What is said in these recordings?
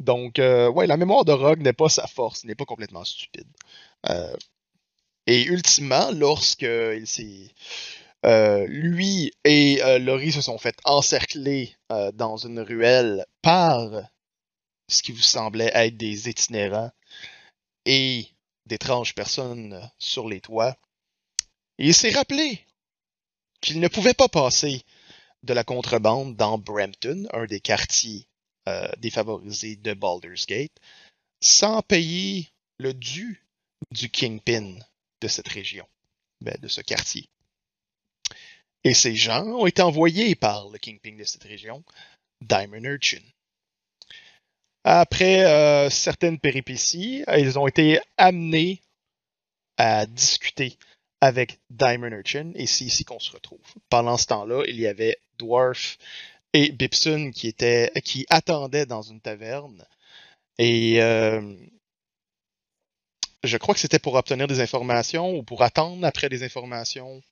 Donc, euh, ouais, la mémoire de Rogue n'est pas sa force, n'est pas complètement stupide. Euh, et ultimement, lorsque il s'est, euh, lui et Laurie se sont fait encercler dans une ruelle par ce qui vous semblait être des itinérants et d'étranges personnes sur les toits, il s'est rappelé qu'il ne pouvait pas passer de la contrebande dans Brampton, un des quartiers euh, défavorisés de Baldur's Gate, sans payer le dû du kingpin de cette région, ben, de ce quartier. Et ces gens ont été envoyés par le kingpin de cette région, Diamond Urchin. Après euh, certaines péripéties, ils ont été amenés à discuter avec Diamond Urchin, et c'est ici qu'on se retrouve. Pendant ce temps-là, il y avait Dwarf et Bipson qui étaient, qui attendaient dans une taverne, et euh, je crois que c'était pour obtenir des informations ou pour attendre après des informations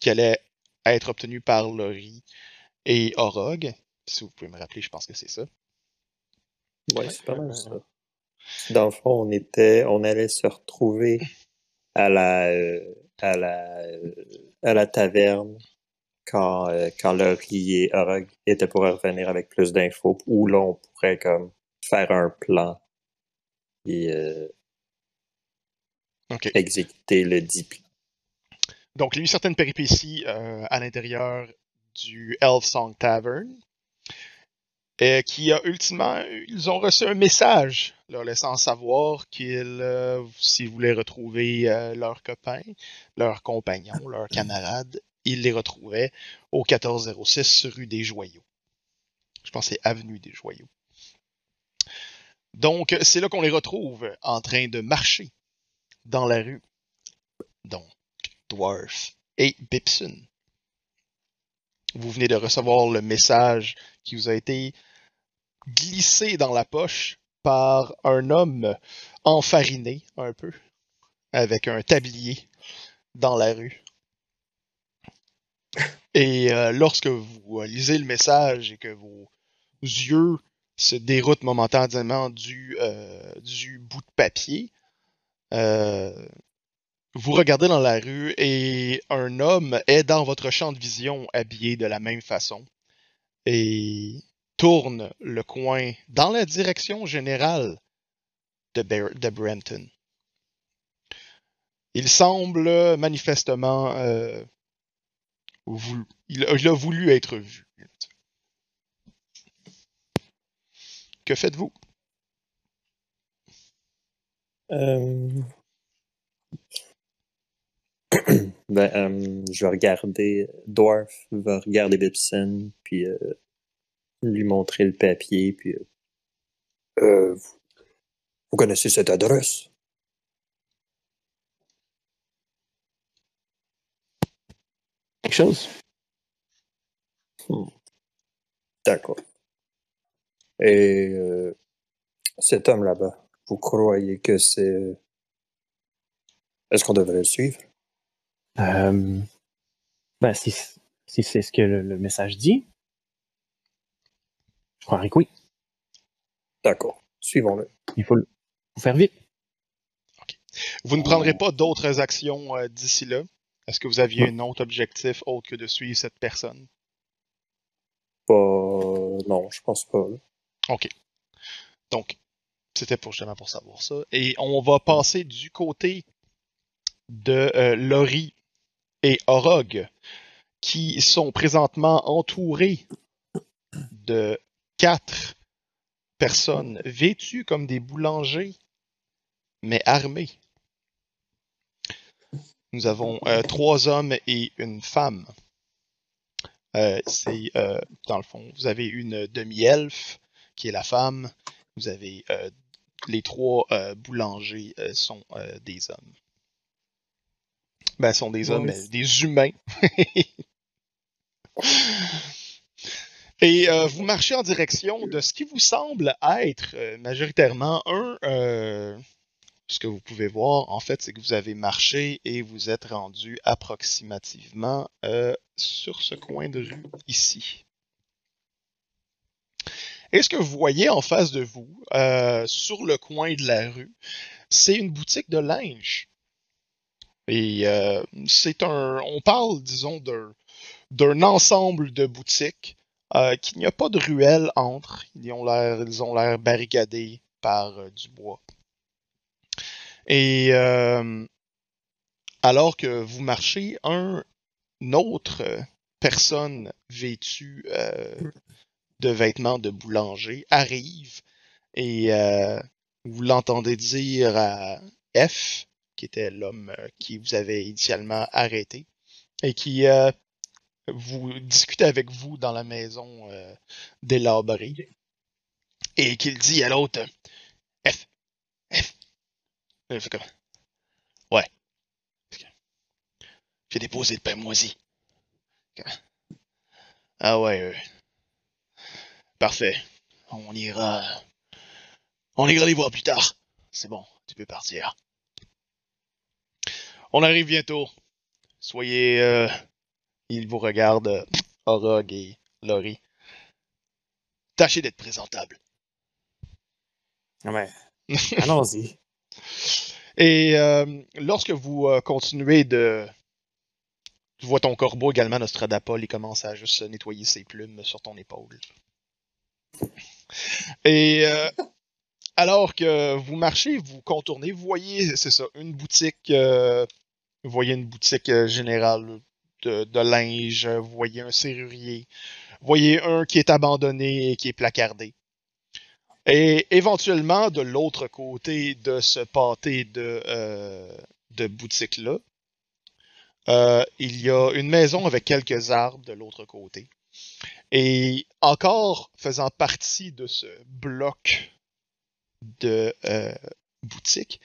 qui allaient être obtenues par Laurie et Orog. Si vous pouvez me rappeler, je pense que c'est ça. Ouais, c'est pas mal ça. Dans le fond, on était, on allait se retrouver à la, euh, à la, euh, à la taverne quand, euh, quand Laurie et Orog étaient pour revenir avec plus d'infos, où là, on pourrait comme faire un plan et euh, exécuter le dit plan. Donc, il y a eu certaines péripéties euh, à l'intérieur du Elf Song Tavern, et qui a ultimement, ils ont reçu un message leur laissant savoir qu'ils, euh, s'ils voulaient retrouver euh, leurs copains, leurs compagnons, leurs camarades, ils les retrouveraient au 1406 rue des Joyaux. Je pense que c'est avenue des Joyaux. Donc, c'est là qu'on les retrouve en train de marcher dans la rue. Donc, Dwarf et Bipson. Vous venez de recevoir le message qui vous a été glissé dans la poche par un homme enfariné un peu, avec un tablier dans la rue. Et euh, lorsque vous euh, lisez le message et que vos yeux se déroutent momentanément du, euh, du bout de papier, vous regardez dans la rue et un homme est dans votre champ de vision habillé de la même façon et tourne le coin dans la direction générale de, de Brampton. Il semble manifestement il, a- voulu être vu. Que faites-vous? Euh, ben, euh, je vais regarder, Dwarf va regarder Bibson, puis euh, lui montrer le papier, puis vous connaissez cette adresse? Chose? Hmm. D'accord. Et euh, cet homme là-bas, vous croyez que c'est... Est-ce qu'on devrait le suivre? Euh, ben, si, si c'est ce que le, le message dit, je croirais que oui. D'accord. Suivons-le. Il faut le faut faire vite. Vous ne prendrez pas d'autres actions euh, d'ici là? Est-ce que vous aviez un autre objectif autre que de suivre cette personne? Pas... Non, je pense pas. OK. Donc, c'était pour justement pour savoir ça. Et on va passer du côté de euh, Laurie et Orog, qui sont présentement entourés de quatre personnes vêtues comme des boulangers, mais armés. Nous avons euh, trois hommes et une femme. Euh, c'est, euh, dans le fond, vous avez une demi-elfe, qui est la femme. Vous avez les trois boulangers sont des hommes. Ben, sont des hommes, des humains. Et euh, vous marchez en direction de ce qui vous semble être euh, majoritairement un. euh, ce que vous pouvez voir, en fait, c'est que vous avez marché et vous êtes rendu approximativement euh, sur ce coin de rue ici. Et ce que vous voyez en face de vous, euh, sur le coin de la rue, c'est une boutique de linge. Et euh, c'est un, on parle, disons, d'un, ensemble de boutiques qu'il n'y a pas de ruelle entre. Ils ont l'air, ils ont l'air barricadés par du bois. Et euh, alors que vous marchez, un autre personne vêtue euh, de vêtements de boulanger arrive et euh, vous l'entendez dire à F, qui était l'homme euh, qui vous avait initialement arrêté, et qui euh, vous discute avec vous dans la maison euh, délabrée, et qu'il dit à l'autre. Il comme Ouais. J'ai déposé le pain moisi. Ah ouais. euh, Parfait. On ira. On ira les voir plus tard. C'est bon, tu peux partir. On arrive bientôt. Soyez. Euh... Il vous regarde, euh, Orog et Laurie. Tâchez d'être présentable. Ouais. Allons-y. Et euh, lorsque vous euh, continuez de... Tu vois ton corbeau également, Nostradapol, il commence à juste nettoyer ses plumes sur ton épaule. Et euh, alors que vous marchez, vous contournez, vous voyez, c'est ça, une boutique, vous voyez une boutique générale de, de linge, vous voyez un serrurier, vous voyez un qui est abandonné et qui est placardé. Et éventuellement, de l'autre côté de ce pâté de, euh, boutique-là, euh, il y a une maison avec quelques arbres de l'autre côté. Et encore faisant partie de ce bloc de euh, boutique,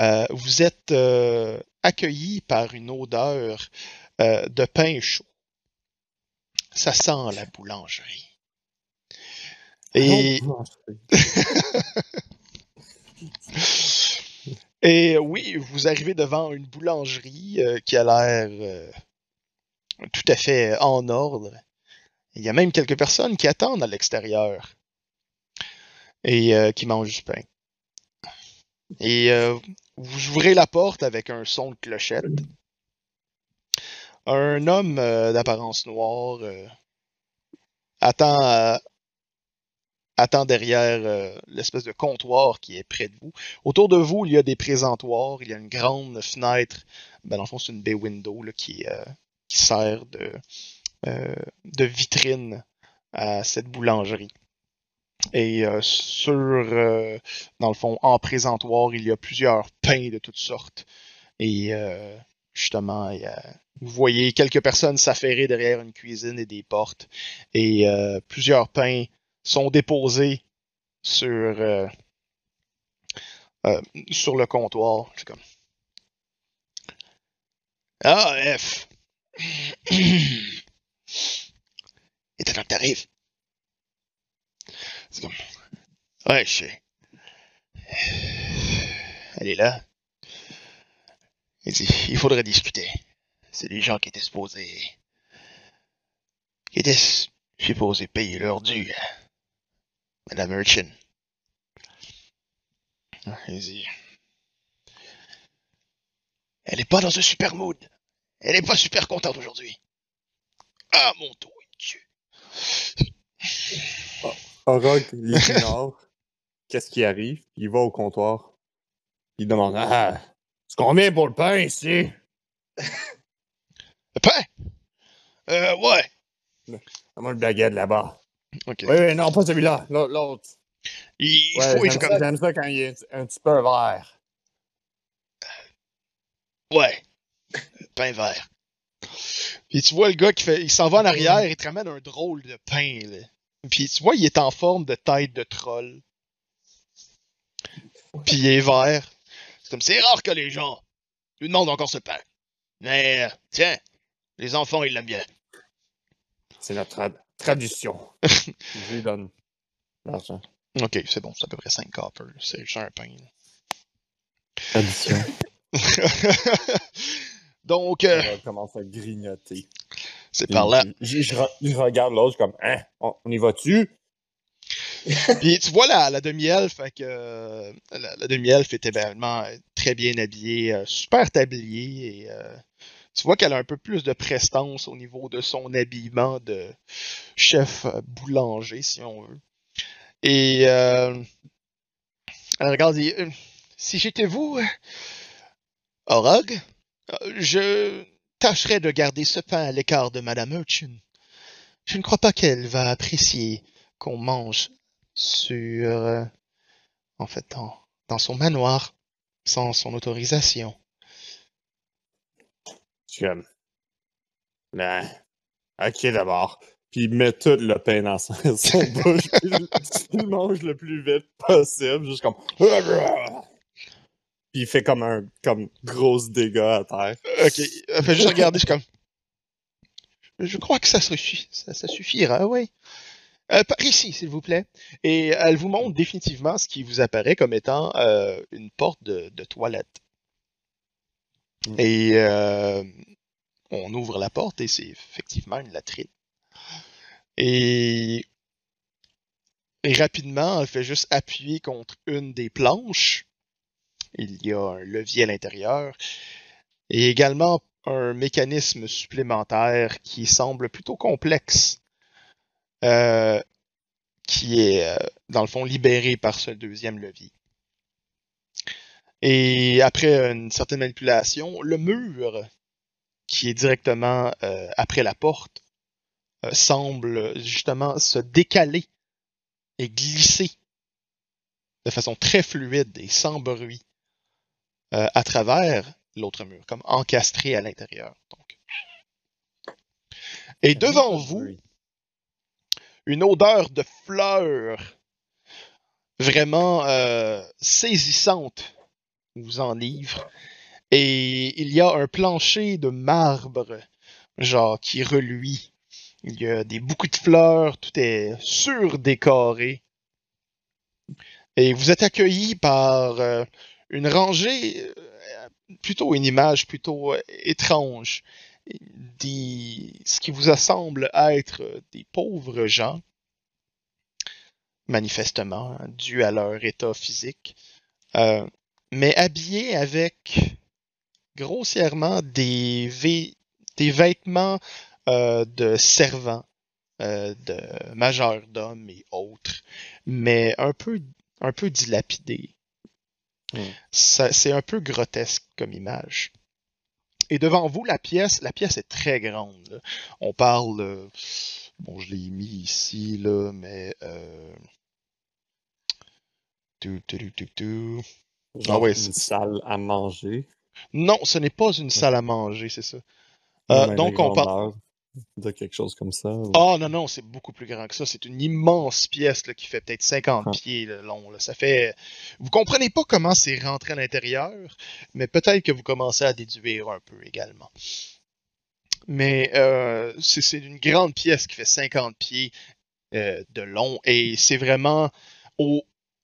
euh, vous êtes euh, accueilli par une odeur de pain chaud. Ça sent la boulangerie. Et, et oui, vous arrivez devant une boulangerie euh, qui a l'air euh, tout à fait en ordre. Il y a même quelques personnes qui attendent à l'extérieur et euh, qui mangent du pain. Et vous ouvrez la porte avec un son de clochette. Un homme d'apparence noire attend, à- attend derrière euh, l'espèce de comptoir qui est près de vous. Autour de vous, il y a des présentoirs, il y a une grande fenêtre. Ben, dans le fond, c'est une bay window là, qui, euh, sert de, euh, de vitrine à cette boulangerie. Et sur, dans le fond, en présentoir, il y a plusieurs pains de toutes sortes. Et justement, vous voyez quelques personnes s'affairer derrière une cuisine et des portes. Et plusieurs pains sont déposés sur, euh, euh, sur le comptoir. C'est comme. Ah, F. Et temps que t'arrives. C'est comme. Ouais, je sais. Elle est là. Il dit, il faudrait discuter. C'est des gens qui étaient supposés. qui étaient supposés payer leur dû. Madame Urchin. Ah, Il dit. Elle est pas dans un super mood. Elle est pas super contente aujourd'hui. Ah, mon dos, tue. Orog l'ignore. Qu'est-ce qui arrive? Il va au comptoir. Il demande Ah, c'est combien pour le pain ici? Le pain? Euh, ouais. Moi, le baguette là-bas. Oui, oui, non, pas celui-là. l'au- L'autre. Il, Ouais, faut, il j'aime fait ça, j'aime ça quand il est un petit peu vert. Ouais. Pain vert. Puis tu vois le gars qui fait. Il s'en va en arrière, il te ramène un drôle de pain, là. Puis tu vois, il est en forme de tête de troll. Puis il est vert. C'est comme c'est rare que les gens lui demandent encore ce pain. Mais euh, tiens, les enfants, ils l'aiment bien. C'est notre tra- tradition. Je lui donne l'argent. Ok, c'est bon, c'est à peu près 5 copper. C'est juste un pain. là. Tradition. Donc, euh, commence à grignoter. c'est par là. Je, je- je re- je regarde l'autre, je suis comme Hein, on, on y va-tu? Puis tu vois la, la demi-elfe, euh, la, la demi-elfe était vraiment très bien habillée, euh, super tablier et euh, tu vois qu'elle a un peu plus de prestance au niveau de son habillement de chef euh, boulanger, si on veut. Et euh, elle regarde dit Euh, Si j'étais vous, euh, Orog, euh, je tâcherais de garder ce pain à l'écart de Madame Urchin. Je ne crois pas qu'elle va apprécier qu'on mange sur. euh, en fait, dans son manoir, sans son autorisation. Je suis comme. Ok d'abord. Puis il met tout le pain dans son, bouche. il, mange le plus vite possible. Juste comme. Puis il fait comme un comme gros dégât à terre. Ok, elle fait juste regarder, je suis comme. Je crois que ça suffira, oui. Euh, par ici, s'il vous plaît. Et elle vous montre définitivement ce qui vous apparaît comme étant euh, une porte de toilette. Mm. Et euh, on ouvre la porte et c'est effectivement une latrine. Et, rapidement, elle fait juste appuyer contre une des planches. Il y a un levier à l'intérieur. Et également un mécanisme supplémentaire qui semble plutôt complexe, euh, qui est euh, dans le fond libéré par ce deuxième levier. Et après une certaine manipulation, le mur qui est directement euh, après la porte euh, semble justement se décaler et glisser de façon très fluide et sans bruit euh, à travers l'autre mur, comme encastré à l'intérieur. Donc. Et devant vous, une odeur de fleurs vraiment euh, saisissante vous enivre. Et il y a un plancher de marbre, genre, qui reluit. Il y a des beaucoup de fleurs, tout est surdécoré. Et vous êtes accueilli par euh, une rangée, euh, plutôt une image plutôt euh, étrange. Des, ce qui vous semble être des pauvres gens, manifestement, dû à leur état physique, mais habillés avec grossièrement des, des vêtements euh, de servants, euh, de majordomes et autres, mais un peu, un peu dilapidés. Hmm. C'est un peu grotesque comme image. Et devant vous, la pièce, la pièce est très grande. là. On parle, euh, bon, je l'ai mis ici là, mais tu, tu, tu, tu. Genre Ah ouais, une salle à manger. Non, ce n'est pas une salle à manger, c'est ça. Euh, Non, donc on parle. de quelque chose comme ça. ou- Ah non, non, c'est beaucoup plus grand que ça. C'est une immense pièce là, qui fait peut-être 50 Ah. pieds là, long. là. Ça fait. Vous comprenez pas comment c'est rentré à l'intérieur, mais peut-être que vous commencez à déduire un peu également. Mais euh, c'est c'est une grande pièce qui fait 50 pieds euh, de long et c'est vraiment au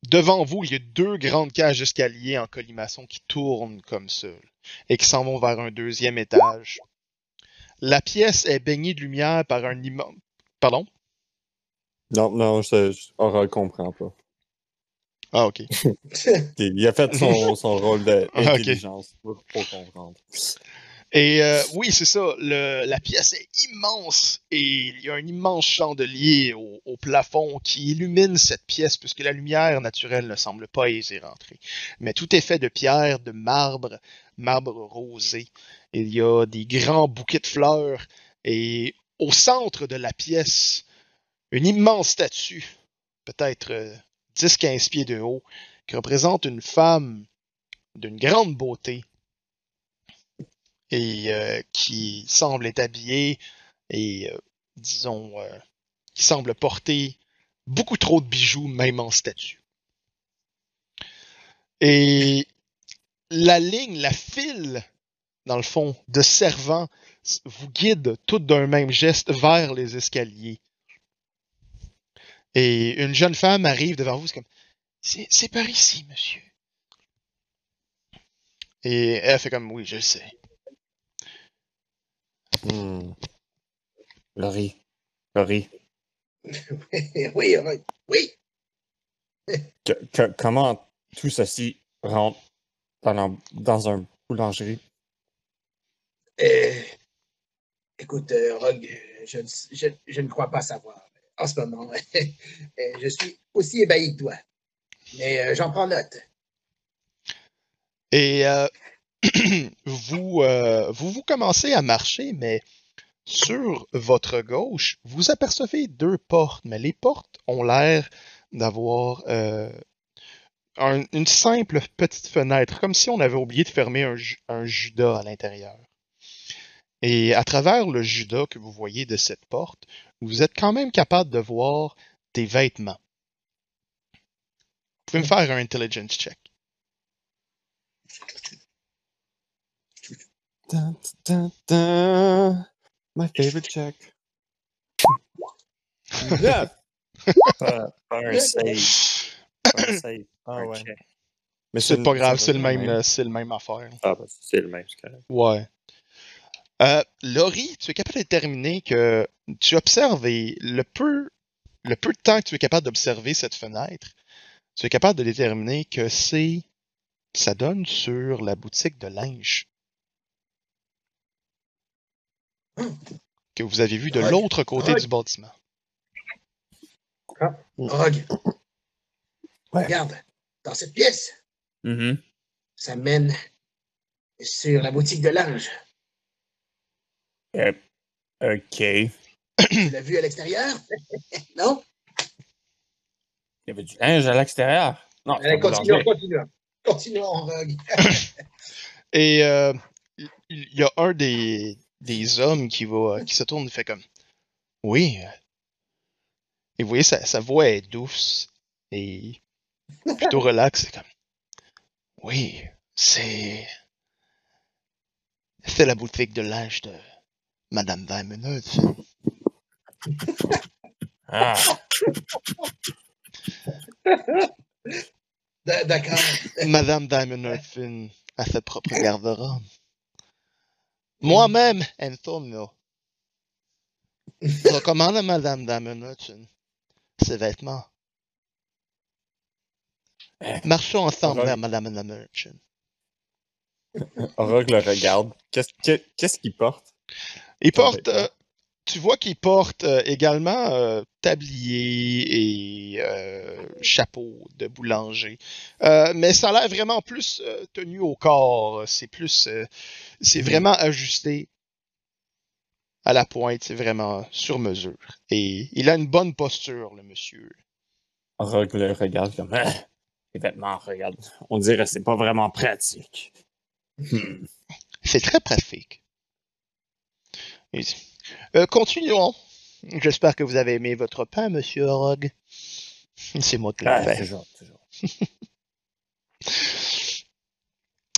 devant vous, il y a deux grandes cages d'escalier en colimaçon qui tournent comme ça et qui s'en vont vers un deuxième étage. La pièce est baignée de lumière par un immense. Pardon? Non, non, je, je Aura comprend pas. Ah, ok. Il a fait son, son rôle Ah, d'intelligence pour, pour comprendre. Et euh, oui, c'est ça. La pièce est immense et il y a un immense chandelier au, plafond qui illumine cette pièce puisque la lumière naturelle ne semble pas y rentrer. Mais tout est fait de pierre, de marbre, marbre rosé. Il y a des grands bouquets de fleurs et au centre de la pièce, une immense statue, peut-être euh, 10-15 pieds de haut, qui représente une femme d'une grande beauté et euh, qui semble être habillé et, euh, disons, euh, qui semble porter beaucoup trop de bijoux, même en statue. Et la ligne, la file, dans le fond, de servants vous guide tout d'un même geste vers les escaliers. Et une jeune femme arrive devant vous, c'est comme, c'est par ici, monsieur. Et elle fait comme, oui, je sais. Hmm. Laurie. Laurie. oui, oui, oui. Que- que- comment tout ceci rentre dans, la- dans un boulangerie? Euh, écoute, euh, Rogue, je, ne- je, je ne crois pas savoir. En ce moment, Euh, je suis aussi ébahi que toi. Mais euh, j'en prends note. Et euh, vous, euh, vous vous commencez à marcher, mais sur votre gauche, vous apercevez deux portes, mais les portes ont l'air d'avoir euh, un- une simple petite fenêtre, comme si on avait oublié de fermer un, un judas à l'intérieur. Et à travers le judas que vous voyez de cette porte, vous êtes quand même capable de voir des vêtements. Vous pouvez me faire un intelligence check. Dun, dun, dun. My favorite check. Yeah. pas, pas un save. Pas un save. Ah ouais. check. Mais C'est pas grave, c'est le même, c'est le même affaire. Ah, bah, c'est le même, c'est correct. Ouais. Euh, Laurie, tu es capable de déterminer que tu observes et le peu, le peu de temps que tu es capable d'observer cette fenêtre, tu es capable de déterminer que c'est, ça donne sur la boutique de linge que vous avez vu de l'autre côté du bâtiment. Rogue, Ouais. regarde, dans cette pièce, Mm-hmm. ça mène sur la boutique de linge. Euh, ok. Il Tu l'as vu à l'extérieur? non? y avait du linge à l'extérieur. Non, Allez, continuons, continuons. Continuons, Rogue. Et euh, il il y a un des, des hommes qui va qui se tourne et fait comme Oui. euh, Et vous voyez, sa, sa voix est douce et plutôt relax. C'est comme Oui, c'est. C'est la boutique de linge de Madame Diamondneuf. Ah, D'accord. Madame Diamondneuf a sa propre garde-robe. Moi-même, Antonio, recommande à Madame Diamondneuf ses vêtements. Marchons ensemble vers Madame Diamondneuf. Rogue le regarde. Qu'est-ce que- qu'est-ce qu'il porte? Il porte, euh, tu vois qu'il porte euh, également euh, tablier et euh, chapeau de boulanger. Mais ça a l'air vraiment plus tenu au corps. C'est plus, c'est vraiment ajusté à la pointe. C'est vraiment sur mesure. Et il a une bonne posture, le monsieur. Rogue le regarde comme Ah, les vêtements, regarde. On dirait que c'est pas vraiment pratique. Hmm. C'est très pratique. Euh, continuons. J'espère que vous avez aimé votre pain, monsieur Rogue. C'est moi qui l'ai Ah, fait. toujours, toujours.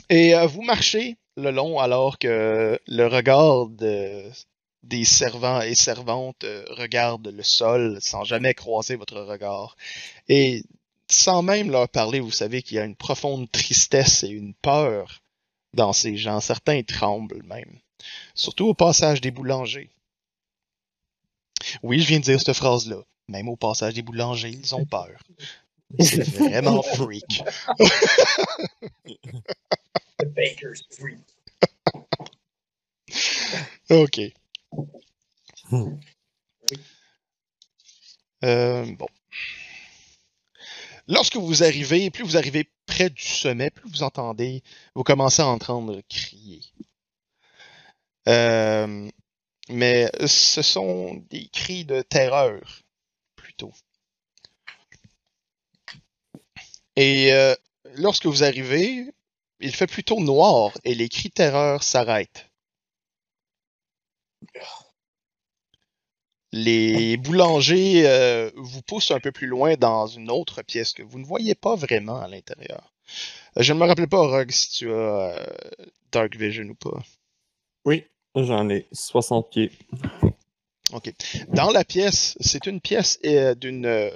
Et euh, vous marchez le long alors que le regard de- des servants et servantes euh, regarde le sol sans jamais croiser votre regard. Et sans même leur parler, vous savez qu'il y a une profonde tristesse et une peur dans ces gens. Certains tremblent même. Surtout au passage des boulangers. Oui, je viens de dire cette phrase-là. Même au passage des boulangers, ils ont peur. C'est vraiment freak. The Baker's Street. Ok. Hmm. Euh, bon. Lorsque vous arrivez, plus vous arrivez près du sommet, plus vous entendez, vous commencez à entendre crier. Euh, mais ce sont des cris de terreur, plutôt. Et euh, lorsque vous arrivez, il fait plutôt noir et les cris de terreur s'arrêtent. Les boulangers euh, vous poussent un peu plus loin dans une autre pièce que vous ne voyez pas vraiment à l'intérieur. Euh, je ne me rappelle pas, Rogue, si tu as Dark Vision ou pas. Oui, j'en ai 60 pieds. Ok. Dans la pièce, c'est une pièce euh, d'une euh,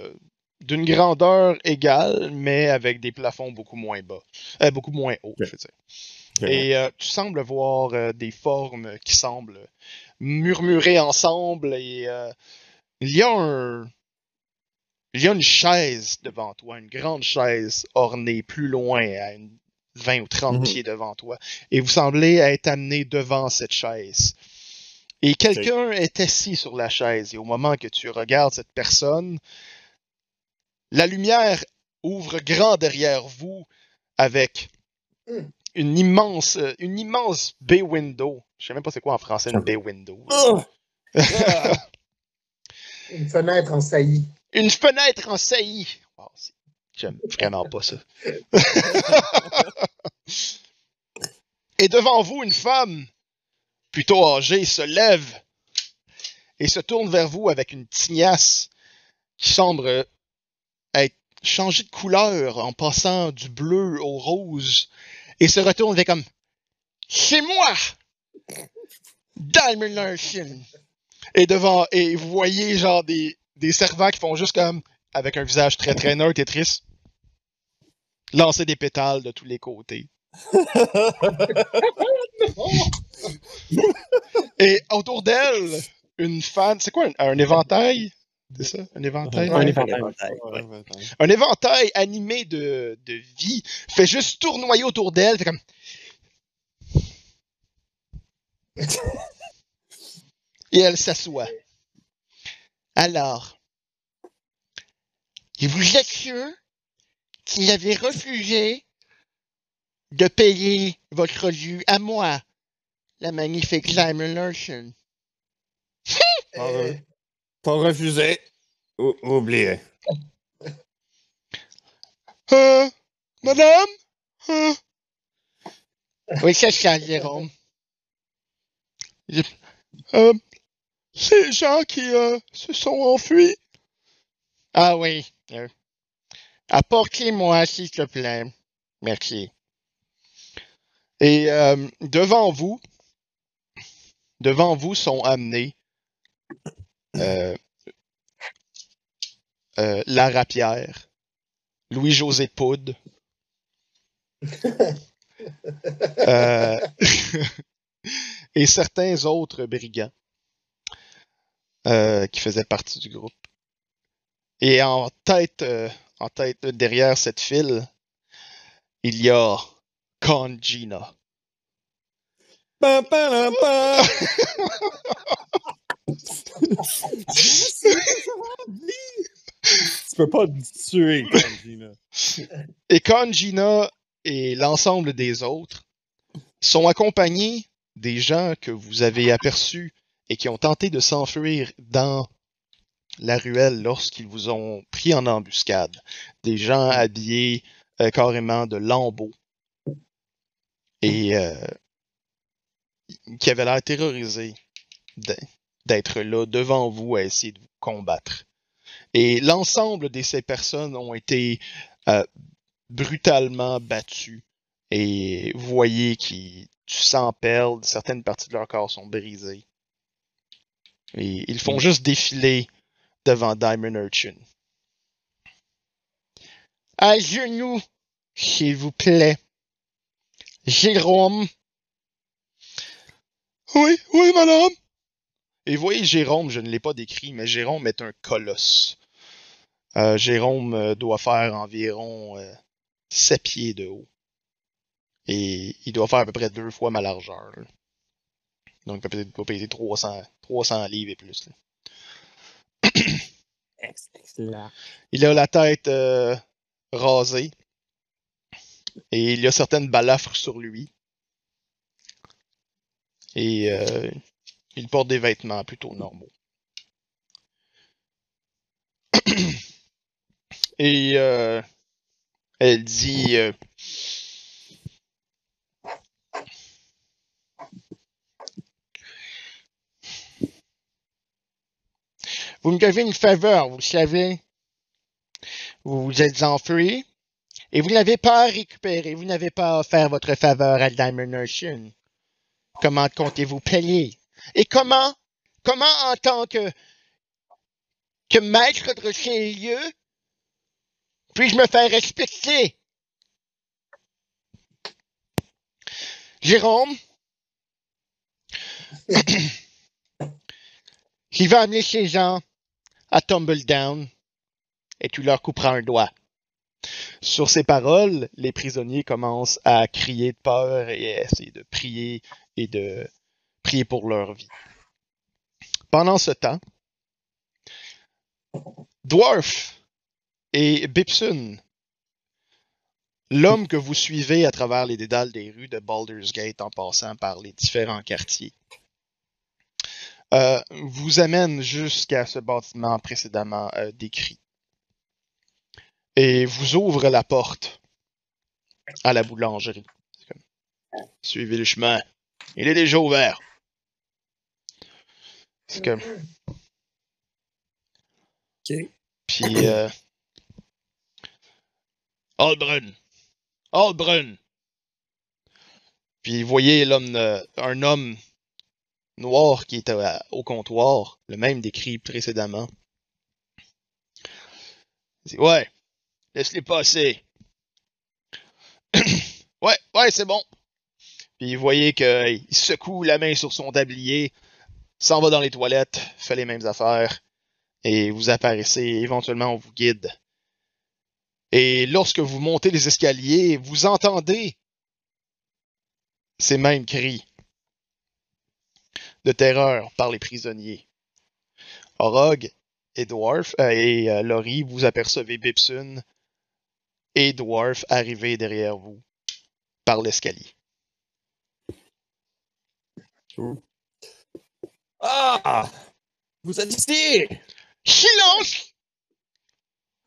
d'une grandeur égale, mais avec des plafonds beaucoup moins bas, Euh, beaucoup moins hauts, Ok. je veux dire. Et tu sembles voir des formes qui semblent murmurer ensemble et il y a un il y a une chaise devant toi, une grande chaise ornée plus loin, à une 20 ou 30 Mhm. pieds devant toi. Et vous semblez être amené devant cette chaise. Et quelqu'un est assis sur la chaise. Et au moment que tu regardes cette personne, la lumière ouvre grand derrière vous avec Mm. une immense, une immense bay window. Je sais même pas c'est quoi en français une bay window. Oh! Une fenêtre en saillie. Une fenêtre en saillie. J'aime vraiment pas ça. et devant vous, une femme, plutôt âgée, se lève et se tourne vers vous avec une tignasse qui semble être changée de couleur en passant du bleu au rose et se retourne vers comme C'est moi! Diamond Larson! Et devant, et vous voyez genre des, des servants qui font juste comme, avec un visage très très neutre et triste, lancer des pétales de tous les côtés. Et autour d'elle, une fan, c'est quoi un, un éventail? C'est ça? Un éventail? Un éventail. éventail, ouais. Un éventail animé de, de vie fait juste tournoyer autour d'elle, fait comme. Et elle s'assoit. Alors, et vous êtes sûr qu'il avait refusé de payer votre dû à moi, la magnifique Simon Larson? Euh, Pas refusé. Ou- oublié. Euh, madame? Euh. Oui, c'est ça, Jérôme. Je- Euh, ces gens qui euh, se sont enfuis. Ah oui. Euh, Apportez-moi, s'il te plaît. Merci. Et euh, devant vous, devant vous sont amenés euh, euh, Lara Pierre, Louis-José Poud, euh, et certains autres brigands qui faisaient partie du groupe. Et en tête, euh, en tête derrière cette file, il y a pa. tu peux pas tuer. Et et l'ensemble des autres sont accompagnés des gens que vous avez aperçus et qui ont tenté de s'enfuir dans la ruelle lorsqu'ils vous ont pris en embuscade. Des gens habillés euh, carrément de lambeaux et euh, qui avaient l'air terrorisés d'être là devant vous à essayer de vous combattre. Et l'ensemble de ces personnes ont été euh, brutalement battus. Et vous voyez qu'ils tu sens perdre, certaines parties de leur corps sont brisées. Et ils font juste défiler devant Diamond Urchin. À genoux, s'il vous plaît. Jérôme. Oui, oui, madame. Et vous voyez, Jérôme, je ne l'ai pas décrit, mais Jérôme est un colosse. Euh, Jérôme euh, doit faire environ euh, 7 pieds de haut. Et il doit faire à peu près deux fois ma largeur. Donc, doit peser 300, 300 livres et plus. là. Il a la tête euh, rasée. Et il a certaines balafres sur lui. Et euh, il porte des vêtements plutôt normaux. Et euh, elle dit Vous me devez une faveur, vous savez. Vous vous êtes enfui et vous n'avez pas récupéré, vous n'avez pas offert votre faveur à Diamond Ocean. Comment comptez-vous payer? Et comment, comment en tant que, que maître de ces lieux, puis-je me faire respecter? Jérôme? qui va amener ces gens? À Tumbledown et tu leur couperas un doigt. Sur ces paroles, les prisonniers commencent à crier de peur et à essayer de prier et de prier pour leur vie. Pendant ce temps, Dwarf et Bipsun, l'homme que vous suivez à travers les dédales des rues de Baldur's Gate en passant par les différents quartiers, euh, vous amène jusqu'à ce bâtiment précédemment euh, décrit et vous ouvre la porte à la boulangerie. Comme, Suivez le chemin. Il est déjà ouvert. C'est comme. Ok. Puis. Euh... Albrun. Albrun. Puis vous voyez l'homme, un homme noir qui est au comptoir, le même décrit précédemment. Il dit, ouais, laisse-les passer. ouais, ouais, c'est bon. Puis vous voyez qu'il secoue la main sur son tablier, s'en va dans les toilettes, fait les mêmes affaires, et vous apparaissez, éventuellement on vous guide. Et lorsque vous montez les escaliers, vous entendez ces mêmes cris de terreur par les prisonniers. Orog et Dwarf euh, et euh, Laurie, vous apercevez Bipsun et Dwarf arriver derrière vous par l'escalier. Ah! Vous êtes ici! Silence!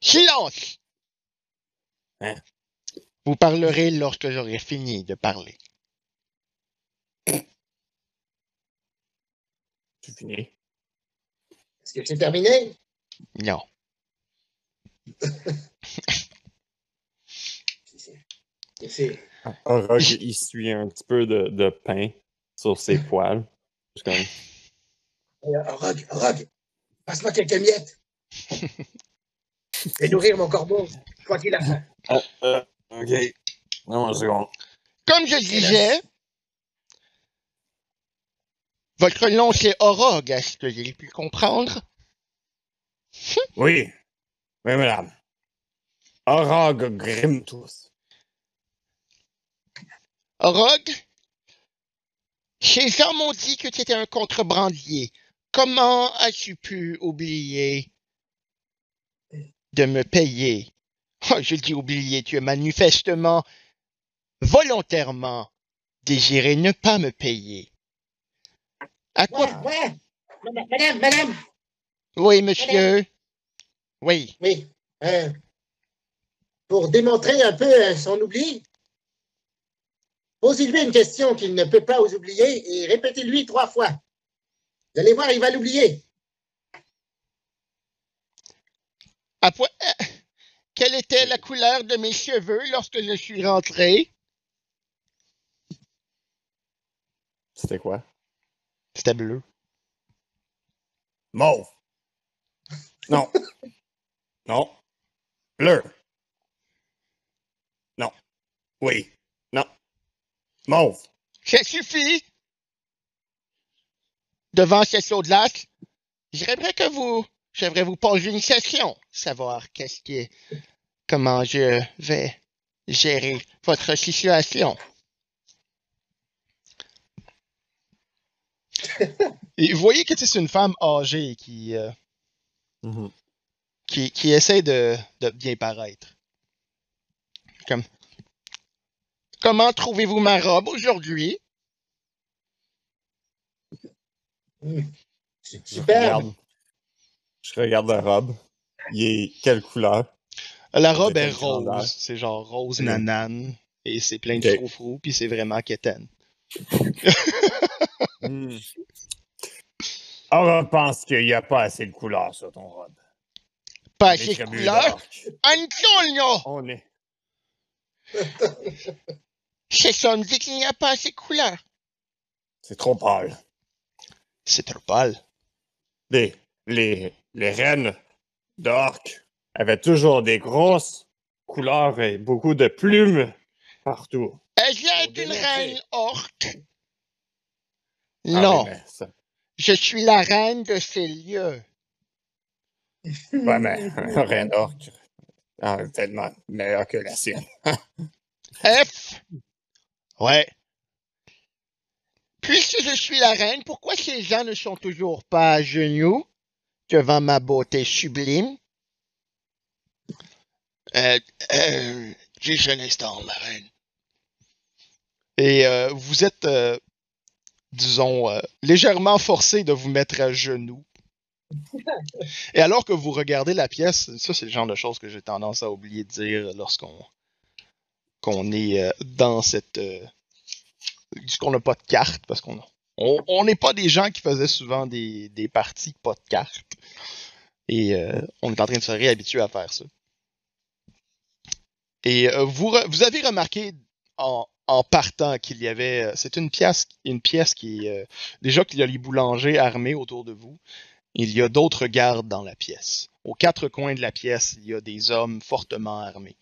Silence! Hein? Vous parlerez lorsque j'aurai fini de parler. C'est fini. Est-ce que c'est terminé? Non. C'est- c'est- Orog, il suit un petit peu de, de pain sur ses poils. Comme, Euh, Rogue, Rogue, passe-moi quelques miettes. Et nourrir mon corbeau, quoi qu'il a faim. Ah, euh, ok. Non, une seconde. Comme je disais, votre nom c'est Orog, est-ce que j'ai pu comprendre? Oui. Oui, madame. Orog Grimtus. Orog? Ces gens m'ont dit que tu étais un contrebandier. Comment as-tu pu oublier de me payer? Oh, je dis oublier, tu as manifestement, volontairement désiré ne pas me payer. À quoi? Ouais, ouais. Madame, madame, madame. Oui, monsieur. Oui. Oui. euh, pour démontrer un peu euh, son oubli, posez-lui une question qu'il ne peut pas vous oublier et répétez-lui trois fois. Vous allez voir, il va l'oublier. À point- euh, Quelle était la couleur de mes cheveux lorsque je suis rentré? C'était quoi? C'était bleu. Mauve. Non. non. Bleu. Non. Oui. Non. Mauve. Ça suffit. Devant cette audace, j'aimerais que vous, j'aimerais vous poser une question, savoir qu'est-ce qui est, comment je vais gérer votre situation. Et vous voyez que c'est une femme âgée qui, euh, qui, qui essaie de, de bien paraître. Comme, comment trouvez-vous ma robe aujourd'hui? C'est Je regarde. Je regarde la robe. Il est quelle couleur? La robe est rose. C'est genre rose Mm. nanane. Et c'est plein de Ok. froufrous, puis c'est vraiment quétaine. Hmm. On pense qu'il n'y a pas assez de couleurs sur ton robe. Pas assez de couleurs? Antonio! On est. C'est ça me dit qu'il n'y a pas assez de couleurs. C'est trop pâle. C'est trop pâle. Les, les, les reines d'orques avaient toujours des grosses couleurs et beaucoup de plumes partout. Est-ce Pour une démontrer. reine orque? Ah, Non, ça- je suis la reine de ces lieux. Ouais, mais reine orque, ah, tellement meilleur que la sienne. F? Ouais. Puisque je suis la reine, pourquoi ces gens ne sont toujours pas à genoux devant ma beauté sublime? Euh, euh, juste un instant, ma reine. Et euh, vous êtes, euh, disons, euh, légèrement forcé de vous mettre à genoux. Et alors que vous regardez la pièce, ça c'est le genre de choses que j'ai tendance à oublier de dire lorsqu'on qu'on est euh, dans cette euh, qu'on n'a pas de carte parce qu'on on on n'est pas des gens qui faisaient souvent des, des parties pas de carte et euh, on est en train de se réhabituer à faire ça. Et vous vous avez remarqué en, en partant qu'il y avait euh, c'est une pièce qui euh, déjà qu'il y a les boulangers armés autour de vous. Il y a d'autres gardes dans la pièce. Aux quatre coins de la pièce, il y a des hommes fortement armés.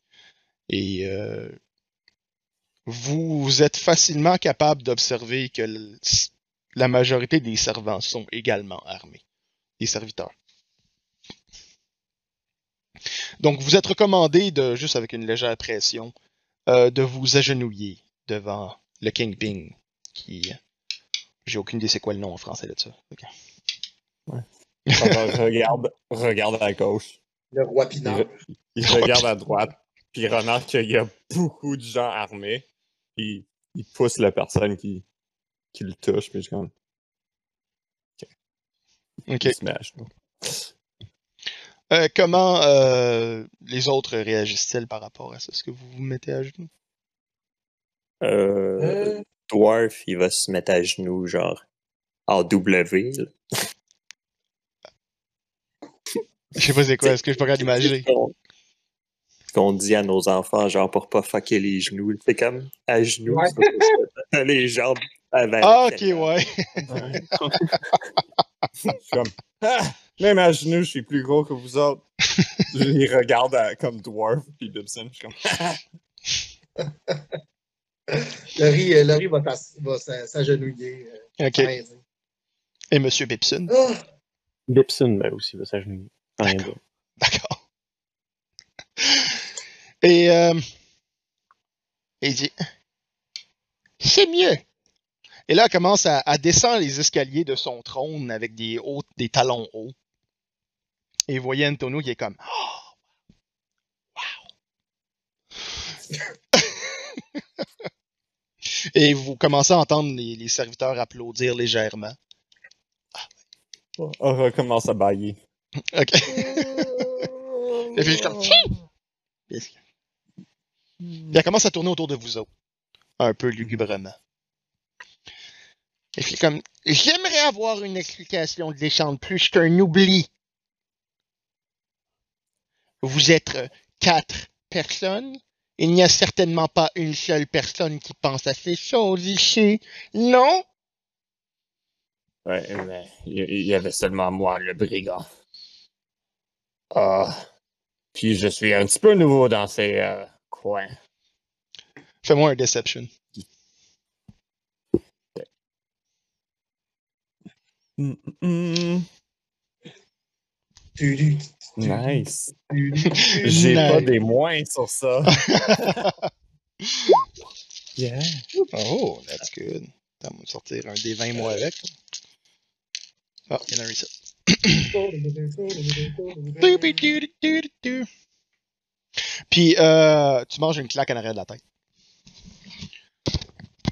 Et euh, vous, êtes facilement capable d'observer que la majorité des servants sont également armés, des serviteurs. Donc, vous êtes recommandé de, juste avec une légère pression, de vous agenouiller devant le Kingpin, qui, j'ai aucune idée c'est quoi le nom en français de ça. Ok. Alors, regarde, regarde à gauche, Le roi Pinard. il regarde à droite, puis il remarque qu'il y a beaucoup de gens armés, puis il pousse la personne qui, qui le touche, puis je comme, Ok. genoux. Euh, comment euh, les autres réagissent-ils par rapport à ça? Est-ce que vous vous mettez à genoux? Euh, Euh, Dwarf, il va se mettre à genoux, genre, en W. Je sais pas c'est quoi, est-ce que je peux pas d'imaginer? Ce qu'on- dit à nos enfants, genre, pour pas fucker les genoux. C'est comme à genoux, Ouais. ça, les jambes avant Ah, ok, ouais. Je suis comme, Ah! même à genoux, je suis plus gros que vous autres. je les regarde à- comme Dwarf, puis Bibson, je suis comme, Laurie, euh, Laurie va, s'agenouiller. euh, Ok. dire. Et Monsieur Bipson? Ah! Bipson, ben aussi, va s'agenouiller. D'accord. Et euh, il dit C'est mieux. Et là, elle commence à, à descendre les escaliers de son trône avec des hauts, des talons hauts. Et vous voyez Antonio qui est comme Oh, wow. Et vous commencez à entendre les, les serviteurs applaudir légèrement. on recommence à bailler. Ok. Et puis, comme, Puis elle commence à tourner autour de vous autres. Un peu lugubrement. Et puis comme, j'aimerais avoir une explication de l'échange plus qu'un oubli. Vous êtes quatre personnes. Il n'y a certainement pas une seule personne qui pense à ces choses ici. Non? Ouais, mais il y avait seulement moi, le brigand. Ah. Puis je suis un petit peu nouveau dans ces euh, coins. Fais-moi un deception. Tu- tu- Nice. J'ai pas des moins sur ça. yeah. Oh, that's good. On va sortir un des 20 mois avec. Ah, il y en a un ici. Doobie-doo-doo-doo-doo. Puis, euh, tu manges une claque en arrière de la tête.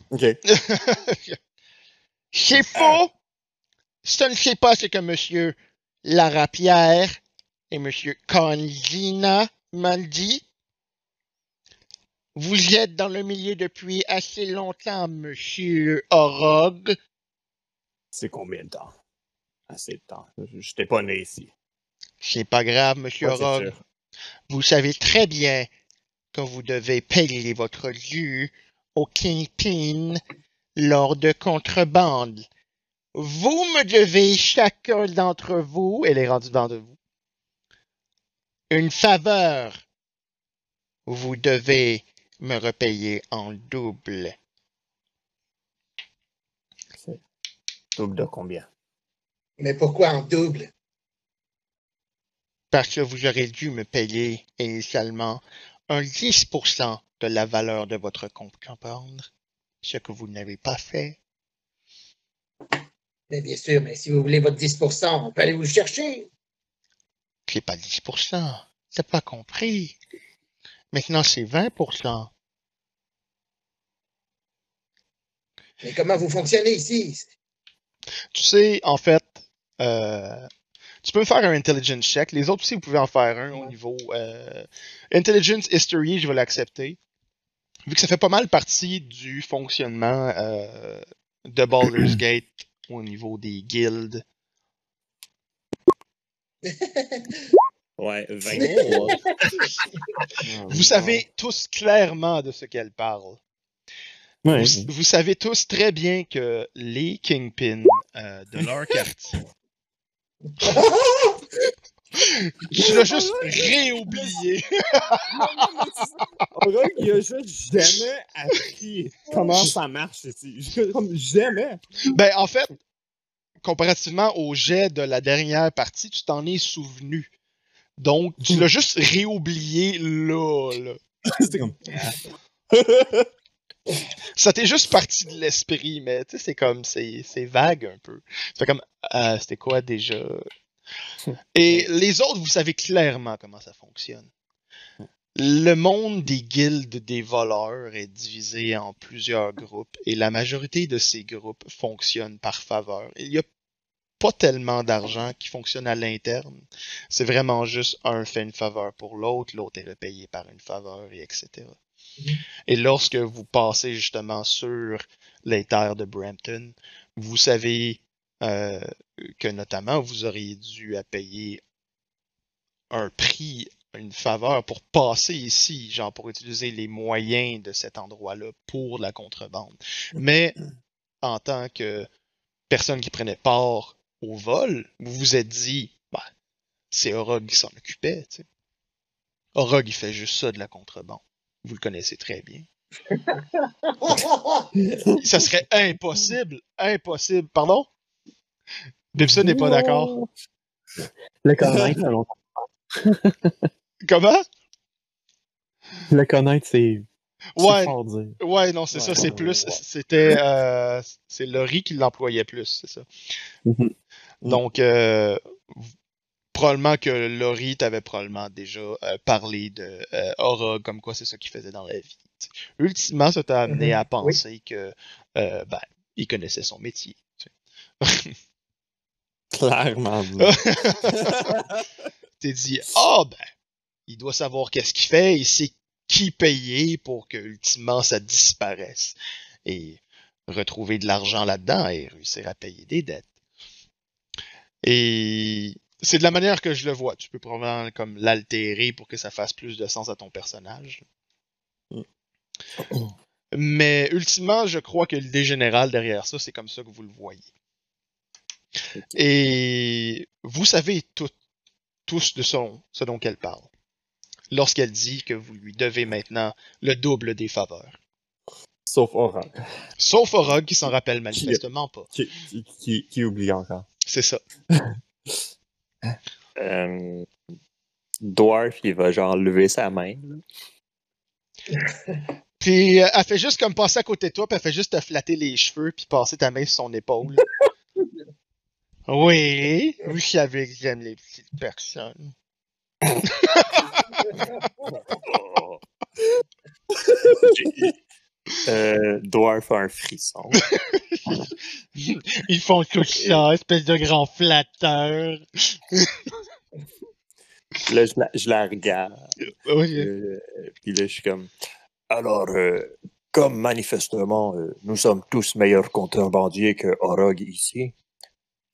Ok. C'est faux! Ce ne sais pas ce que monsieur Larapierre et monsieur Conzina m'ont dit. Vous êtes dans le milieu depuis assez longtemps, monsieur Orog. C'est combien de temps? Assez de temps. J'étais pas né ici. C'est pas grave, monsieur Ouais, Orog. Vous savez très bien que vous devez payer votre dû au Kingpin lors de contrebande. Vous me devez chacun d'entre vous, elle est rendue devant de vous, une faveur. Vous devez me repayer en double. Double de combien? Mais pourquoi en double? Parce que vous aurez dû me payer initialement un 10% de la valeur de votre compte comprendre, ce que vous n'avez pas fait. Mais bien sûr, mais si vous voulez votre 10%, on peut aller vous le chercher. C'est pas 10%. T'as pas compris. Maintenant, c'est 20%. Mais comment vous fonctionnez ici? Tu sais, en fait, euh, tu peux me faire un intelligence check. Les autres aussi, vous pouvez en faire un au niveau euh, intelligence history, je vais l'accepter. Vu que ça fait pas mal partie du fonctionnement euh, de Baldur's Gate au niveau des guildes. Ouais, 23. Vous savez tous clairement de ce qu'elle parle. Ouais. Vous, vous savez tous très bien que les Kingpins euh, de leur quartier. Tu l'as juste réoublié. Aurog, il a juste jamais appris comment ça marche ici. Comme jamais. Ben, en fait, comparativement au jet de la dernière partie, tu t'en es souvenu. Donc, tu l'as juste réoublié là, là. C'était comme. Ça t'est juste parti de l'esprit, mais tu sais, c'est comme, c'est c'est vague un peu. C'est comme, euh, c'était quoi déjà? Et les autres, vous savez clairement comment ça fonctionne. Le monde des guildes des voleurs est divisé en plusieurs groupes et la majorité de ces groupes fonctionnent par faveur. Il n'y a pas tellement d'argent qui fonctionne à l'interne. C'est vraiment juste un fait une faveur pour l'autre, l'autre est repayé par une faveur, et etc. Et lorsque vous passez justement sur les terres de Brampton, vous savez euh, que notamment vous auriez dû à payer un prix, une faveur pour passer ici, genre pour utiliser les moyens de cet endroit-là pour la contrebande. Mais en tant que personne qui prenait part au vol, vous vous êtes dit, bah, c'est Orog qui s'en occupait. Tu sais. Orog, il fait juste ça de la contrebande. Vous le connaissez très bien. Ça serait impossible, impossible. Pardon? Bibson n'est pas d'accord. Le connaître, longtemps. Comment? Le connaître, c'est. Ouais, ouais, non, c'est Ouais, ça, c'est ouais, plus, ouais. c'était, euh, c'est Laurie qui l'employait plus, c'est ça. Mhm. Donc, euh, probablement que Laurie t'avait probablement déjà euh, parlé de Aura, comme quoi c'est ça qu'il faisait dans la vie. Ultimement, ça t'a amené Mhm, à oui. penser que, euh, ben, il connaissait son métier. Clairement. T'es dit, ah ben, il doit savoir qu'est-ce qu'il fait, il sait qui payer pour que ultimement ça disparaisse. Et retrouver de l'argent là-dedans et réussir à payer des dettes. Et c'est de la manière que je le vois. Tu peux probablement comme l'altérer pour que ça fasse plus de sens à ton personnage. Mais ultimement, je crois que l'idée générale derrière ça, c'est comme ça que vous le voyez. Et vous savez tout, tous de son, ce dont elle parle. Lorsqu'elle dit que vous lui devez maintenant le double des faveurs. Sauf Aurog, Sauf Orog qui s'en rappelle manifestement pas. qui, qui, qui, qui oublie encore. C'est ça. Euh, Dwarf, il va genre lever sa main. Puis euh, elle fait juste comme passer à côté de toi, puis elle fait juste te flatter les cheveux, puis passer ta main sur son épaule. oui, vous savez que j'aime les petites personnes. Euh, Dwarf a un frisson. Ils font tout ça, espèce de grand flatteur. Là, je la, je la regarde. Oui. Euh, puis là, je suis comme. Alors, euh, comme manifestement, euh, nous sommes tous meilleurs contrebandiers que Orog ici,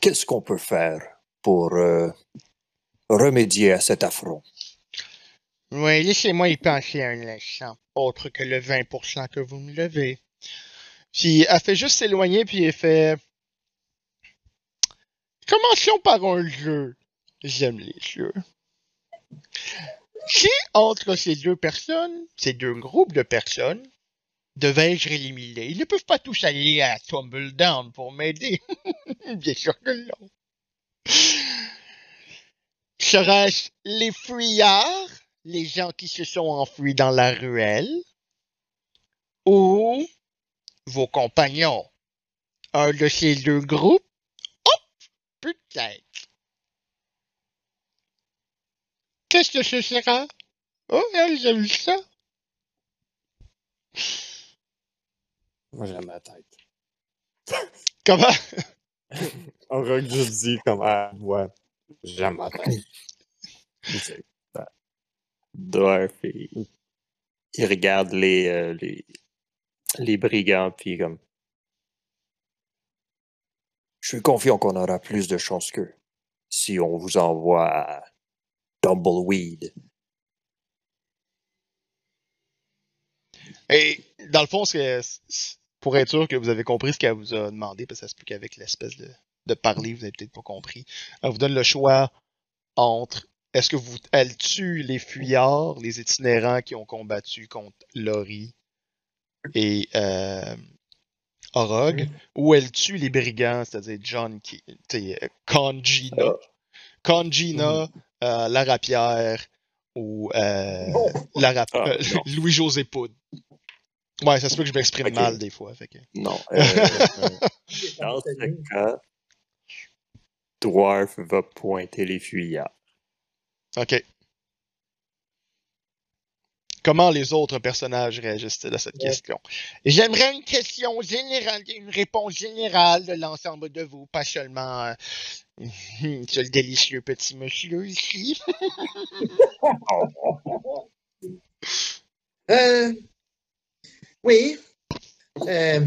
qu'est-ce qu'on peut faire pour euh, remédier à cet affront? Oui, laissez-moi y penser un instant, autre que le 20% que vous me levez. Puis elle fait juste s'éloigner, puis elle fait... Commençons par un jeu. J'aime les jeux. Si entre ces deux personnes, ces deux groupes de personnes, devais-je éliminer, ils ne peuvent pas tous aller à Tumble Down pour m'aider. Bien sûr que non. Serait-ce les fuyards, les gens qui se sont enfuis dans la ruelle, ou vos compagnons? Un de ces deux groupes? Hop! Peut-être. Qu'est-ce que ce sera? Oh, elle, j'ai vu ça. Moi, j'aime ma tête. Comment? On rock juste dit comme ah, ouais, j'aime ma tête. Dwarf, il, il regarde les, euh, les, les brigands, puis comme. Je suis confiant qu'on aura plus de chance qu'eux si on vous envoie à Tumbleweed. Et dans le fond, c'est c'est- pour être sûr que vous avez compris ce qu'elle vous a demandé, parce que ça se peut qu'avec l'espèce de, de parler, vous avez peut-être pas compris. Elle vous donne le choix entre est-ce que vous elle tue les fuyards, les itinérants qui ont combattu contre Lori et euh, Orog, ou elle tue les brigands, c'est-à-dire John qui euh, Conjina, Conjina, euh, la rapière ou euh, Non. la rap- Ah, euh. Louis-José Poud. Ouais, ça se peut que je m'exprime mal des fois. Fait que... Non. euh, dans ce cas, Dwarf va pointer les fuyards. OK. Comment les autres personnages réagissent à cette Ouais. question? J'aimerais une question générale, une réponse générale de l'ensemble de vous, pas seulement euh, ce délicieux petit monsieur ici. Euh, oui. Euh,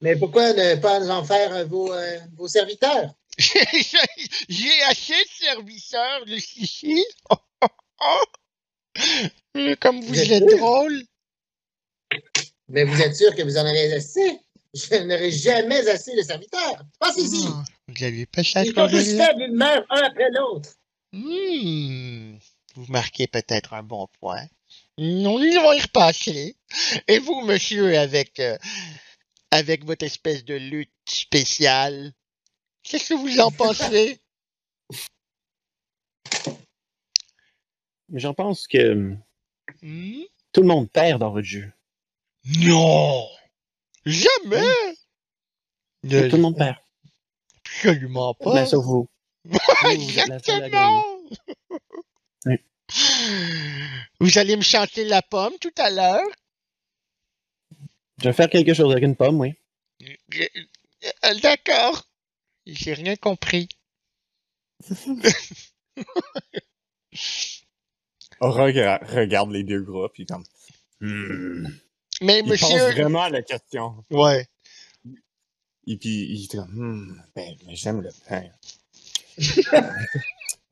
mais pourquoi ne pas nous en faire vos, euh, vos serviteurs? J'ai assez de serviteurs jusqu'ici. Euh, Comme vous Vous êtes drôle. Mais vous êtes sûr que vous en avez assez? Je n'aurai jamais assez de serviteurs. Pensez-y. Ah, Vous avez pas ça Ils sont tous faibles, ils meurent un après l'autre. Hmm, vous marquez peut-être un bon point. Nous allons y repasser. Et vous, monsieur, avec, euh, avec votre espèce de lutte spéciale, qu'est-ce que vous en pensez? J'en pense que Hmm? tout le monde perd dans votre jeu. Non! Jamais! Tout le monde perd. Absolument pas. Ben, sauf vous. Exactement! Vous allez me chanter la pomme tout à l'heure? Je vais faire quelque chose avec une pomme, oui. Euh, D'accord. J'ai rien compris. Euh, regarde les deux groupes, puis comme. Hmm. Mais Il pense vraiment à la question. Ouais. Et puis il comme, hmm, ben, mais j'aime le pain.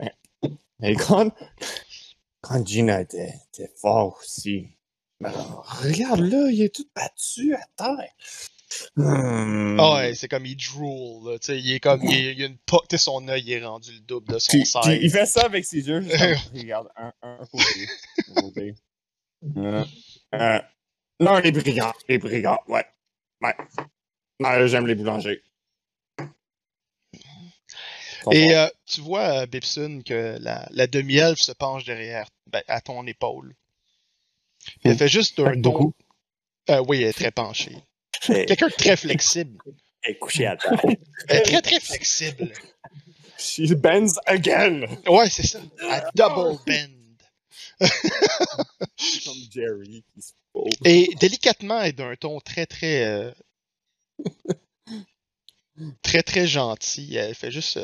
mais, mais quand, quand Gina était, était fort aussi, regarde là, il est tout battu à terre. Hmm. Ah ouais, c'est comme il drool, là, tu sais, il est comme, il, il a une po- tu son œil il est rendu le double de son Puis, size. puis il fait ça avec ses yeux. comme, regarde, un, un côté. un côté. Euh, euh, non, les brigands. Les brigands, ouais. Ouais. Ouais, j'aime les boulangers. Et euh, tu vois, euh, Bibson, que la, la demi-elfe se penche derrière, ben, à ton épaule. Elle Hmm. fait juste un. Beaucoup. Euh, oui, elle est très penchée. Elle Quelqu'un de très flexible. est couchée à terre. Elle est très, très flexible. She bends again! Ouais, c'est ça. À double bend. Comme Jerry qui se pose. Et délicatement et d'un ton très, très. euh, très, très gentil. Elle fait juste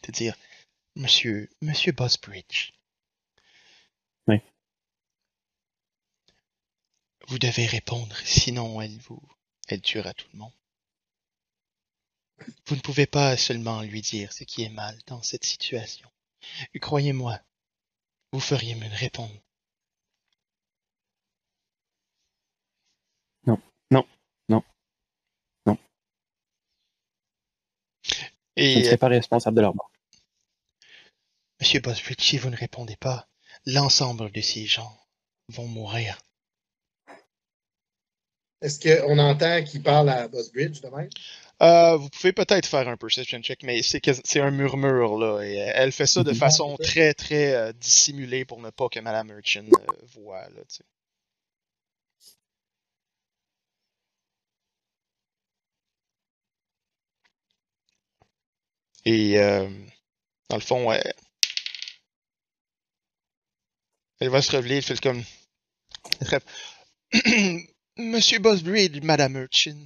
te dire Monsieur, Monsieur Busbridge. Oui. Vous devez répondre, sinon elle vous. Elle tuera tout le monde. Vous ne pouvez pas seulement lui dire ce qui est mal dans cette situation. Et Croyez-moi, vous feriez mieux de répondre. Non, non, non, non. Je ne Et pas responsable de leur mort. Monsieur Busbridge, si vous ne répondez pas, l'ensemble de ces gens vont mourir. Est-ce qu'on entend qu'il parle à Bridge de même? Euh, vous pouvez peut-être faire un perception check, mais c'est un murmure, là. Et euh, elle fait ça de Mhm. façon très, très euh, dissimulée pour ne pas que Madame Merchant euh, voit, là, tu sais. Et euh, dans le fond, elle, elle va se relever, elle fait comme. Monsieur Bosbridge, Madame Urchin,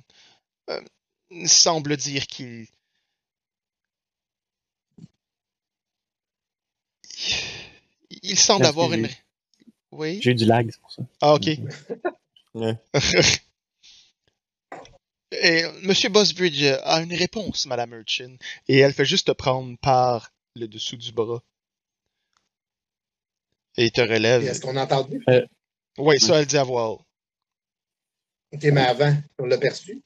euh, semble dire qu'il. Il semble avoir une. Oui? J'ai eu du lag, c'est pour ça. Ah, ok. Ouais. Et Monsieur Bosbridge a une réponse, Madame Urchin, et elle fait juste te prendre par le dessous du bras. Et te Puis relève. Est-ce qu'on a entendu? Oui, ça, elle dit à voix haute. OK, mais avant, on l'a perçu?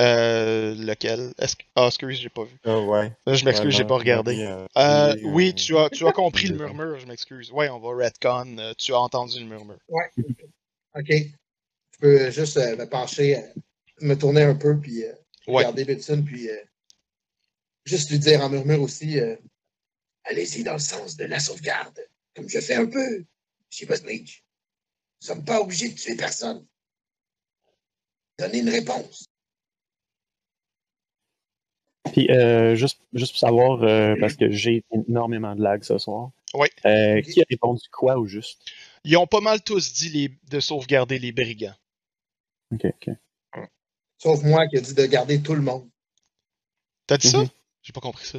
Euh, lequel? Est-ce que... Ah, excuse, j'ai pas vu. Ah ouais. Là, je m'excuse, Ouais, j'ai pas regardé. oui, euh, Euh, oui, euh, tu as, tu as compris le murmure, je m'excuse. Ouais, on va retcon, euh, tu as entendu le murmure. OK. Je peux juste euh, me pencher, euh, me tourner un peu, puis euh, Ouais. regarder Bitson, puis euh, juste lui dire en murmure aussi euh, Allez-y dans le sens de la sauvegarde, comme je fais un peu chez Bosbridge. Nous ne sommes pas obligés de tuer personne. Donnez une réponse. Puis, euh, juste, juste pour savoir, euh, parce que j'ai énormément de lag ce soir. Oui. Euh. Qui a répondu quoi au juste? Ils ont pas mal tous dit les... de sauvegarder les brigands. Ok, ok. Sauf moi qui ai dit de garder tout le monde. T'as dit ça? Mhm. J'ai pas compris ça.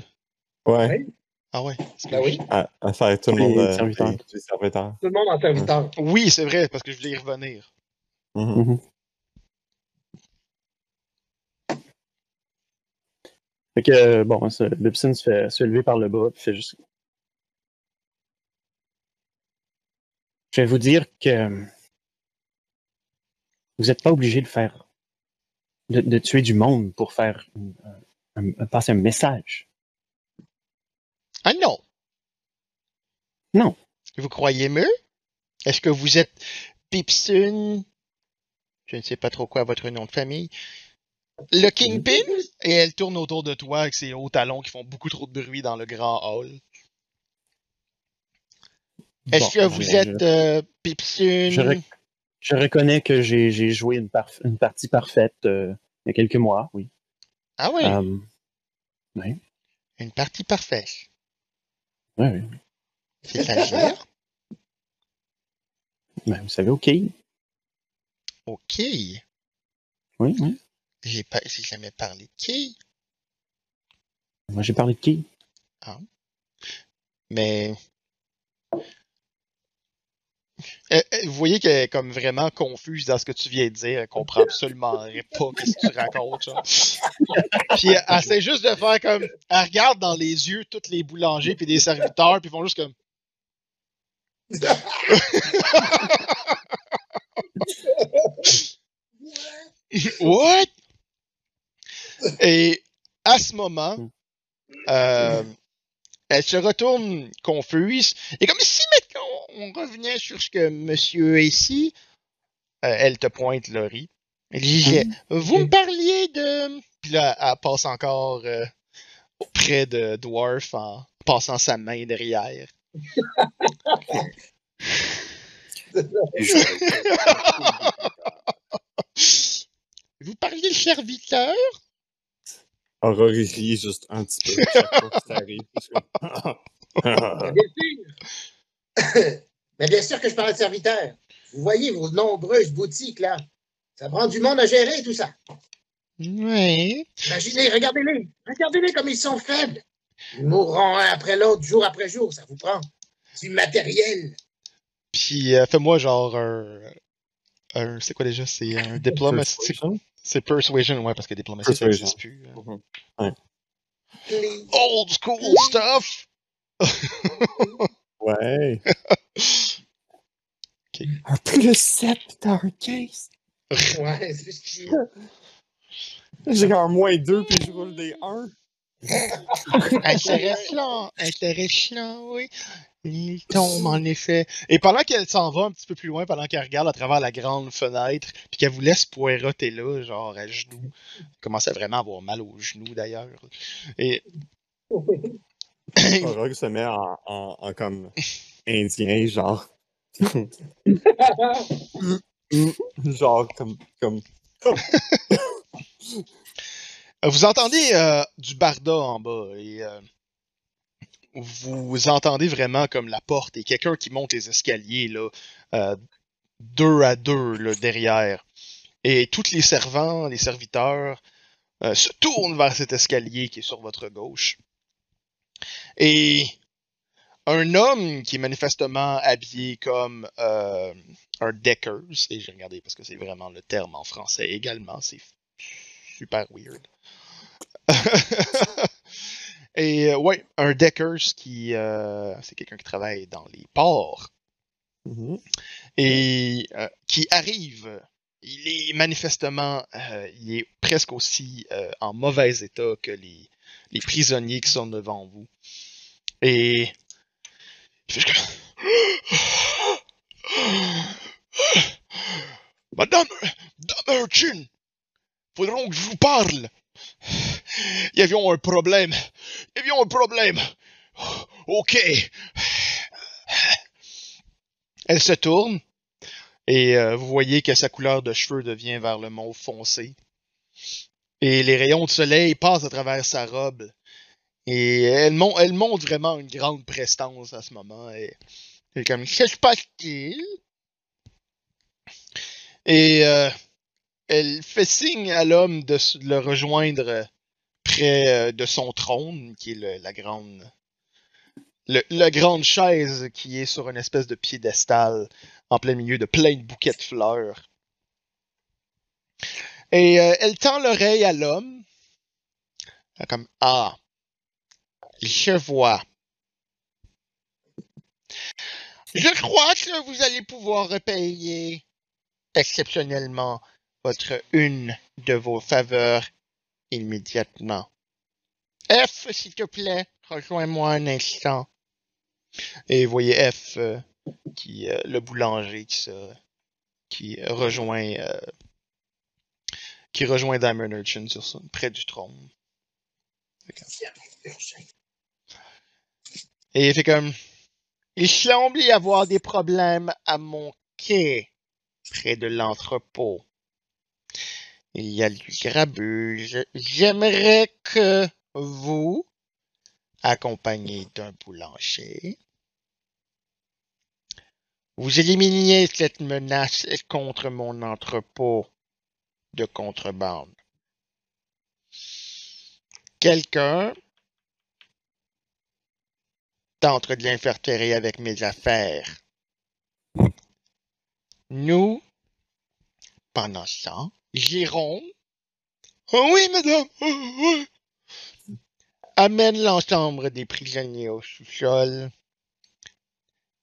Ouais. Ah ouais? Ben oui, À, à faire tout le monde. euh, serviteurs. les- les serviteurs. tout le monde en serviteur. Oui, c'est vrai, parce que je voulais y revenir. Mhm. Mhm. Fait que, euh, bon, ça, Lipson se fait, se lever par le bas, puis fait juste. Je vais vous dire que vous n'êtes pas obligé de faire. De, de tuer du monde pour faire. une- un- un- passer un message. Ah non! Non. Vous croyez mieux? Est-ce que vous êtes Pipsun? Je ne sais pas trop quoi votre nom de famille. Le Kingpin? Et elle tourne autour de toi avec ses hauts talons qui font beaucoup trop de bruit dans le grand hall. Est-ce Bon, que vous je- êtes euh, Pipsun? Je, rec- je reconnais que j'ai joué une partie parfaite euh, il y a quelques mois, oui. Ah oui, Euh, une partie parfaite. Ouais, ouais. C'est-à-dire? Ben, vous savez, OK. ok. Oui, oui. J'ai pas, j'ai jamais parlé de qui. Moi, j'ai parlé de qui? Mais. Euh, euh, vous voyez qu'elle est comme vraiment confuse dans ce que tu viens de dire. Elle comprend absolument pas ce que tu racontes. Puis elle elle essaie juste de faire comme. Elle regarde dans les yeux tous les boulangers puis des serviteurs, puis ils font juste comme. What? Et à ce moment, euh, elle se retourne confuse. Et comme si maintenant on revenait sur ce que monsieur est ici, euh, elle te pointe Laurie. Elle dit Vous me parliez de. Puis là, elle passe encore euh, près de Dwarf en passant sa main derrière. Vous parliez de serviteur? Aurore rit juste un petit peu chaque fois que ça arrive. Mais bien sûr. Mais bien sûr que je parle de serviteurs. Vous voyez vos nombreuses boutiques, là. Ça prend du monde à gérer, tout ça. Oui. Imaginez, regardez-les. Regardez-les comme ils sont faibles. Ils mourront un après l'autre, jour après jour. Ça vous prend du matériel. Puis euh, fais-moi genre un. un c'est quoi déjà? C'est un diplomacy. C'est persuasion, ouais, parce que diplomatie, ça Persuasion. existe plus. hein. Mhm. Les- Old school stuff! Ouais. Ok. Un plus 7 dans un case. Ouais, c'est ce qui- J'ai un moins 2 puis je roule des 1. Intéressant, intéressant, oui. Il tombe, en effet. Et pendant qu'elle s'en va un petit peu plus loin, pendant qu'elle regarde à travers la grande fenêtre, puis qu'elle vous laisse poireauter là, genre à genoux, elle commence à vraiment avoir mal aux genoux d'ailleurs. Et. Rogue se met en, en, en comme indien, genre. genre comme. comme... Vous entendez euh, du barda en bas et euh, vous entendez vraiment comme la porte et quelqu'un qui monte les escaliers là, euh, deux à deux là, derrière. Et tous les servants, les serviteurs euh, se tournent vers cet escalier qui est sur votre gauche. Et un homme qui est manifestement habillé comme euh, un deckers, et j'ai regardé parce que c'est vraiment le terme en français également, c'est super weird. Et euh, ouais, un deckers qui euh, c'est quelqu'un qui travaille dans les ports Mhm. et euh, qui arrive. Il est manifestement, euh, il est presque aussi euh, en mauvais état que les, les prisonniers qui sont devant vous. Et il fait juste comme- Madame, Dame Urchin, faudrait donc que je vous parle. Il y avait un problème. Il y avait un problème. Ok. Elle se tourne et euh, vous voyez que sa couleur de cheveux devient vers le mauve foncé. Et les rayons de soleil passent à travers sa robe. Et elle, mon- elle montre vraiment une grande prestance à ce moment. Et, comme, que se passe-t-il? Et euh, elle fait signe à l'homme de le rejoindre près euh, de son trône, qui est la grande le- la grande chaise qui est sur une espèce de piédestal en plein milieu de plein de bouquets de fleurs. Et euh, elle tend l'oreille à l'homme. Comme Ah, je vois. Je crois que vous allez pouvoir repayer exceptionnellement votre une de vos faveurs immédiatement. F, s'il te plaît, rejoins-moi un instant. Et vous voyez F, euh, qui, euh, le boulanger qui se, qui euh, rejoint, qui rejoint Diamond Urchin sur près du trône. Et il fait comme, il semble y avoir des problèmes à mon quai, près de l'entrepôt. Il y a du grabuge. J'aimerais que vous, accompagné d'un boulanger, vous éliminiez cette menace contre mon entrepôt de contrebande. Quelqu'un tente de l'interférer avec mes affaires. Nous, pendant ce temps, Jérôme, oh oui, madame, oh oui, amène l'ensemble des prisonniers au sous-sol,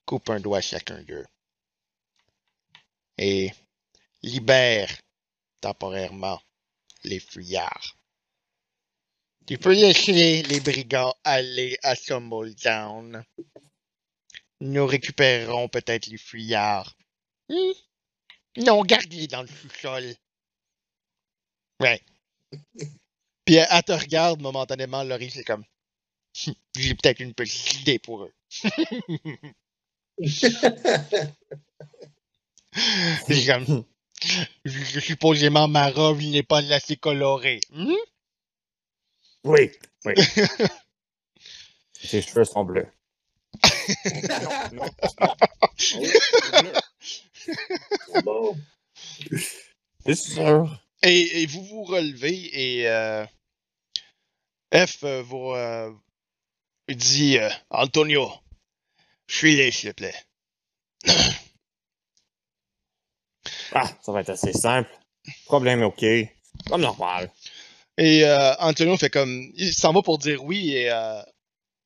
coupe un doigt chacun d'eux et libère temporairement les fuyards. Tu peux laisser les brigands aller à Stumble Down. Nous récupérerons peut-être les fuyards. Hmm? Non, gardez dans le sous-sol. Ouais. Puis elle, elle te regarde momentanément, Laurie, c'est comme. J'ai peut-être une petite idée pour eux. C'est comme. Supposément ma robe n'est pas assez colorée. Hmm? Oui, oui. Ses cheveux sont bleus. non, non, non. bon. C'est sûr. Et, et vous vous relevez et euh, F euh, vous euh, dit euh, Antonio, suis-les s'il te plaît. Ah, ça va être assez simple. Problème OK. Comme normal. Et euh, Antonio fait comme. Il s'en va pour dire oui et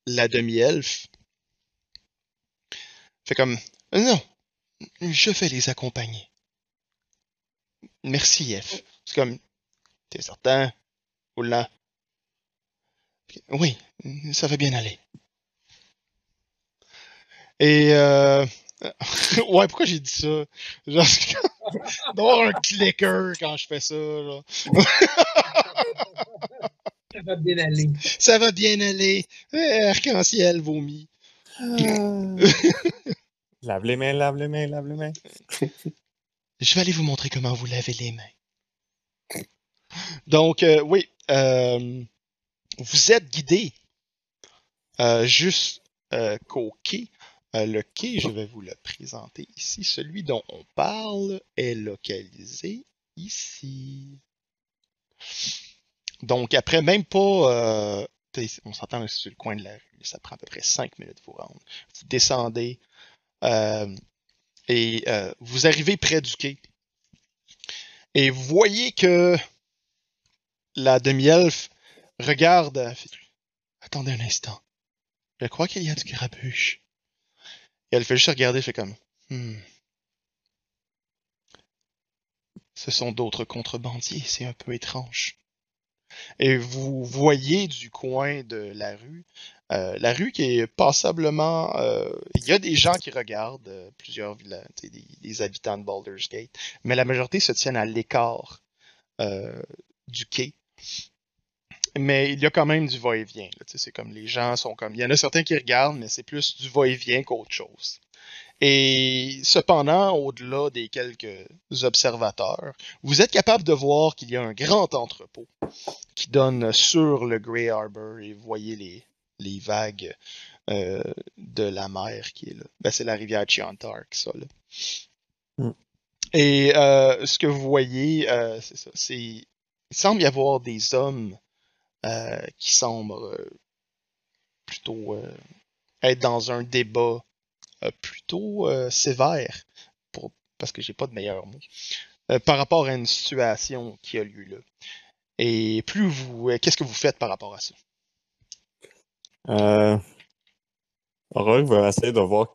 la demi-elfe fait comme. Non, je vais les accompagner. Merci F. C'est comme. T'es certain? Oula. Oui, ça va bien aller. Et euh... ouais, pourquoi j'ai dit ça? Genre, d'avoir un clicker quand je fais ça. Là. Ça va bien aller. Ça va bien aller. Eh, Arc-en-ciel vomi. Lave les mains, lave les mains, lave les mains. Je vais aller vous montrer comment vous lavez les mains. Donc, euh, oui, euh, vous êtes guidé euh, juste euh, quai. Le quai, je vais vous le présenter ici. Celui dont on parle est localisé ici. Donc, après même pas... on s'entend sur le coin de la rue. Ça prend à peu près 5 minutes de vous rendre. Vous descendez et vous arrivez près du quai. Et voyez que la demi-elfe regarde. Attendez un instant. Je crois qu'il y a du grabuge. Et elle fait juste regarder, fait comme. Hmm. Ce sont d'autres contrebandiers, c'est un peu étrange. Et vous voyez du coin de la rue, euh, la rue qui est passablement. euh, Il y a des gens qui regardent, euh, plusieurs villages, des, des habitants de Baldur's Gate, mais la majorité se tiennent à l'écart du quai. Mais il y a quand même du va-et-vient. C'est comme les gens sont comme. Il y en a certains qui regardent, mais c'est plus du va-et-vient qu'autre chose. Et cependant, au-delà des quelques observateurs, vous êtes capable de voir qu'il y a un grand entrepôt qui donne sur le Grey Harbor et vous voyez les, les vagues euh, de la mer qui est là. Ben, c'est la rivière Chiantark, ça. Là. Mm. Et euh, ce que vous voyez, euh, c'est ça. C'est, il semble y avoir des hommes qui semblent plutôt être dans un débat plutôt euh, sévère, pour, parce que j'ai pas de meilleur mot, euh, par rapport à une situation qui a lieu là. Et plus vous, euh, qu'est-ce que vous faites par rapport à ça? Euh, Rogue va essayer de voir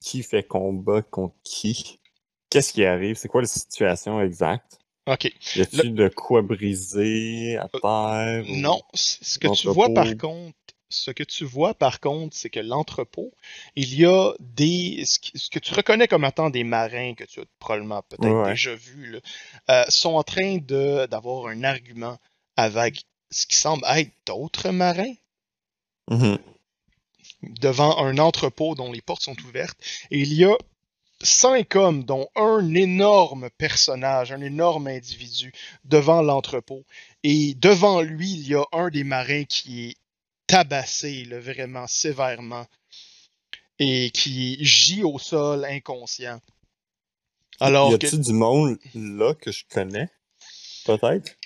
qui fait combat contre qui. Qu'est-ce qui arrive? C'est quoi la situation exacte? Ok. Y a-t-il de quoi briser à terre? Euh, Non, ce que tu vois par contre, ce que tu vois par contre, c'est que l'entrepôt, il y a des, ce que tu reconnais comme étant des marins que tu as probablement peut-être Ouais. déjà vu, là, euh, sont en train de d'avoir un argument avec ce qui semble être d'autres marins Mhm. devant un entrepôt dont les portes sont ouvertes. Et il y a cinq hommes, dont un énorme personnage, un énorme individu, devant l'entrepôt. Et devant lui, il y a un des marins qui est tabassé, là, vraiment sévèrement, et qui gît au sol inconscient. Alors y que a-t-il du monde là que je connais? Peut-être?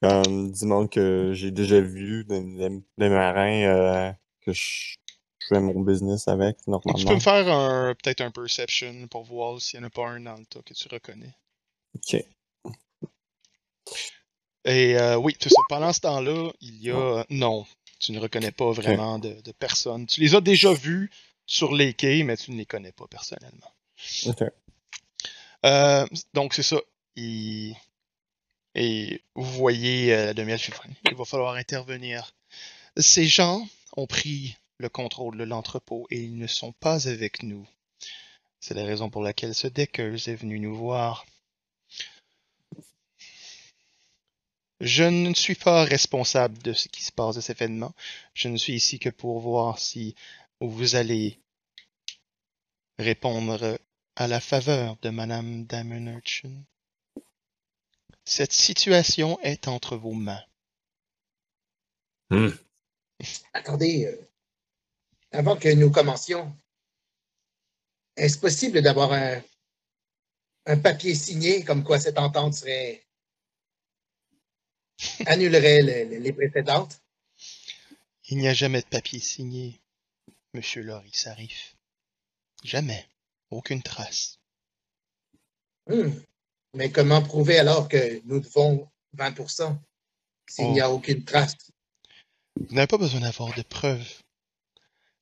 Comme du monde que j'ai déjà vu, des, des- des marins euh, que je, je fais mon business avec tu peux normalement. me faire un peut-être un perception pour voir s'il n'y en a pas un dans le tas que tu reconnais. Ok. Et euh, oui, tout ça. Pendant ce temps-là, il y a. Non, tu ne reconnais pas vraiment de, de personne. Tu les as déjà vus sur les quais, mais tu ne les connais pas personnellement. Euh, donc, c'est ça. Et vous voyez euh, la demi-elfe, il va falloir intervenir. Ces gens ont pris le contrôle de l'entrepôt et ils ne sont pas avec nous. C'est la raison pour laquelle ce Deckers est venu nous voir. Je ne suis pas responsable de ce qui se passe de cet événement. Je ne suis ici que pour voir si vous allez répondre à la faveur de Madame Damenerchen. Cette situation est entre vos mains. Attendez, euh, avant que nous commencions, est-ce possible d'avoir un, un papier signé comme quoi cette entente serait annulerait le- le- les précédentes? Il n'y a jamais de papier signé, Monsieur Loris Arif. Jamais. Aucune trace. Hmm. Mais comment prouver alors que nous devons 20% s'il Oh. n'y a aucune trace? Vous n'avez pas besoin d'avoir de preuves.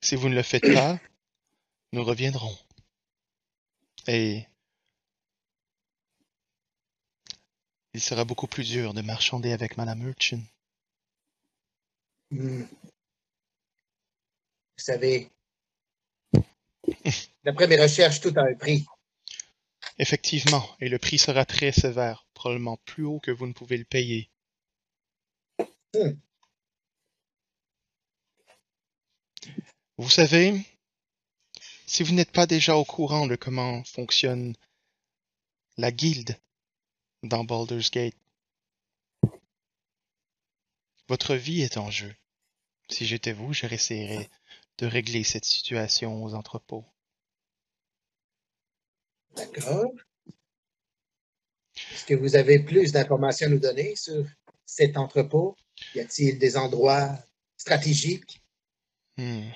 Si vous ne le faites pas, nous reviendrons. Et il sera beaucoup plus dur de marchander avec Madame Urchin. Hmm. Vous savez, d'après mes recherches, tout a un prix. Effectivement, et le prix sera très sévère, probablement plus haut que vous ne pouvez le payer. Hmm. Vous savez, si vous n'êtes pas déjà au courant de comment fonctionne la guilde dans Baldur's Gate, votre vie est en jeu. Si j'étais vous, j'essaierais de régler cette situation aux entrepôts. D'accord. Est-ce que vous avez plus d'informations à nous donner sur cet entrepôt? Y a-t-il des endroits stratégiques? Hmm.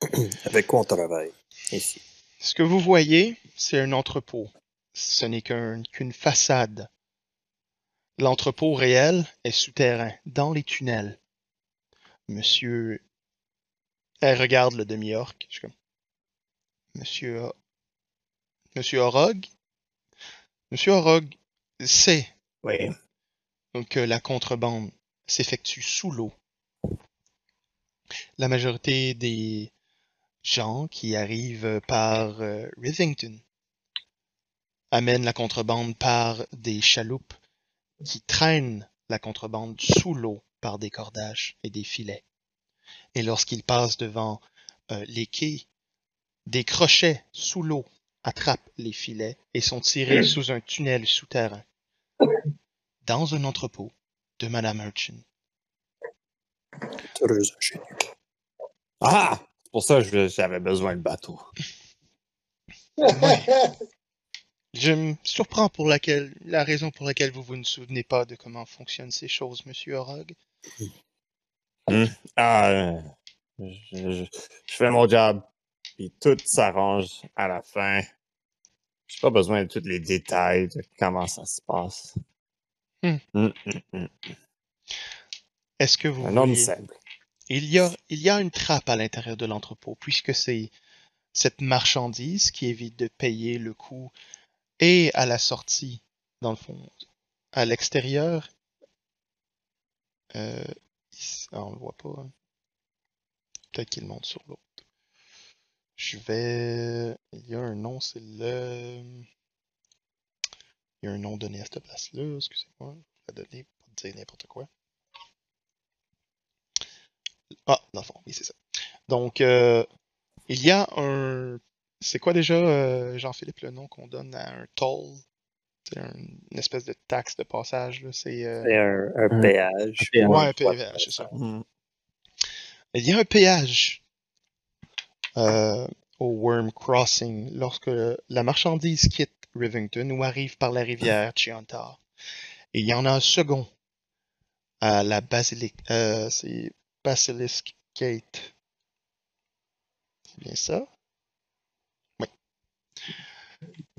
Avec quoi on travaille ici? Ce que vous voyez, c'est un entrepôt. Ce n'est qu'un- qu'une façade. L'entrepôt réel est souterrain, dans les tunnels. Monsieur... Elle regarde le demi-orc. Comme... Monsieur... Monsieur Orog? Monsieur Orog sait Oui. que la contrebande s'effectue sous l'eau. La majorité des gens qui arrivent par euh, Rivington amènent la contrebande par des chaloupes qui traînent la contrebande sous l'eau par des cordages et des filets. Et lorsqu'ils passent devant euh, les quais, des crochets sous l'eau attrapent les filets et sont tirés sous un tunnel souterrain dans un entrepôt de Madame Urchin. Très ingénieux. Ah! C'est pour ça que j'avais besoin de bateau. Je me surprends pour laquelle, la raison pour laquelle vous vous ne souvenez pas de comment fonctionnent ces choses, Monsieur Orog. Ah, euh, je, je- je fais mon job, puis tout s'arrange à la fin. J'ai pas besoin de tous les détails de comment ça se passe. Hum, hum, hum. Est-ce que vous Un homme simple. Il y a, il y a une trappe à l'intérieur de l'entrepôt, puisque c'est cette marchandise qui évite de payer le coût et à la sortie, dans le fond, à l'extérieur. Euh, ah, on le voit pas. hein. Peut-être qu'il monte sur l'autre. Je vais. Il y a un nom, c'est le. Il y a un nom donné à cette place-là, excusez-moi. Je vais donner pour dire n'importe quoi. Ah, dans le fond, oui, c'est ça. Donc, euh, il y a un. C'est quoi déjà, euh, Jean-Philippe, le nom qu'on donne à un toll? C'est un- une espèce de taxe de passage, là. C'est. euh, C'est un, péage. un Ouais, un péage, c'est ça. Hum. Il y a un péage euh, au Worm Crossing lorsque la marchandise quitte Rivington ou arrive par la rivière Chiantar. Et il y en a un second à la basilique. Euh, c'est Basilisk Gate. C'est bien ça?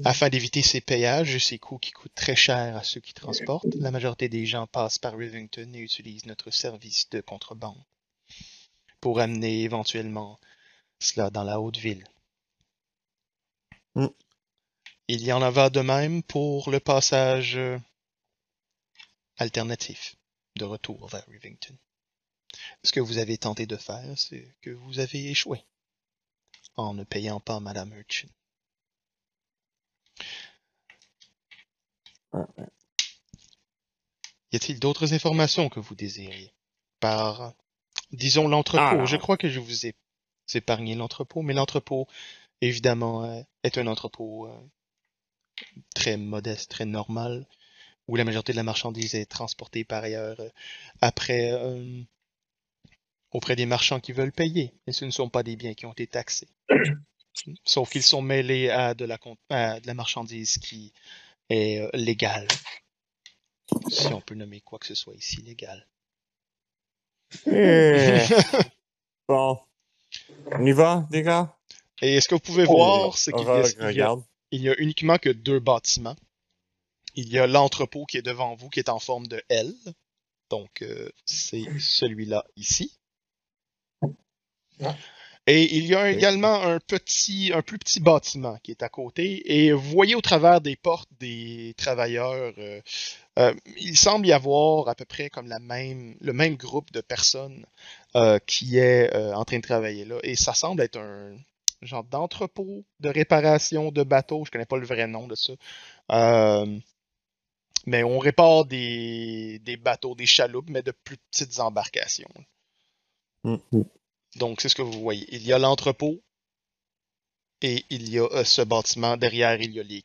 Afin d'éviter ces péages et ces coûts qui coûtent très cher à ceux qui transportent, la majorité des gens passent par Rivington et utilisent notre service de contrebande pour amener éventuellement cela dans la haute ville. Mm. Il y en va de même pour le passage euh, alternatif de retour vers Rivington. Ce que vous avez tenté de faire, c'est que vous avez échoué en ne payant pas Madame Urchin. Y a-t-il d'autres informations que vous désiriez Par, disons, l'entrepôt? Ah. Je crois que je vous ai épargné l'entrepôt, mais l'entrepôt, évidemment, euh, est un entrepôt euh, très modeste, très normal, où la majorité de la marchandise est transportée par ailleurs euh, après euh, auprès des marchands qui veulent payer. Et ce ne sont pas des biens qui ont été taxés. Sauf qu'ils sont mêlés à de la, con- à de la marchandise qui est euh, légale. Si on peut nommer quoi que ce soit ici légal. Eh, bon. On y va, les gars? Et ce que vous pouvez Oh, voir, c'est qu'il y, a- il y a uniquement que deux bâtiments. Il y a l'entrepôt qui est devant vous, qui est en forme de L. Donc, euh, c'est celui-là ici. Et il y a également un petit, un plus petit bâtiment qui est à côté. Et vous voyez au travers des portes des travailleurs, euh, euh, il semble y avoir à peu près comme la même, le même groupe de personnes euh, qui est en train de travailler là. Et ça semble être un genre d'entrepôt de réparation de bateaux. Je connais pas le vrai nom de ça. Mais on répare des, des bateaux, des chaloupes, mais de plus petites embarcations. Mm. Donc, c'est ce que vous voyez. Il y a l'entrepôt et il y a euh, ce bâtiment. Derrière, il y a les.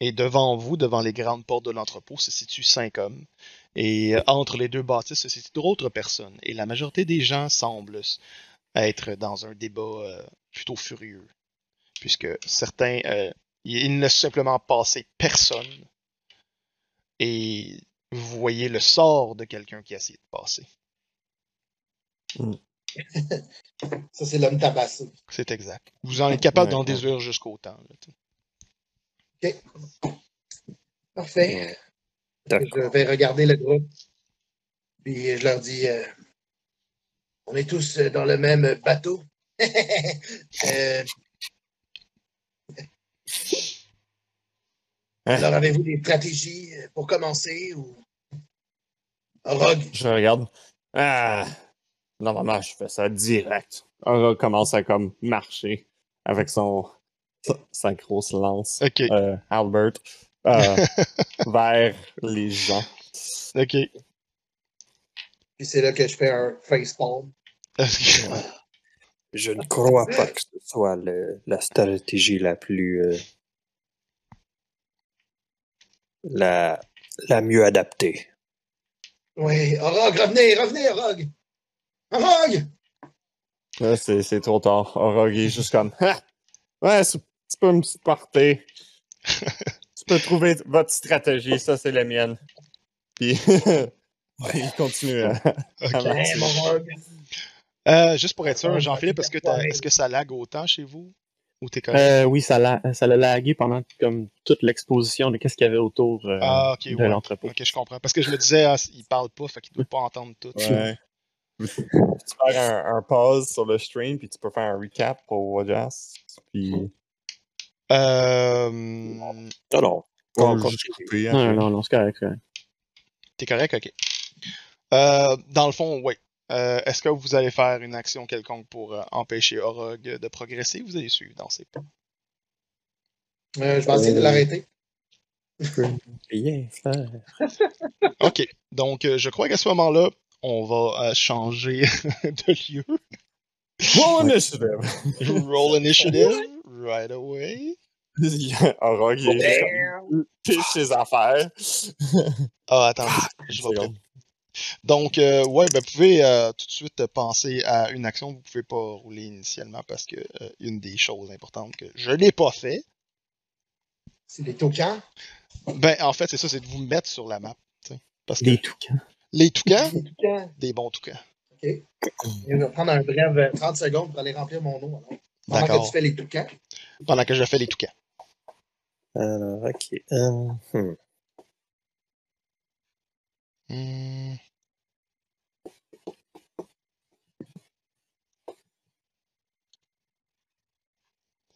Et devant vous, devant les grandes portes de l'entrepôt, se situent cinq hommes. Et euh, entre les deux bâtisses se situent d'autres personnes. Et la majorité des gens semblent être dans un débat euh, plutôt furieux. Puisque certains, euh, il laissent simplement passer personne. Et vous voyez le sort de quelqu'un qui a essayé de passer. Ça, c'est l'homme tabassé. C'est exact. Vous en êtes capable Ouais, d'en ouais. déduire jusqu'au temps. là, sais. Parfait. D'accord. Je vais regarder le groupe. Puis je leur dis euh, on est tous euh, dans le même bateau. Euh, Hein? alors, avez-vous des stratégies euh, pour commencer ou? Rogue, Je regarde. Ah! Normalement, je fais ça direct. On commence à comme marcher avec son sa grosse lance. Ok. euh, Albert euh, vers les gens. Ok. puis c'est là que je fais un facepalm. Que- Je ne crois pas que ce soit le- la stratégie la plus. euh, la, la mieux adaptée. Oui, Rogue, revenez, revenez, Rogue! Rogue! Là, c'est, c'est trop tard. Orog est juste comme. Ah! Ouais, c'est- tu peux me supporter. tu peux trouver votre stratégie, ça c'est la mienne. Puis il continue à! Euh, juste pour être sûr, Jean-Philippe, est-ce que, est-ce que ça lag autant chez vous? Ou t'es correct? Euh, oui, ça l'a, ça l'a lagué pendant comme toute l'exposition de qu'est-ce qu'il y avait autour euh, ah, de ouais. l'entrepôt. Ok, je comprends. Parce que je me disais, ah, il parle pas, fait qu'il doit pas entendre tout. Ouais. Tu peux faire un, un pause sur le stream, puis tu peux faire un recap pour Wajas. Puis. Euh, Non, non. Couper. Non, non, non, c'est correct. c'est correct. T'es correct? Ok. Euh, dans le fond, oui. Euh, est-ce que vous allez faire une action quelconque pour euh, empêcher Orog de progresser? Vous allez suivre dans ses pas. Euh, je vais essayer de l'arrêter. Rien faire. Ok. Donc, euh, je crois qu'à ce moment-là, on va euh, changer de lieu. Roll initiative! Roll initiative right away. Orog il est piche ses affaires. Ah, attendez, je vais prendre. Donc, euh, ouais, ben, vous pouvez euh, tout de suite penser à une action que vous pouvez pas rouler initialement parce que euh, une des choses importantes que je n'ai pas fait, C'est des tokens. ben, en fait, c'est ça, c'est de vous mettre sur la map. Parce que Des toucans. Les toucans, Des toucans. des bons toucans. Et je vais prendre un bref euh, 30 secondes pour aller remplir mon eau. alors. Pendant que tu fais les toucans? Pendant que je fais les toucans. Alors, ok. Euh, hmm. Hmm.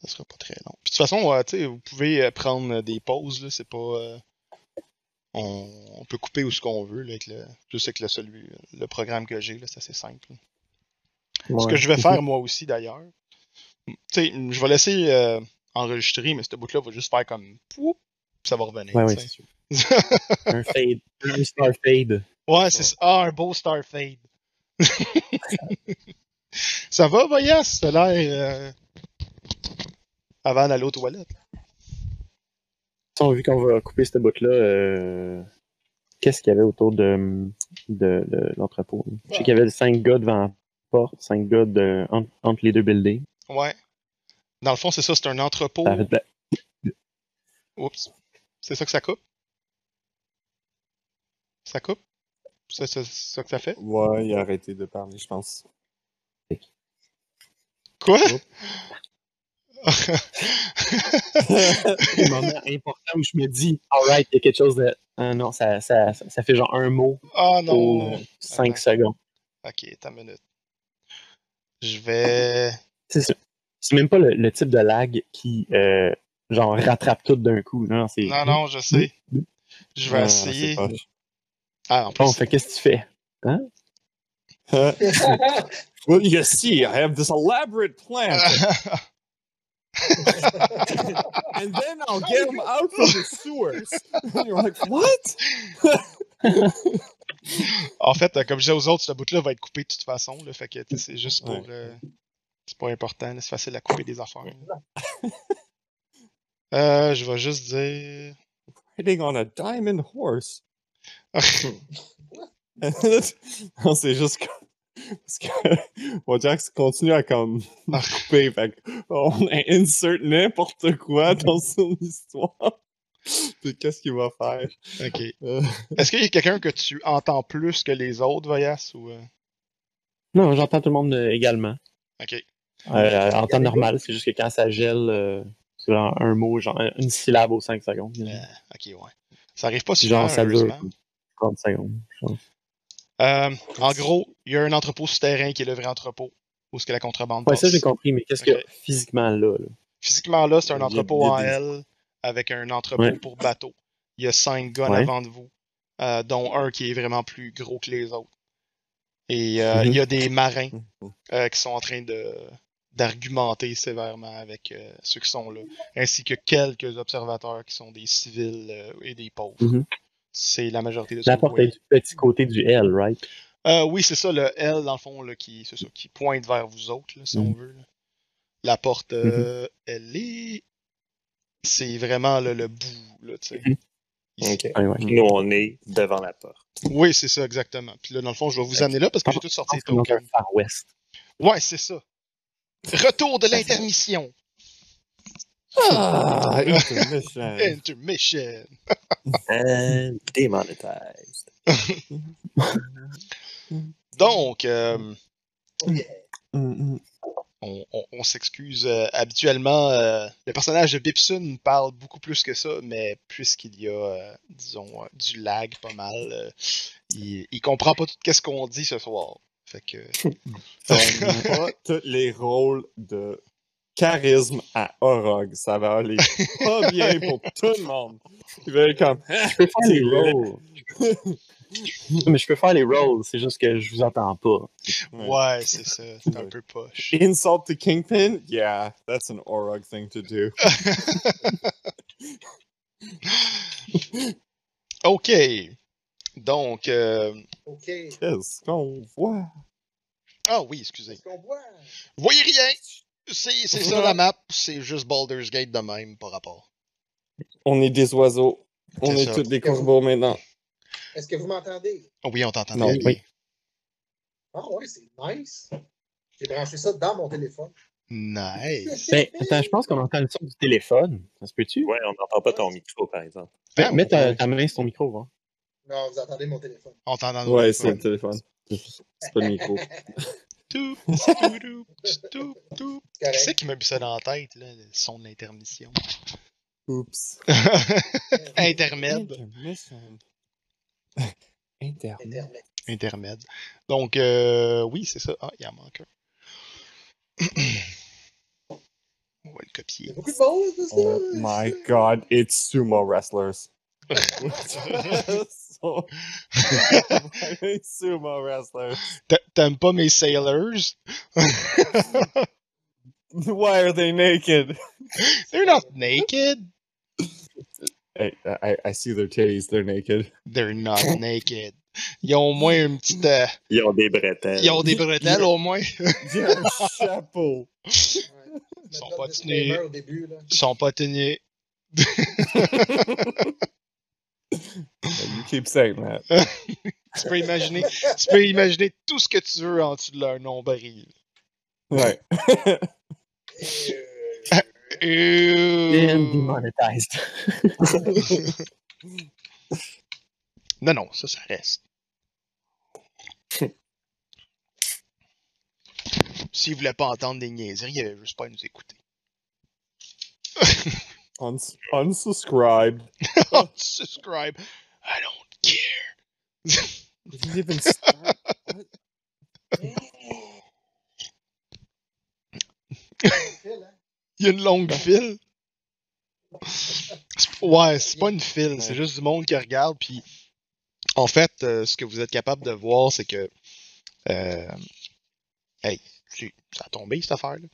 Ça sera pas très long. Puis de toute façon, euh, vous pouvez euh, prendre des pauses, là, c'est pas. euh, on, on peut couper où ce qu'on veut, là, avec le, le, celui, le programme que j'ai, là, c'est assez simple. Ce Ouais. que je vais faire moi aussi d'ailleurs, tu sais, je vais laisser euh, enregistrer, mais ce bout-là va juste faire comme poup, ça va revenir. Ouais, ouais, sûr. un fade. Un star fade. Ouais, c'est ça. Ah, un beau Star Fade. ça va, Voyas? Ça a l'air. euh, Avant d'aller aux toilettes. On vu qu'on va couper cette bout-là, euh, qu'est-ce qu'il y avait autour de, de, de l'entrepôt? Je sais qu'il y avait cinq gars devant la porte, cinq gars de, entre, entre les deux buildings. Ouais. Dans le fond, c'est ça, c'est un entrepôt. Oups. C'est ça que ça coupe? Ça coupe? C'est ça que ça fait? Ouais, il a arrêté de parler, je pense. Quoi? un moment important où je me dis, alright, il y a quelque chose de. Ah non, ça, ça, ça, fait genre un mot oh pour non! cinq Attends. secondes. Ok, une minute. Je vais. C'est ça. C'est même pas le, le type de lag qui, euh, genre, rattrape tout d'un coup. Non, c'est. Non, non, je sais. Je vais Ah, essayer. Ah, en plus. Bon, fait qu'est-ce que tu fais? well, you see, I have this elaborate plan, and then I'll get him out from the sewers. And you're like, what? en fait, euh, comme je disais aux autres, ce bout-là va être coupé de toute façon. Là, fait que c'est juste pour. Ouais. euh, c'est pas important, c'est facile à couper des affaires. Euh, je vais juste dire. Riding on a diamond horse. non, c'est juste. Parce que Wajax continue à comme couper, fait on insert n'importe quoi dans son histoire. Puis qu'est-ce qu'il va faire? Ok. Euh, Est-ce qu'il y a quelqu'un que tu entends plus que les autres, Voyas ou euh, Non, j'entends tout le monde euh, également. Ok. Euh, en temps normal, c'est juste que quand ça gèle, euh, c'est genre un mot, genre une syllabe aux 5 secondes. Euh, ok, ouais. Ça arrive pas souvent, genre, ça dure heureusement. 30 secondes. je pense. Euh, en gros, il y a un entrepôt souterrain qui est le vrai entrepôt. Où est-ce que la contrebande Ouais, passe. ça j'ai compris, mais qu'est-ce qu'il y a Ok. physiquement là? là? Physiquement, là, c'est un entrepôt en des- L avec un entrepôt Ouais. pour bateau. Il y a cinq guns Ouais. avant de vous, euh, dont un qui est vraiment plus gros que les autres. Et euh, Mhm. il y a des marins euh, qui sont en train de d'argumenter sévèrement avec euh, ceux qui sont là, ainsi que quelques observateurs qui sont des civils euh, et des pauvres. Mhm. C'est la majorité de ce La porte est du petit côté du L, right? Euh, oui, c'est ça, le L, dans le fond, là, qui, c'est ça, qui pointe vers vous autres, là, si on Mhm. veut. là. La porte, euh, elle est. C'est vraiment là, le bout, là, tu sais. Mhm. Ouais. Nous, on est devant la porte. Oui, c'est ça, exactement. Puis là, dans le fond, je vais vous amener là parce que j'ai tout sorti dans le Far West. Ouais, c'est ça. Retour de l'intermission. Ah, intermission. Intermission. And demonetized. Donc, euh, on, on- on s'excuse. euh, habituellement, euh, le personnage de Bipsun parle beaucoup plus que ça, mais puisqu'il y a, euh, disons, euh, du lag pas mal, euh, il, il comprend pas tout ce qu'on dit ce soir. Fait que. Pas tous les rôles de charisme à Orog. Ça va aller pas bien pour tout le monde. Il va être comme. Je peux faire les rolls. mais je peux faire les rolls, c'est juste que je vous entends pas. ouais, c'est ça. C'est un peu poche. Insult the Kingpin? Yeah, that's an Orog thing to do. Ok. Donc, euh, Ok. Qu'est-ce qu'on voit? ah oui, excusez. Qu'est-ce qu'on voit? Vous voyez rien. C'est ça la map. C'est juste Baldur's Gate de même par rapport? On est des oiseaux. On est tous des corbeaux maintenant. Est-ce que vous m'entendez? Oh oui, on t'entend bien. oui. Ah ouais, c'est nice. J'ai branché ça dans mon téléphone. Nice. Ben, attends, je pense qu'on entend le son du téléphone. Ça se peut-tu? Ouais, on n'entend pas ton micro, par exemple. Ben, Ah, mets ta, main sur ton micro, hein. Non, vous entendez mon téléphone. On t'entend. Ouais, c'est le téléphone. C'est pas le micro. Toup, toup, toup, toup. Qui c'est qui m'a mis ça dans la tête, là, le son de l'intermission? Oups. Intermède. Internet. Intermède. Donc, euh, oui, c'est ça. Ah, il en manque un. On va le copier. Oh my god, it's sumo wrestlers. so, sumo wrestlers. T'a- T'aimes pas mes sailors? Why are they naked? They're not naked. Hey, I, I see their titties, they're naked. They're not naked. Ils ont au moins une petite. euh, Ils ont des bretelles. Ils ont des bretelles au moins. Il y a un chapeau. Ouais. Ils sont pas tenus. Ils sont pas tenus. You keep saying that. Tu peux imaginer, tu peux imaginer tout ce que tu veux en dessous de leur nombril. Ouais. Euh, And Euh... demonetized. Non, non, ça, ça reste. S'ils voulaient pas entendre des niaiseries, ils avaient juste pas à nous écouter. Uns- unsubscribe. Subscribe. I don't care. Did you even start? file? Il y a une longue file. C'est- Ouais, c'est pas une file, c'est juste du monde qui regarde. Puis, en fait, euh, ce que vous êtes capable de voir, c'est que. Euh, hey, ça a tombé cette affaire-là.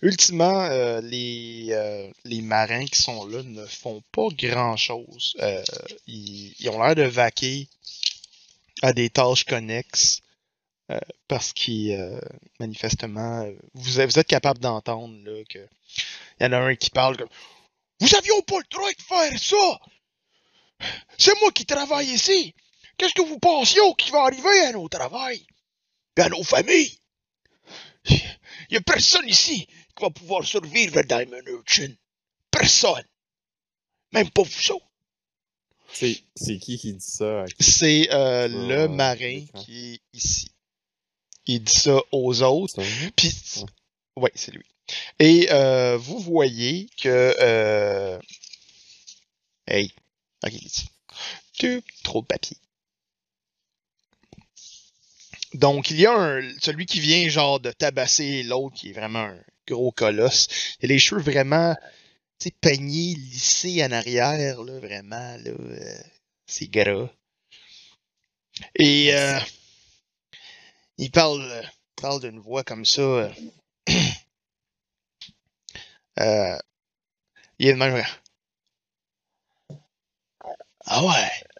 Ultimement, euh, les, euh, les marins qui sont là ne font pas grand-chose. Euh, ils, ont l'air de vaquer à des tâches connexes parce qu'ils, manifestement, vous, êtes- capable d'entendre là, que il y en a un qui parle comme Vous avions pas le droit de faire ça! C'est moi qui travaille ici! Qu'est-ce que vous pensiez qui va arriver à nos travail? Et à nos familles? Il y a personne ici qui va pouvoir survivre à Diamond Urchin. Personne! Même pas vous autres. C'est qui qui dit ça? C'est euh, Sur, le marin qui est ici. Il dit ça aux autres. Puis, Ouais. c'est lui. Et euh, vous voyez que. Euh... Hey, ok, ici. Tu- Trop de papier. Donc, il y a un, celui qui vient genre de tabasser l'autre, qui est vraiment un gros colosse. Il a les cheveux vraiment, peignés, lissés en arrière, là, vraiment, là. euh, c'est gras. Et euh, il parle, euh, parle d'une voix comme ça. il est de même. Ah ouais.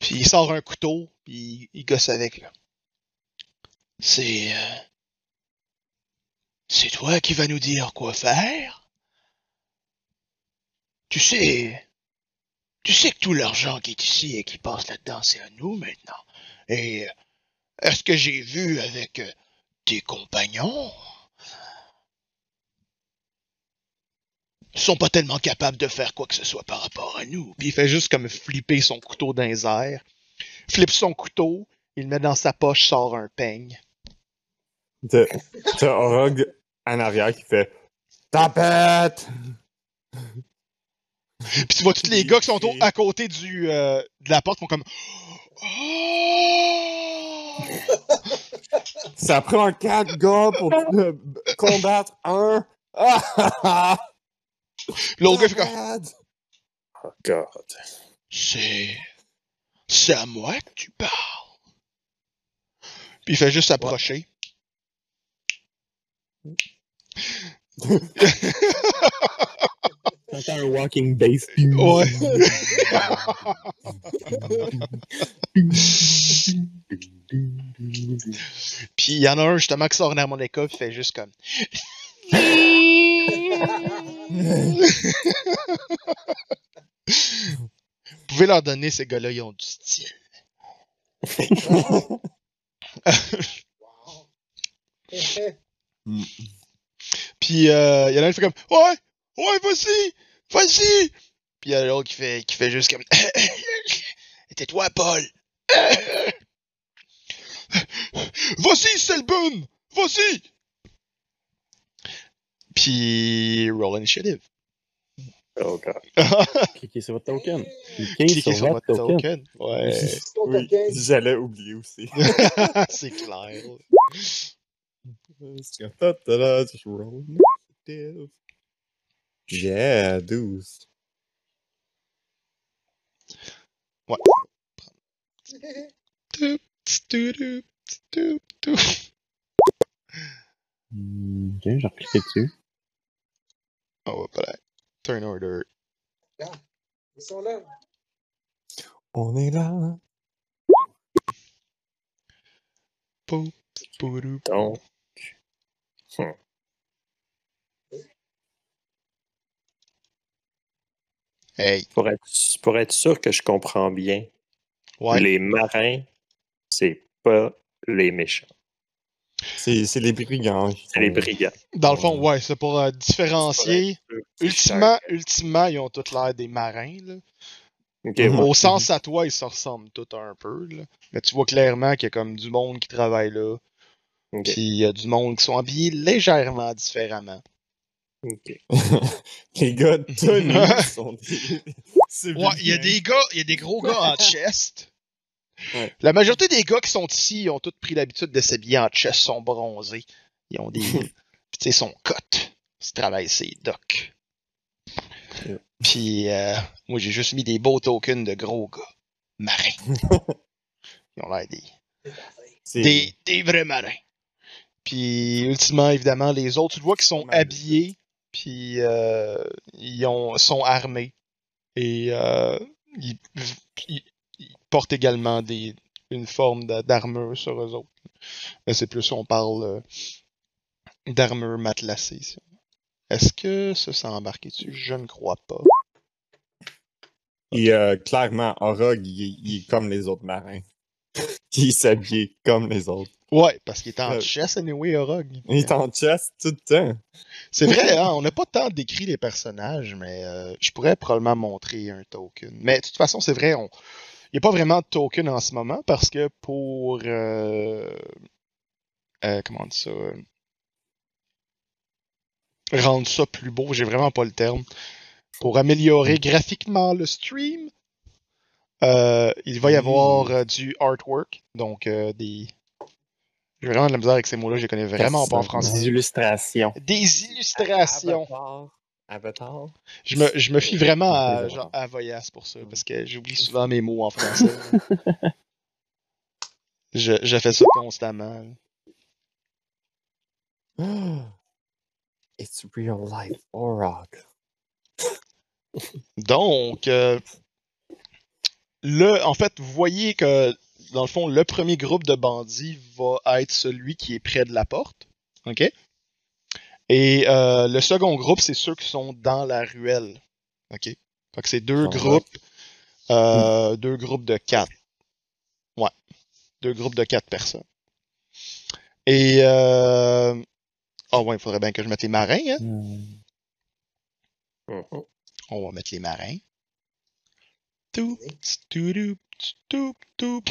Puis il sort un couteau, puis il gosse avec. là. C'est. euh, c'est toi qui vas nous dire quoi faire? Tu sais. Tu sais que tout l'argent qui est ici et qui passe là-dedans, c'est à nous maintenant. Et euh, est-ce que j'ai vu avec euh, tes compagnons? Sont pas tellement capables de faire quoi que ce soit par rapport à nous. Puis il fait juste comme flipper son couteau dans les airs. Flippe son couteau, il le met dans sa poche, sort un peigne. T'as Orog en arrière qui fait Tapette! Puis tu vois tous les gars qui sont au- à côté du, euh, de la porte qui font comme Oh! Ça prend quatre gars pour euh, combattre un. L'autre gars fait comme Tapette! Oh God. C'est. C'est à moi que tu parles. Puis il fait juste s'approcher. T'entends un walking bass. Ouais. Puis il y en a un justement qui sort en harmonica puis fait juste comme. Vous pouvez leur donner, ces gars-là, ils ont du style. Puis euh, il y en a un qui fait comme Ouais, ouais, vas-y, vas-y. Puis il y a l'autre qui fait, qui fait juste comme Tais-toi, Paul. vas-y, Selbun, vas-y. Puis roll initiative. Oh God. Cliquez sur votre token. Cliquez, Cliquez sur votre token. token. Ouais, Oui, j'allais oublier aussi. c'est clair. Yeah, 12. Toup, toup, toup, toup, toup. Hmm, Ok, j'ai recliqué dessus. Oh, voilà. Turn order. Ils sont là. On est là. Pou. Donc, Hey, pour être, pour être sûr que je comprends bien, ouais. les marins, c'est pas les méchants, C'est les brigands. c'est les brigands. Dans le fond, ouais, c'est pour euh, différencier. Ultimement, ultimement, ils ont tous l'air des marins, là. Mhm. Au sens à toi, ils se ressemblent tous un peu, là. Mais tu vois clairement qu'il y a comme du monde qui travaille là. Puis il y a du monde qui sont habillés légèrement différemment. ok. Les gars de tenue sont des. Ouais, il y a bien. des gars, il y a des gros gars en chest. Ouais. La majorité des gars qui sont ici ont tous pris l'habitude de s'habiller en chest, sont bronzés. Ils ont des. Puis, tu sais, sont cotes. Ils travaillent ces docks. Puis, euh, moi, j'ai juste mis des beaux tokens de gros gars. Marins. Ils ont l'air des, des, des vrais marins. Puis, ultimement, évidemment, les autres, tu vois qu'ils sont habillés. Puis, euh, ils ont, sont armés. Et euh, ils, ils- ils portent également des, une forme d'a- d'armure sur eux autres. Mais c'est plus, on parle euh, d'armure matelassée. Est-ce que ça s'est embarqué dessus? Je ne crois pas. Et euh, clairement, Orog, il, est- il est comme les autres marins. Il s'habille comme les autres. Ouais, parce qu'il est en Euh, chess anyway, Orog. Il est en chest tout le temps. C'est vrai, hein, on n'a pas tant décrit les personnages, mais euh, je pourrais probablement montrer un token. Mais de toute façon, c'est vrai, on... il n'y a pas vraiment de token en ce moment parce que pour... euh, euh, comment on dit ça euh, Rendre ça plus beau, j'ai vraiment pas le terme. Pour améliorer graphiquement le stream, euh, il va y avoir euh, du artwork, donc euh, des... J'ai vraiment de la misère avec ces mots-là, je les connais vraiment pas en français. Des illustrations. Des illustrations. Avatar. Je me, je me fie vraiment à, Des genre, à Voyas pour ça, parce que j'oublie souvent mes mots en français. je, je fais ça constamment. It's real life Orog. Donc, euh, le, en fait, vous voyez que, dans le fond, le premier groupe de bandits va être celui qui est près de la porte. OK? Et euh, le second groupe, c'est ceux qui sont dans la ruelle. OK? Fait que c'est deux ouais. groupes, euh, deux groupes de quatre. Ouais. Deux groupes de quatre personnes. Et, euh... ah ouais, il faudrait bien que je mette les marins, hein? Hmm. Mhm. On va mettre les marins. Toup, toup, toup, toup.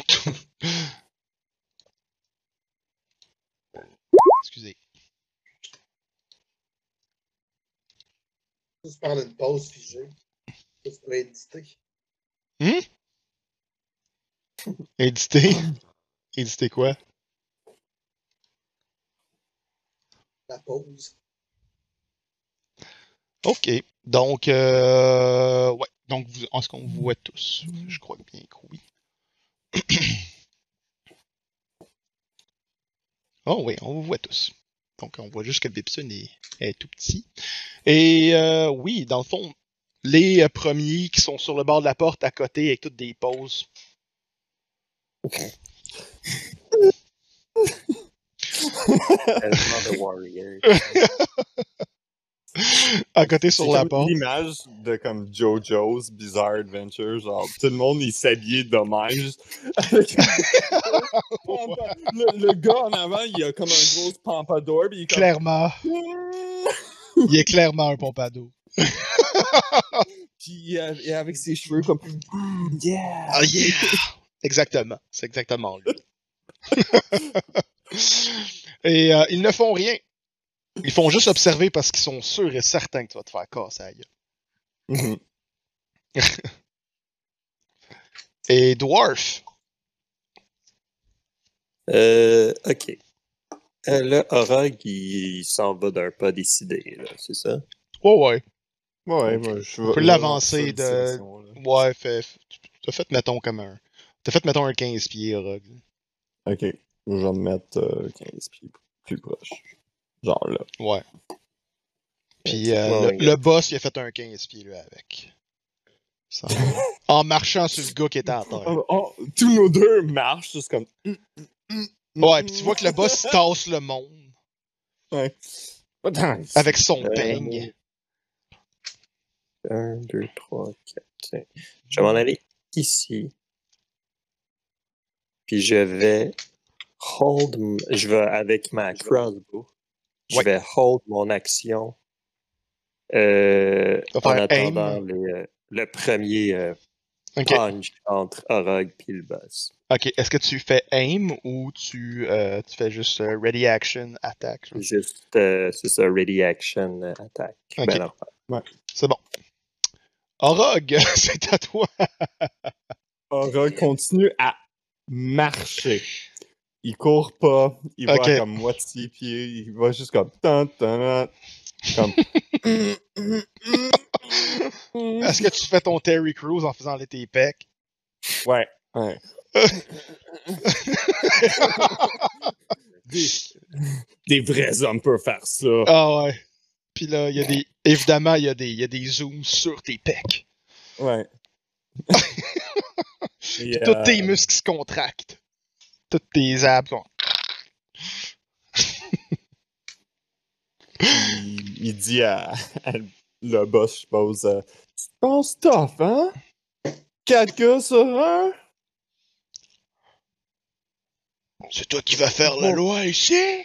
Excusez. Tu parles d'une pause figée. Ça, tu pourrais éditer? Éditer? Éditer quoi? La pause. Ok. Donc, euh, ouais. Donc, vous, est-ce qu'on vous voit tous? Je crois bien que oui. oh oui, on vous voit tous. Donc, on voit juste que Bibson est, est tout petit. Et euh, oui, dans le fond, les euh, premiers qui sont sur le bord de la porte à côté avec toutes des pauses. À côté sur la porte. L'image de comme JoJo's Bizarre Adventure, genre tout le monde il s'habillait. Avec le, le gars en avant, il a comme un gros pompadour, il est comme... Clairement. Il est clairement un pompadour. Puis euh, avec ses cheveux comme Mm, yeah. Ah yeah! Exactement. C'est exactement lui. et euh, ils ne font rien. Ils font juste observer parce qu'ils sont sûrs et certains que tu vas te faire casser la gueule. Mhm. Et Dwarf? Euh, ok. Euh, là, Orog, il, il s'en va d'un pas décidé, là, c'est ça? Oh ouais. Ouais, moi, je On peut l'avancer de- Ouais, fait, t'as fait, mettons, comme un. T'as fait, mettons, un 15 pieds, Rogue. Ok, je vais me mettre euh, 15 pieds plus proche. Genre là. Ouais. Puis euh, le, le boss, il a fait un 15 pieds, lui, avec. Ça- en marchant sur le gars qui était à terre. Oh, oh, tous nos deux marchent, juste comme. Ouais, puis tu vois que le boss tasse le monde Ouais. Avec son Euh, peigne. 1, 2, 3, 4, 5. Je vais m'en aller ici. Puis je vais hold. Je vais avec ma crossbow. Je Ouais. vais hold mon action. Euh, en attendant les, euh, le premier euh, punch entre Orog et le boss. Ok. Est-ce que tu fais aim ou tu, euh, tu fais juste euh, ready action attack? genre? Juste, euh, c'est ça, ready action attack. Ben. C'est bon. Orog, c'est à toi. Aura continue à marcher. Il court pas, il va comme moitié pied, il va juste comme tan, tan, tan, comme Est-ce que tu fais ton Terry Crews en faisant les tes pecs? ouais, ouais. des, des vrais hommes peuvent faire ça. Ah ouais. Puis là, il y a des. Évidemment, il y, a des- il y a des zooms sur tes pecs. Ouais. Puis tous tes muscles se contractent. Toutes tes abs il, il dit à, à le boss, je suppose, euh, tu te penses tough, hein? Gars sur un? C'est toi qui vas faire la loi ici?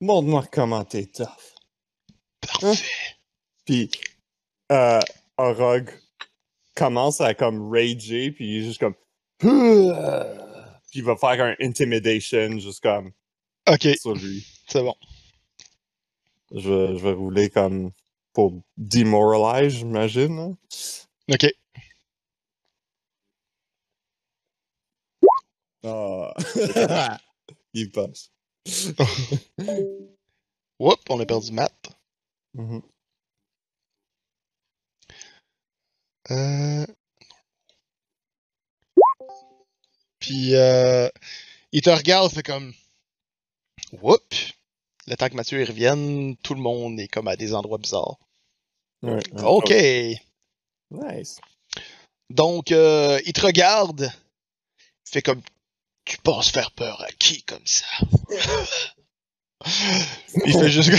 Montre-moi comment t'es tough. Parfait. Puis, euh, Orog commence à comme rager, puis il est juste comme. Puis il va faire un intimidation, juste comme Ok, sur lui. c'est bon. Je vais, je vais rouler comme pour demoralize, j'imagine. Ok. Ah. il passe. Oups, on a perdu Matt. Mhm. Euh... Puis, euh, il te regarde, fait comme. Oups! Le temps que Mathieu y revienne, tout le monde est comme à des endroits bizarres. Ouais, ouais. Ok! Nice. Donc, euh, il te regarde, fait comme. Tu penses faire peur à qui comme ça? il fait juste.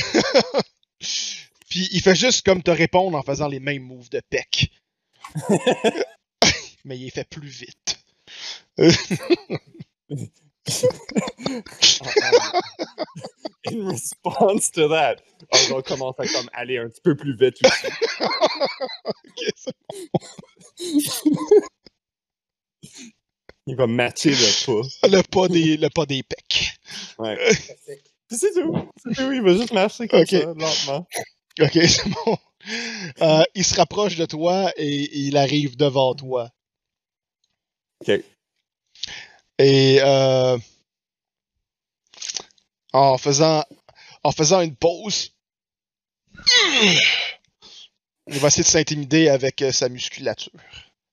Puis il fait juste comme te répondre en faisant les mêmes moves de pec. Mais il est fait plus vite. In response to that, Orog commence à comme aller un petit peu plus vite aussi. Il va matcher le pas. le pas des, le pas des pecs. Ouais. C'est tout. C'est tout. Il va juste marcher comme Ok. ça, lentement. Ok, c'est bon. Euh, il se rapproche de toi et il arrive devant toi. Ok. Et euh, en faisant en faisant une pause, il va essayer de s'intimider avec euh, sa musculature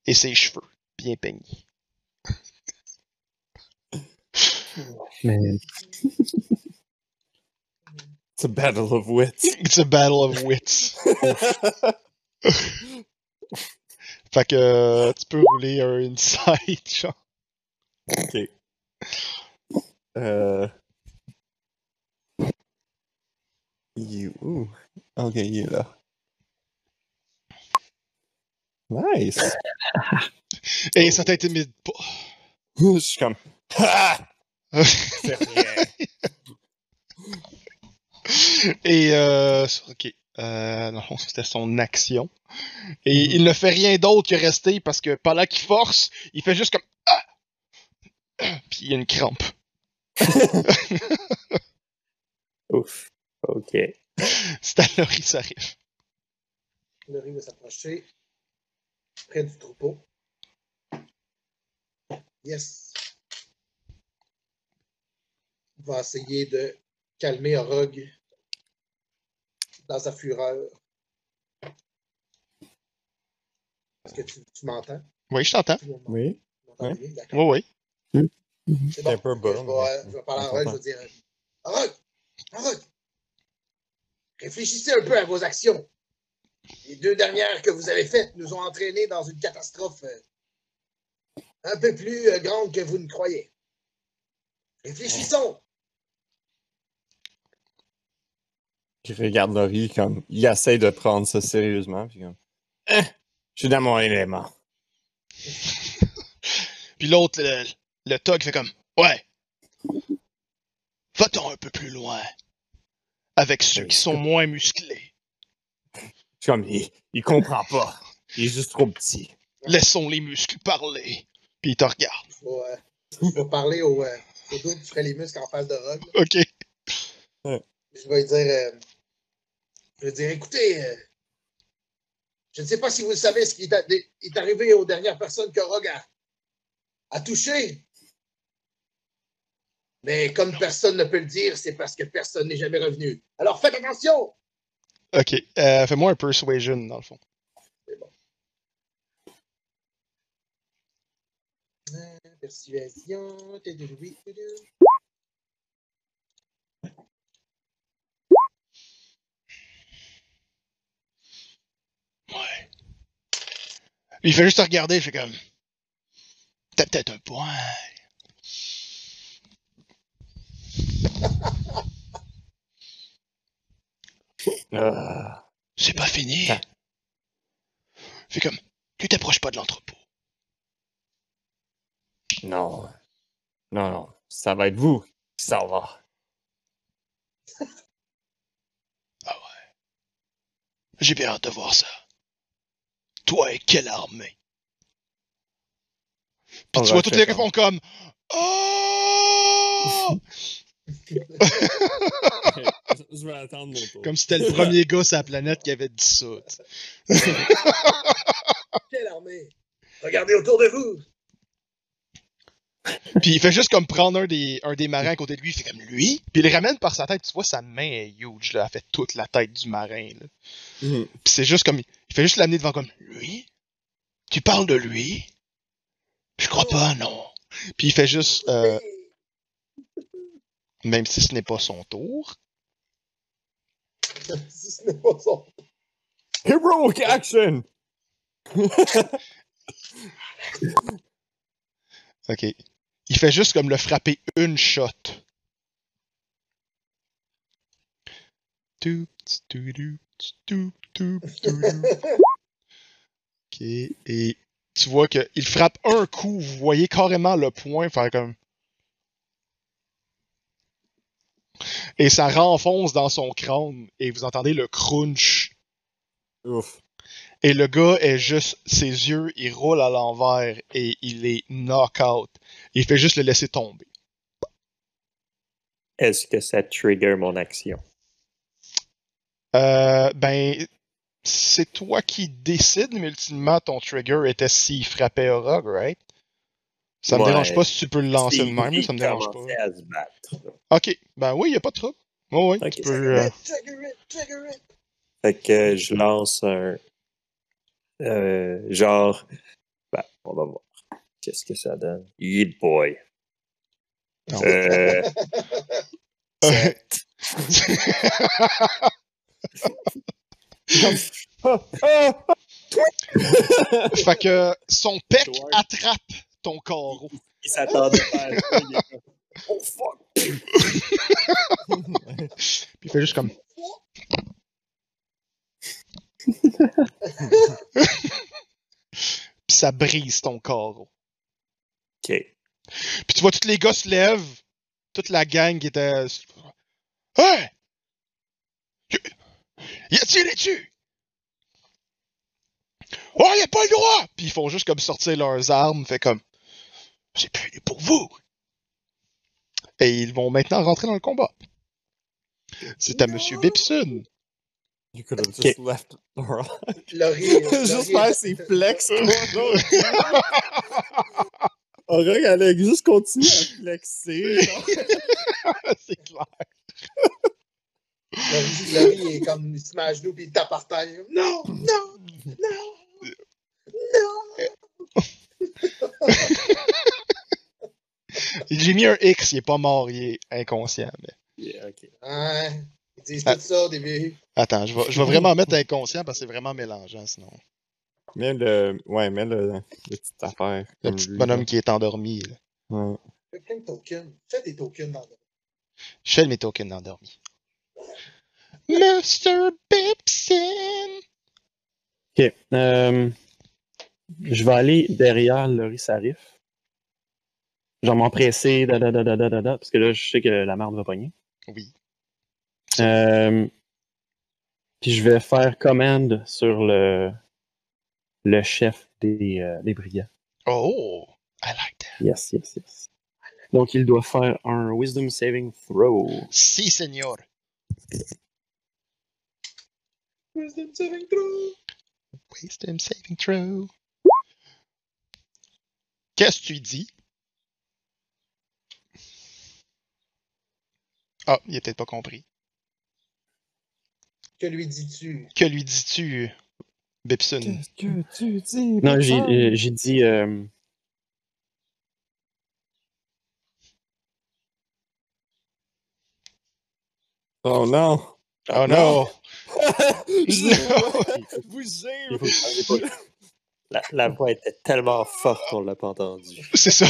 et ses cheveux bien peignés. Mais It's a battle of wits. It's a battle of wits. Fait que tu peux rouler un inside, genre. ok. Euh... You... Ouh. Ok, il est là. Nice. Et ça t'intimide pas. Je suis comme... Ha! C'est rien. Et euh, ok. Euh, dans le fond, c'était son action. Et il ne fait rien d'autre que rester parce que pendant qu'il force, il fait juste comme ah! Puis il y a une crampe. Ouf. OK. C'est à Laurie, ça arrive. Laurie va s'approcher près du troupeau. Yes. Il va essayer de calmer Orog dans sa fureur. Est-ce que tu, tu m'entends? Oui, je t'entends. Oui. bien? Oui, oui. C'est un peu bas, Je vais, je vais parler Orog, je vais dire Orog! Orog! Réfléchissez un peu à vos actions. Les deux dernières que vous avez faites nous ont entraînés dans une catastrophe euh, un peu plus euh, grande que vous ne croyez. Réfléchissons! Je regarde Laurie comme... Il essaie de prendre ça sérieusement, puis comme... Hein? Je suis dans mon élément. Puis l'autre, le, le tog fait comme Ouais. Va-t'en un peu plus loin. Avec ceux qui sont moins musclés. Comme... Il, il comprend pas. Il est juste trop petit. Laissons les muscles parler. Puis il te regarde. Vais, euh, je vais parler au, euh, au dos qui ferait les muscles en face de Rogue. Ok. Je vais lui dire, euh, je vais dire, écoutez, euh, Je ne sais pas si vous savez ce qui est, arrivé aux dernières personnes que Rogue a, a touchées. Mais comme personne ne peut le dire, c'est parce que personne n'est jamais revenu. Alors faites attention! Ok, euh, fais-moi un persuasion dans le fond. Euh, Persuasion. Ouais. Il fait juste te regarder, je fais comme. T'as peut-être un point. Ah. C'est pas fini. Ah. Fais comme. Tu t'approches pas de l'entrepôt. Non. Non, non. Ça va être vous qui s'en va. J'ai bien hâte de voir ça. Toi et quelle armée? Puis tu vois toutes les font comme. Oh! Je vais attendre mon tour. comme si c'était le premier gars sur la planète qui avait dit ça. Quelle armée! Regardez autour de vous! Puis il fait juste comme prendre un des, un des marins à côté de lui, il fait comme lui, puis il le ramène par sa tête, tu vois sa main est huge, là, elle fait toute la tête du marin. Là. Mhm. Puis c'est juste comme, il fait juste l'amener devant comme, lui? Tu parles de lui? Je crois pas, non. Puis il fait juste, euh, même si ce n'est pas son tour, si ce n'est pas son. Heroic action! ok. Il fait juste comme le frapper une shot. Ok, et tu vois qu'il frappe un coup, vous voyez carrément le point faire comme. Et ça renfonce dans son crâne, et vous entendez le crunch. Ouf. Et le gars est juste, ses yeux, il roule à l'envers, et il est knock-out. Il fait juste le laisser tomber. Est-ce que ça trigger mon action? Euh, ben, c'est toi qui décides, mais ultimement, ton trigger était s'il frappait un rogue, right? Ça me Ouais. dérange pas si tu peux le lancer de même, ça me dérange pas. commençait à se battre. Ok, ben oui, y a pas de trouble. Oh, oui, Ok. tu peux. euh! Fait que je lance un. Euh, genre. Ben, on va voir. Qu'est-ce que ça donne? Yeet boy. Non. Euh, fait que son pec attrape ton carreau. il s'attendait pas à ça. Oh fuck! Puis il fait juste comme. Puis ça brise ton carreau. Ok. Puis tu vois, tous les gars se lèvent. Toute la gang qui était. Hey! Y a tiré dessus! Oh, y a pas le droit! Puis ils font juste comme sortir leurs armes, fait comme. C'est plus pour vous! Et ils vont maintenant rentrer dans le combat. C'est à Monsieur Bipson. You could have just left Laura. Laurie, Juste Laurie- faire ses flex. Aurore, elle a juste continué à flexer. C'est clair. Laurie, Laurie est comme, il se met à genoux puis il tape par terre. Non, non, non, non. J'ai mis un X, il est pas mort, il est inconscient. Mais... Yeah, ok. Ouais, ils disent Ah. tout ça au début. Attends, je vais, je vais vraiment mettre inconscient parce que c'est vraiment mélangeant sinon. Mets le. Ouais, mets le, le petite affaire. Le petit lui, bonhomme là. qui est endormi. Là. Ouais. Fais plein de tokens. Fais des tokens le. Je fais mes tokens endormis. Mr. Bipson! Ok. euh, je vais aller derrière Laurie Sarif. Je vais m'empresser, da, da, da, da, da, da, da, parce que là, je sais que la marde va pogner. Oui. Euh, puis je vais faire commande sur le, le chef des, euh, des brigands. Oh! I like that. Yes, yes, yes. Donc, il doit faire un Wisdom Saving Throw. Si, senor. Wisdom saving throw. Wisdom saving throw. Qu'est-ce que tu dis? Ah, il a peut-être pas compris. Que lui dis-tu? Que lui dis-tu, Bipson? Qu'est-ce que tu dis? Non, j'ai euh, j'ai dit. euh, Oh non! Oh non! Vous La, la voix était tellement forte qu'on l'a pas entendue. C'est ça.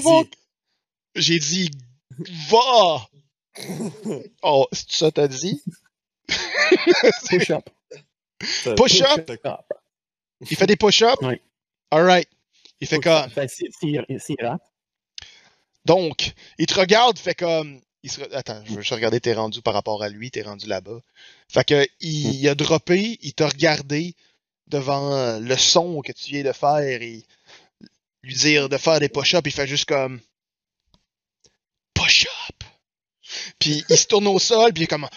Fond, dit. J'ai dit va! Oh, c'est ça t'as dit? Push up. Push up? Il fait des push-ups? Oui. Alright. Il fait comme. rate, Donc, il te regarde, fait comme. Il se... Attends, je veux juste regarder, t'es rendu par rapport à lui, t'es rendu là-bas. Fait que, il, il a droppé, il t'a regardé devant le son que tu viens de faire et lui dire de faire des push-ups, il fait juste comme. Push-up! Puis il se tourne au sol, puis il est comme. Ha!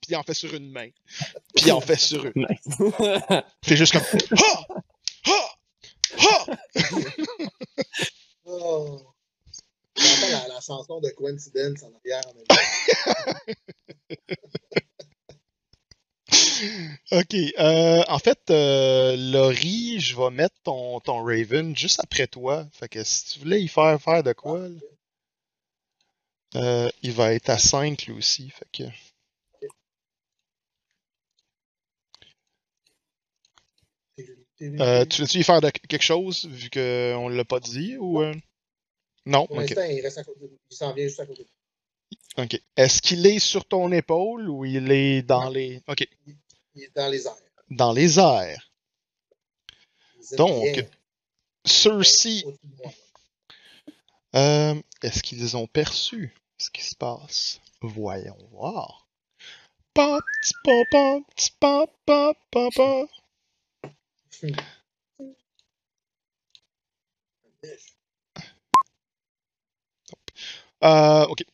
Puis il en fait sur une main. Puis il en fait sur une. nice. Il fait juste comme. Ha! Ha! Ha! Oh. J'entends la, la chanson de Coincidence en arrière en même. Ok, euh, en fait, euh, Laurie, je vais mettre ton, ton Raven juste après toi. Fait que si tu voulais y faire faire de quoi, là, euh, il va être à 5 lui aussi. Fait que. Euh, tu veux-tu y faire de- quelque chose vu qu'on l'a pas dit ou. euh? Non? Pour Ok. l'instant, il reste à côté. Il s'en vient juste à côté ok. Est-ce qu'il est sur ton épaule ou il est dans les. Ok. Il est dans les airs. Dans les airs. Donc, Ceux-ci. Euh, Est-ce qu'ils ont perçu ce qui se passe? Voyons voir. Euh, ok.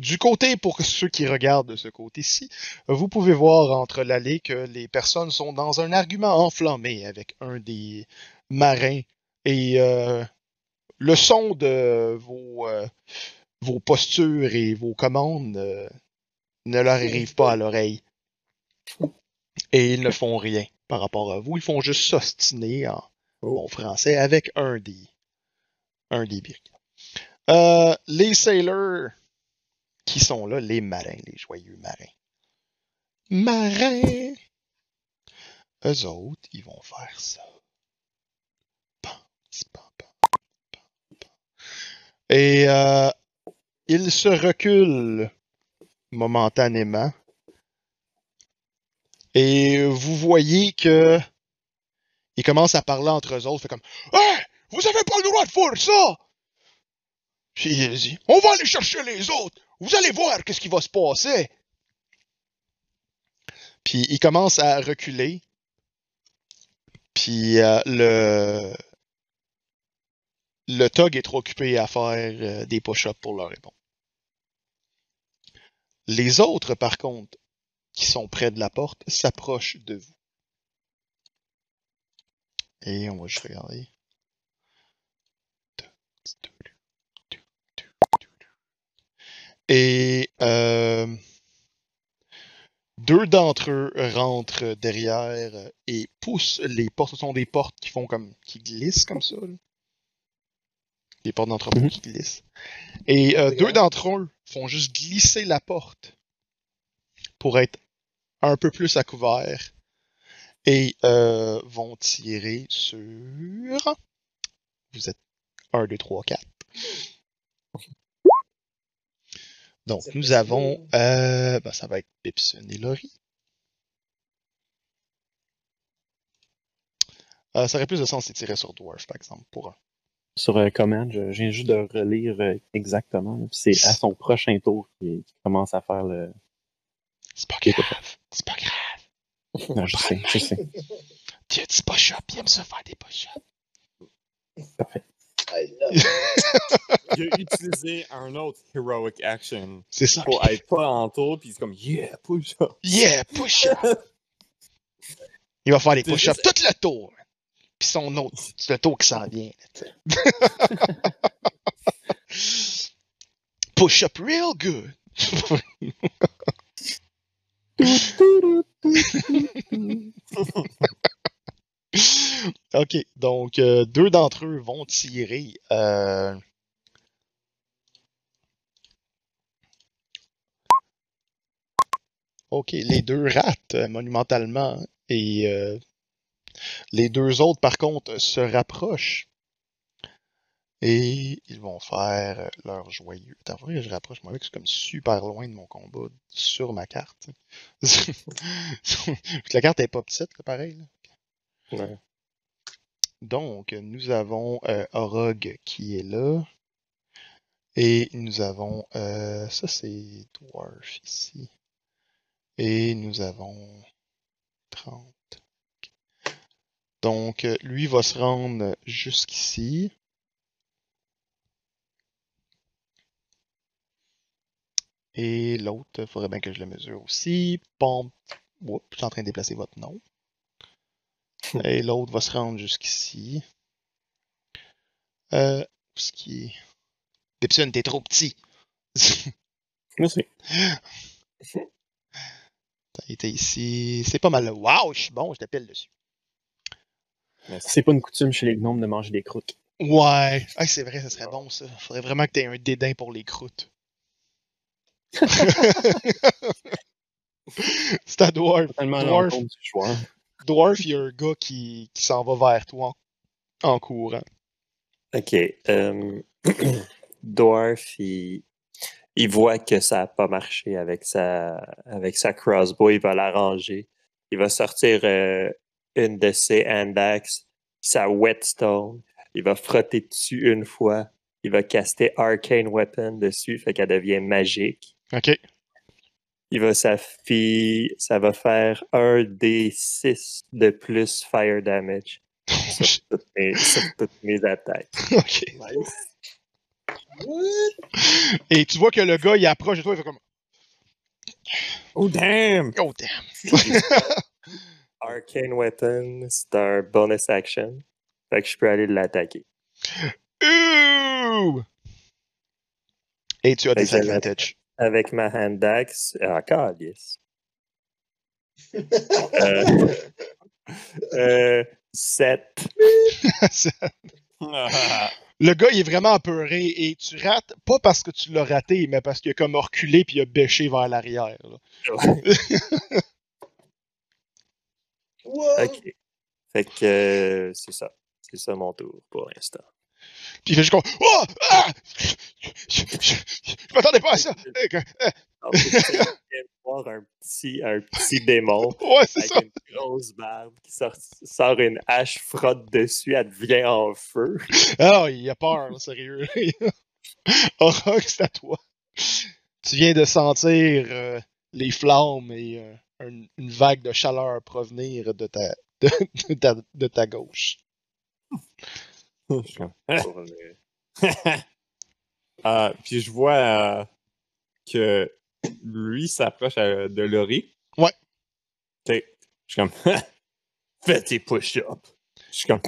Du côté, pour ceux qui regardent de ce côté-ci, vous pouvez voir entre l'allée que les personnes sont dans un argument enflammé avec un des marins et euh, le son de vos, euh, vos postures et vos commandes euh, ne leur arrive pas à l'oreille. Et ils ne font rien par rapport à vous. Ils font juste s'ostiner en bon français avec un des, un des briques. Euh, les sailors qui sont là, les marins, les joyeux marins. Marins! Eux autres, ils vont faire ça. Et euh, ils se reculent momentanément. Et vous voyez que ils commencent à parler entre eux autres, fait comme Hey! Vous avez pas le droit de faire ça! Puis il dit On va aller chercher les autres! Vous allez voir qu'est-ce qui va se passer! Puis il commence à reculer. Puis euh, le le Tog est trop occupé à faire euh, des push-ups pour leur répondre. Les autres, par contre, qui sont près de la porte, s'approchent de vous. Et on va juste regarder. Et euh, deux d'entre eux rentrent derrière et poussent les portes. Ce sont des portes qui font comme qui glissent comme ça. Des portes d'entrepôt Mhm. qui glissent. Et euh, deux d'entre eux font juste glisser la porte pour être un peu plus à couvert et euh, vont tirer sur. Vous êtes 1, 2, 3, 4. Donc, nous avons. Euh, ben, ça va être Pipson et Laurie. Euh, ça aurait plus de sens de tirer sur Dwarf, par exemple, pour un. Sur euh, Command, je, je viens juste de relire euh, exactement. C'est à son prochain tour qu'il commence à faire le. C'est pas grave. C'est pas grave. Non, je sais, je sais. Tu as dit push-up, il aime ça faire des push-ups. Parfait. I love it. Il a utilisé un autre heroic action C'est ça. pour être pas en tour, puis c'est comme yeah, push up. Yeah, push-up! Il va faire C'est push-ups tout le tour. Puis son autre, le tour qui s'en vient. sais. push-up real good. ok, donc euh, deux d'entre eux vont tirer. euh, Ok, les deux ratent euh, monumentalement et les deux autres, par contre, se rapprochent et ils vont faire leur joyeux. Attends, je rapproche moi, c'est comme super loin de mon combat sur ma carte. La carte est pas petite, là, pareil. là. Ouais. Donc, nous avons euh, Orog qui est là. Et nous avons. euh, ça, c'est Dwarf ici. Et nous avons 30. Donc, euh, lui va se rendre jusqu'ici. Et l'autre, il faudrait bien que je le mesure aussi. Pompe. Oups, je suis en train de déplacer votre nom. Et l'autre va se rendre jusqu'ici. Euh, ce qui est. Dipson, t'es trop petit. Merci. Il était ici. C'est pas mal. Waouh, je suis bon, je t'appelle dessus. C'est pas une coutume chez les gnomes de manger des croûtes. Ouais. Ah, c'est vrai, ça serait bon ça. Faudrait vraiment que t'aies un dédain pour les croûtes. c'est à Dwarf. Dwarf. Dwarf, il y a un gars qui, qui s'en va vers toi en, en courant. Ok. euh, Dwarf, il, il voit que ça n'a pas marché avec sa, avec sa crossbow. Il va la ranger. Il va sortir euh, une de ses hand axes, sa whetstone. Il va frotter dessus une fois. Il va caster Arcane Weapon dessus, fait qu'elle devient magique. Ok. Il va s'affi- ça va faire un des 6 de plus fire damage sur toutes mes, sur toutes mes attaques. ok. Et tu vois que le gars, il approche de toi, il fait comme Oh damn! Oh damn. Arcane Weapon, c'est un bonus action. Fait que je peux aller l'attaquer. Ouh! Et tu as Fait j'avais- disadvantage. Avec ma hand axe. Ah, calice. Euh, euh, 7. le gars, il est vraiment apeuré et tu rates, pas parce que tu l'as raté, mais parce qu'il a comme reculé puis il a bêché vers l'arrière. Wow. ok. Fait que euh, c'est ça. C'est ça mon tour pour l'instant. Puis il fait juste comme Oh! Ah! Je, je- je- je m'attendais pas à ça! Je viens de voir un petit, un petit démon Ouais, c'est avec ça! une grosse barbe qui sort, sort une hache, frotte dessus, elle devient en feu. Ah, il a peur, là, sérieux. Aurore, c'est à toi. Tu viens de sentir euh, les flammes et euh, un- une vague de chaleur provenir de ta, de, de ta, de ta gauche. Je suis comme? Pour le- Euh, puis je vois euh, que lui s'approche euh, de Laurie. Ouais. Je suis comme, fais tes push-ups. Je suis comme,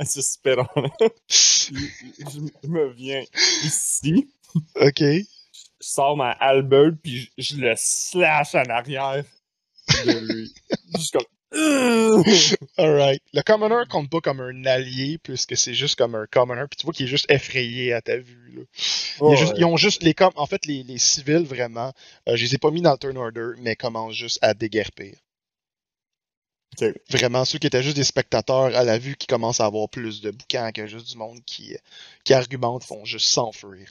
je spit on him. je, je me viens ici, Ok. Je sors ma halberd, puis je, je le slash en arrière de lui. Suis comme, Alright. Le commoner compte pas comme un allié, puisque c'est juste comme un commoner, puis tu vois qu'il est juste effrayé à ta vue. Là. Juste- ils ont juste les com- En fait, les, les civils, vraiment, euh, je les ai pas mis dans le turn order, mais commencent juste à déguerpir. Vraiment, ceux qui étaient juste des spectateurs à la vue qui commencent à avoir plus de boucans que juste du monde qui, qui argumente font juste s'enfuir.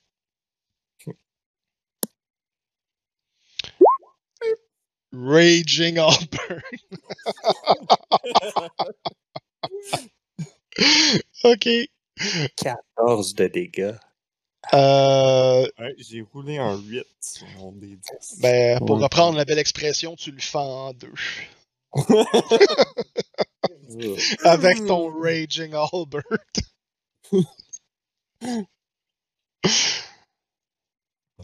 Raging Alper. ok. 14 de dégâts. Euh, Ouais, j'ai roulé un 8 sur mon D10. ben, pour Ouais. reprendre la belle expression, tu le fends en deux. avec ton Raging Albert.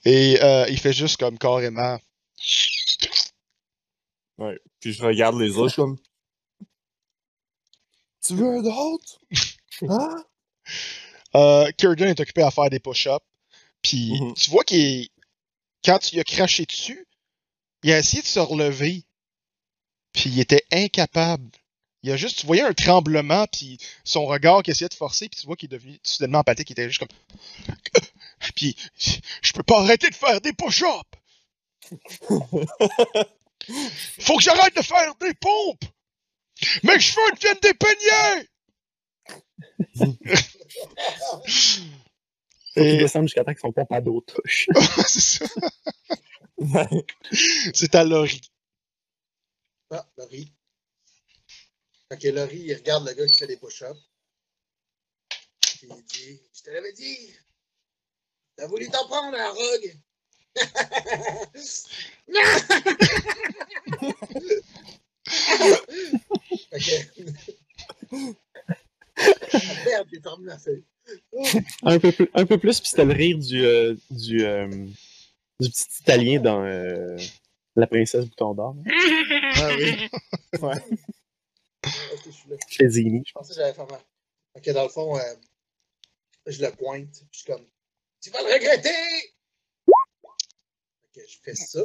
Et euh, il fait juste comme carrément. Ouais. Puis je regarde les autres, je suis comme. Tu veux un autre? Hein? Euh, est occupé à faire des push-ups. Puis Mhm. tu vois qu'il quand tu lui as craché dessus, il a essayé de se relever. Puis il était incapable. Il a juste, tu voyais un tremblement, puis son regard qui essayait de forcer, puis tu vois qu'il est devenu soudainement apathique, il était juste comme. Puis, je peux pas arrêter de faire des push-ups! Faut que j'arrête de faire des pompes! Mes cheveux deviennent des peignets! Qu'ils Et descendent jusqu'à temps que son pompe à dos touche. c'est ça. C'est à Laurie. Ah, Laurie. Que Laurie, il regarde le gars qui fait des push-ups. Puis il dit Je te l'avais dit. T'as voulu t'en prendre un rogue. Un, peu plus, un peu plus, puis c'était le rire du, euh, du, euh, du petit Italien dans euh, La princesse bouton d'or. Ah oui. Ouais. Ok, je suis là. Chez Zini. Je pensais que j'avais fait mal. Ok, dans le fond, euh, je le pointe. Je suis comme Tu vas le regretter! Ok, je fais ça.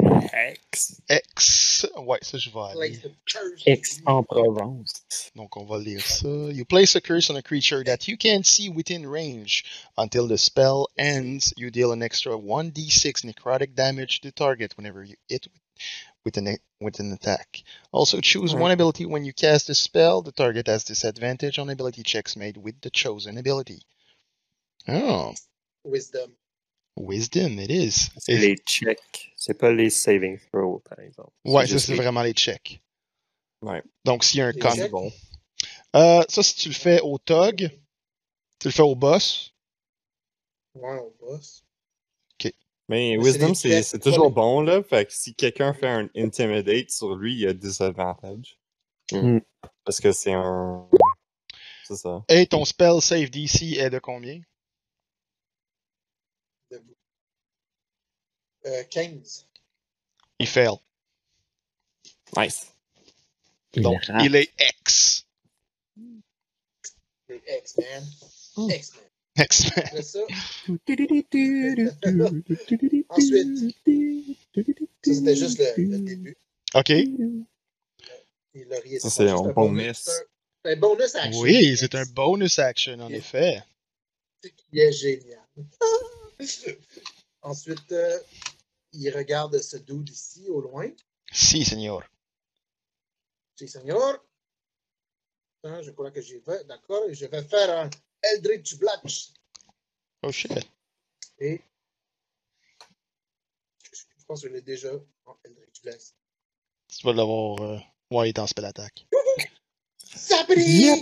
X. X. Ouais, ça, je vais aller. Place the curse. Ex en Provence. Donc, on va lire ça. You place a curse on a creature that you can't see within range. Until the spell ends, you deal an extra 1d6 necrotic damage to the target whenever you hit with an, with an attack. Also, choose hmm. one ability when you cast a spell. The target has disadvantage on ability checks made with the chosen ability. Oh, Wisdom. Wisdom, it is. C'est les checks. C'est pas les saving throws, par exemple. Ouais, ça, c'est les- vraiment les checks. Ouais. Donc, s'il y a un Les con. Bon. Euh, ça, si tu le fais au Tog, tu le fais au boss. Ouais, on bosse. Mais Mais Wisdom, c'est toujours les- bon, là. Fait que si quelqu'un fait un Intimidate sur lui, il y a disadvantage. Mm. Parce que c'est un. C'est ça. Et ton spell save DC est de combien? Debout. Euh, 15. Il fail. Nice. Donc, Il rate. il est X. Les X-Men. X-Men. X-Men. Ensuite. ça c'était juste le, le début. OK. Et Laurie, Ça, c'est un juste bonus. C'est un- c'est un bonus action. Oui, c'est un bonus action, en Yeah. effet. Ce qui est génial. Ensuite, euh, il regarde ce dude ici, au loin. Si, senor. Si, Seigneur. Hein, je crois que j'y vais. D'accord. Je vais faire un Eldritch Blast. Oh shit. Et. Je pense que je l'ai déjà en Eldritch Blast. Tu vas l'avoir. euh, Ouais, il est en spell attack. Sapri!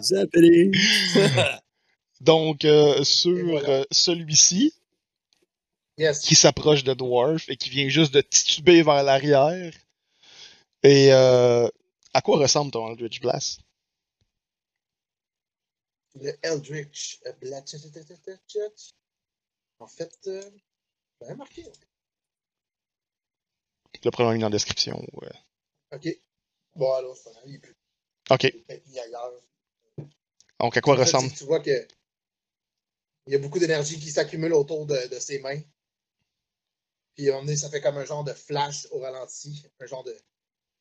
Zappelé! Donc, euh, sur voilà. euh, celui-ci, Yes. qui s'approche de Dwarf et qui vient juste de tituber vers l'arrière. Et euh, à quoi ressemble ton Eldritch Blast? Le Eldritch Blast. En fait, euh, j'avais marqué. Le premier dans la description. ouais. OK. Bon, alors, c'est pas grave, il peut OK. mis ailleurs. Donc, à quoi En fait, ressemble? tu vois que il y a beaucoup d'énergie qui s'accumule autour de, de ses mains. Puis à un moment donné, ça fait comme un genre de flash au ralenti, un genre de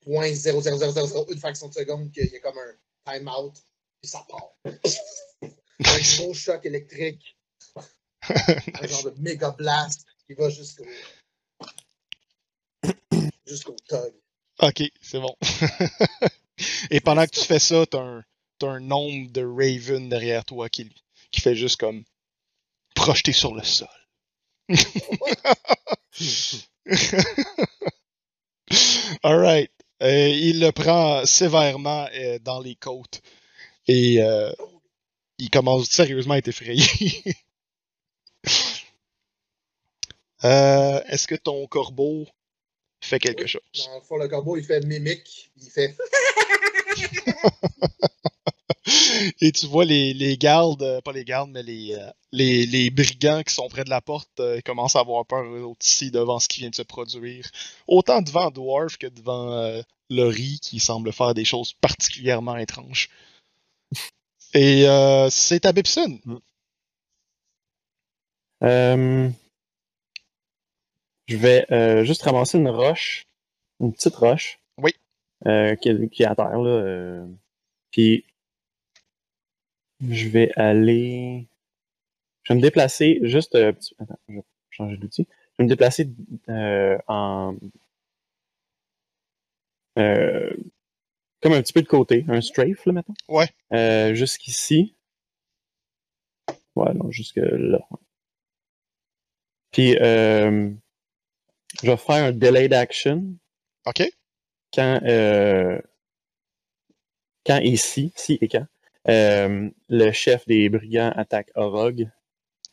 0.00001 fraction de seconde qu'il y a comme un time-out, puis ça part. un gros choc électrique, un genre de méga blast qui va jusqu'au jusqu'au tug. Ok, c'est bon. Et pendant que tu fais ça, t'as un, un nombre de Raven derrière toi qui, qui fait juste comme projeter sur le sol. Alright. Euh, il le prend sévèrement euh, dans les côtes. Et euh, il commence sérieusement à être effrayé. Est-ce que ton corbeau fait quelque chose? Dans le fond, le corbeau, il fait mimique. Il fait. Et tu vois les, les gardes, euh, pas les gardes, mais les, euh, les, les brigands qui sont près de la porte euh, commencent à avoir peur eux autres ici devant ce qui vient de se produire. Autant devant Dwarf que devant euh, Laurie qui semble faire des choses particulièrement étranges. Et euh, c'est à Bibson. Euh, je vais juste ramasser une roche, une petite roche. Oui. Qui, est, à terre, là. puis, je vais aller. Je vais me déplacer juste. euh, petit- Attends, je vais changer d'outil. Je vais me déplacer euh, en. euh, comme un petit peu de côté, un strafe, là, maintenant. Ouais. Jusqu'ici. Ouais, non, jusque là. Puis, je vais faire un delayed action OK? quand, quand et si, si et quand, le chef des brigands attaque Orog,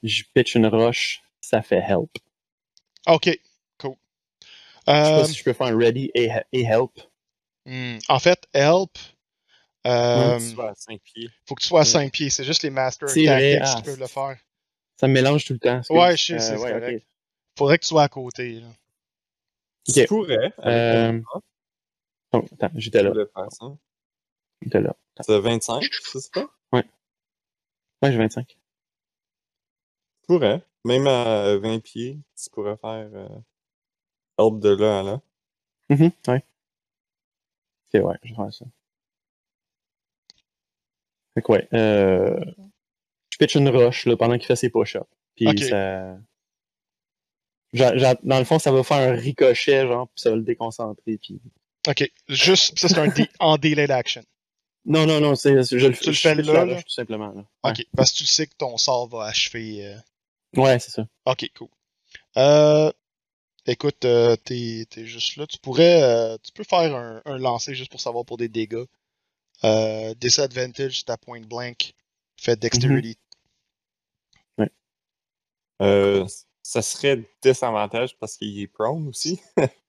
je pitch une roche, ça fait help. OK. Cool. Je sais Euh, pas si je peux faire un ready et, et help. hmm, en fait, help. Euh, Tu vas à 5 pieds. faut que tu sois à Ouais. 5 pieds. C'est juste les Master C'est vrai, Tactics ah, qui peuvent le faire. Ça me mélange tout le temps. Ouais, je sais, Euh, c'est ouais, correct. Faudrait que tu sois à côté. là. Tu Ok. pourrais. Euh, oh, attends, j'étais tu là. faire là. Tu as 25, c'est ça? Ouais, j'ai 25. Tu pourrais. Même à 20 pieds, tu pourrais faire euh, help de là à là. Mhm, ouais. Ok, ouais, je vais faire ça. Fait que ouais, euh, je pitch une roche là, pendant qu'il fait ses push-ups. Puis ça. dans le fond, ça va faire un ricochet, genre, puis ça va le déconcentrer. Puis... OK. Juste, ça, c'est un en delayed action. Non, non, non, c'est, je le Tu le je fais là, tout simplement. Là. Ouais. OK. Parce que tu sais que ton sort va achever. euh, Ouais, c'est ça. Ok, cool. Euh, écoute, euh, t'es, t'es juste là. Tu pourrais, euh, tu peux faire un, un lancer juste pour savoir pour des dégâts. Euh, disadvantage, c'est à point blank. Fais dexterity. Euh, ça serait désavantage parce qu'il est prone aussi.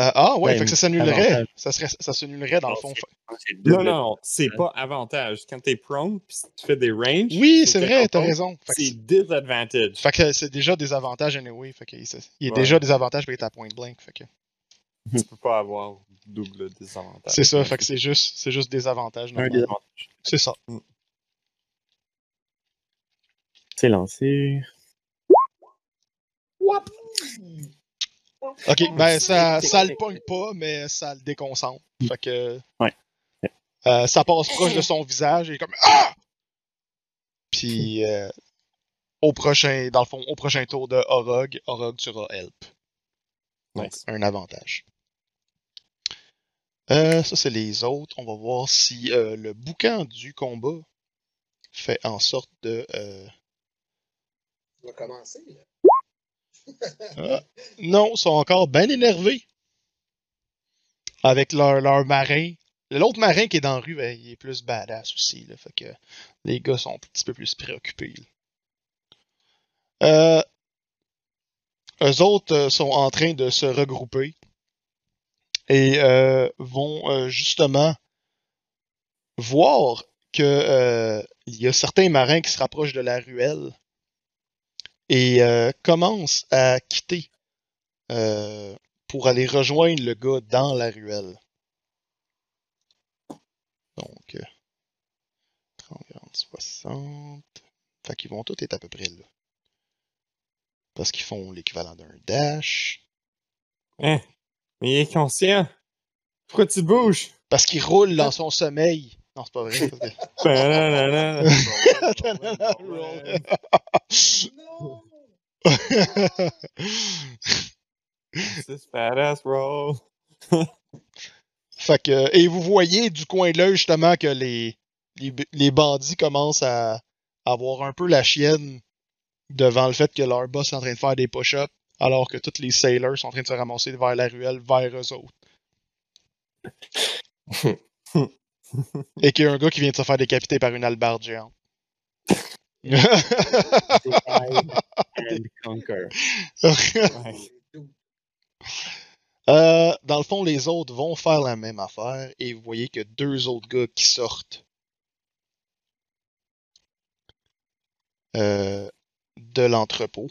Euh, ah ouais, Ben, fait que ça s'annulerait. Ça serait, ça s'annulerait dans le fond. Non, non, c'est pas avantage. Quand t'es prone, pis tu fais des ranges. Oui, c'est vrai, t'as raison. C'est disadvantage. fait que c'est déjà des avantages anyway. Fait que c'est- il y a Ouais. déjà des avantages pour être à point blank. Fait que Tu peux pas avoir double désavantage. c'est ça. Fait que c'est juste, c'est juste des avantages. Un désavantage. C'est ça. C'est lancé. Ok, ben ça, ça le pogne pas, mais ça le déconcentre. Fait que. Ouais. Euh, ça passe proche de son visage et il est comme Ah! Puis euh, au prochain, dans le fond, au prochain tour de Orog, Orog tu auras help. Donc Nice. un avantage. Euh, ça c'est les autres. On va voir si euh, le boucan du combat fait en sorte de. euh, On va commencer. Là. Ah, non, ils sont encore bien énervés. Avec leur, leur marin. L'autre marin qui est dans la rue, ben, il est plus badass aussi. Les gars sont un petit peu plus préoccupés. Euh, eux autres euh, sont en train de se regrouper et euh, vont euh, justement voir que il y a certains marins qui se rapprochent de la ruelle et euh, commencent à quitter euh, pour aller rejoindre le gars dans la ruelle. Donc, euh, 30, 40, 60. Fait qu'ils vont tous être à peu près là. Parce qu'ils font l'équivalent d'un dash. Hein? Mais il est conscient. Pourquoi tu bouges? Parce qu'il roule dans son sommeil. Non, c'est pas vrai. Roll. Non! This badass roll. Fait que, et vous voyez du coin de l'œil justement que les, les, les bandits commencent à avoir un peu la chienne devant le fait que leur boss est en train de faire des push-ups, alors que tous les sailors sont en train de se ramasser vers la ruelle, vers eux autres. Et qu'il y a un gars qui vient de se faire décapiter par une albarde géante. Euh, dans le fond, les autres vont faire la même affaire et vous voyez que deux autres gars qui sortent euh, de l'entrepôt.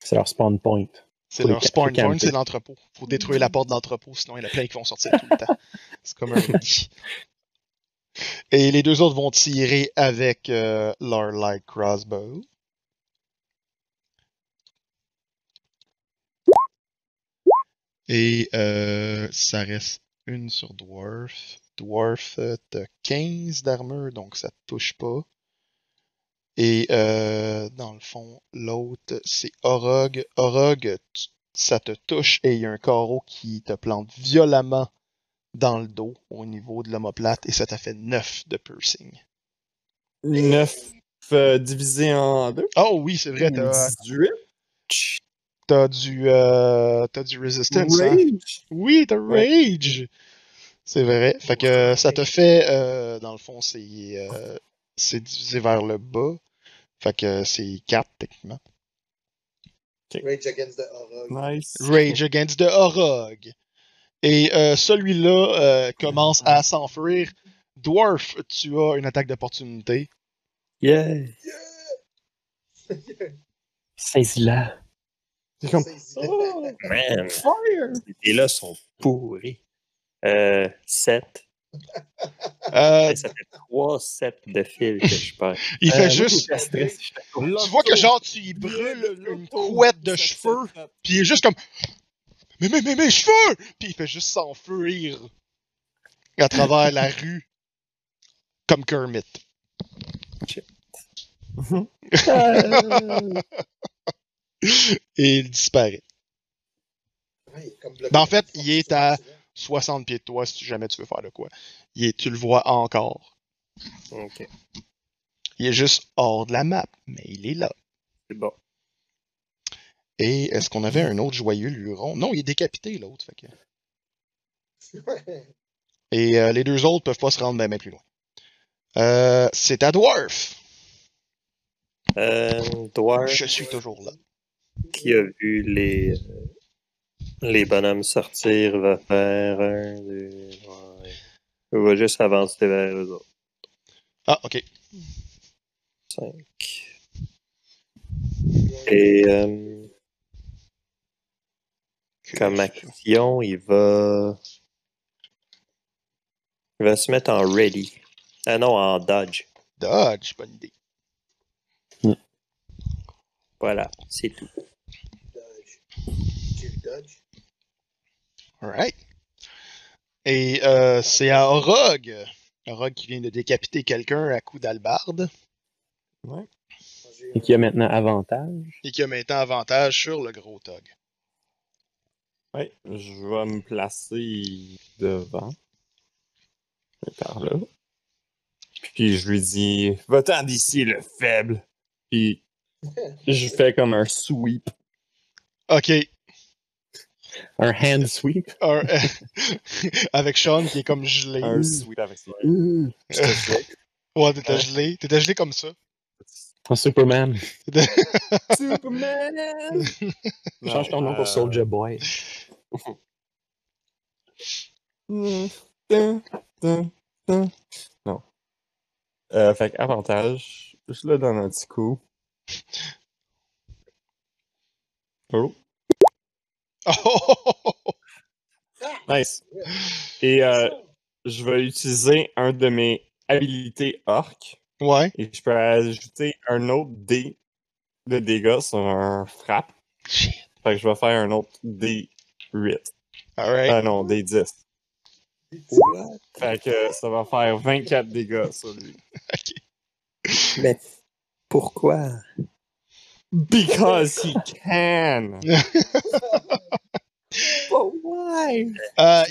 C'est leur spawn point. C'est leur spawn point, c'est l'entrepôt. Faut détruire la porte d'entrepôt, sinon il y en a plein qui vont sortir tout le temps. C'est comme un nid. Et les deux autres vont tirer avec euh, leur light crossbow. Et euh, ça reste une sur Dwarf. Dwarf, euh, t'as 15 d'armure, donc ça te touche pas. Et euh, dans le fond, l'autre, c'est Orog. Orog, ça te touche et il y a un carreau qui te plante violemment dans le dos au niveau de l'omoplate et ça t'a fait 9 de piercing. 9 euh, divisé en 2. Oh oui, c'est vrai, t'as 18. t'as du, euh, t'as du resistance. hein? Oui, t'as Ouais. rage. C'est vrai. Fait que ça te fait, euh, dans le fond, c'est euh, c'est divisé vers le bas. Fait que c'est 4 techniquement. Rage Against the Horror. Nice. Rage Against the Orog. Et euh, celui-là euh, commence à s'enfuir. Dwarf, tu as une attaque d'opportunité. Yeah! Saisis-la. C'est comme. C'est- Oh, Man, fire! et là sont pourris. Euh, 7. Euh, Ça fait 3 sets de fil que je perds. il fait Euh, juste. Tu vois que genre tu y brûles une couette de cheveux, puis il est juste comme mais mais mais mes cheveux, puis il fait juste s'enfuir à travers la rue comme Kermit. Et il disparaît. Ouais, il est comme bloqué. Ben, en fait, il est à 60 pieds de toi si jamais tu veux faire de quoi. Il est, tu le vois encore. Ok, Il est juste hors de la map, mais il est là. c'est bon. Et est-ce qu'on avait un autre joyeux luron? Non, il est décapité l'autre. fait que- Ouais. Et euh, les deux autres peuvent pas se rendre bien plus loin. Euh, c'est à Dwarf. Euh, Dwarf Je suis toujours là. qui a vu les, euh, les bonhommes sortir va faire un, deux, trois. Il va juste avancer vers eux autres. Ah, ok. 5. Et euh, comme action, il va. Il va se mettre en ready. Ah non, en dodge. Dodge, bonne idée. Voilà, c'est tout. Dodge. Alright. Et euh, c'est à Orog. Orog qui vient de décapiter quelqu'un à coup d'albarde Ouais. Et qui a maintenant avantage. et qui a maintenant avantage sur le gros Tog. Ouais, je vais me placer devant. Par là. Puis je lui dis Va-t'en d'ici, le faible. Puis je fais comme un sweep. Ok. Un hand sweep. Un- avec Sean qui est comme gelé. Un sweep avec ses Ouais, t'étais gelé. T'étais gelé comme ça. En Superman. Superman! Change ton nom pour Soldier Boy. Dun, dun. Non. Euh, fait que avantage, je le donne un petit coup. Oh! nice. Et euh, je vais utiliser un de mes habilités orc Ouais. et je peux ajouter un autre dé de dégâts sur un frappe. Shit. Fait que je vais faire un autre D 8. Alright. Ah non, D 10. What? Fait que ça va faire 24 dégâts sur lui. Mais pourquoi? Because he can! But why? Euh,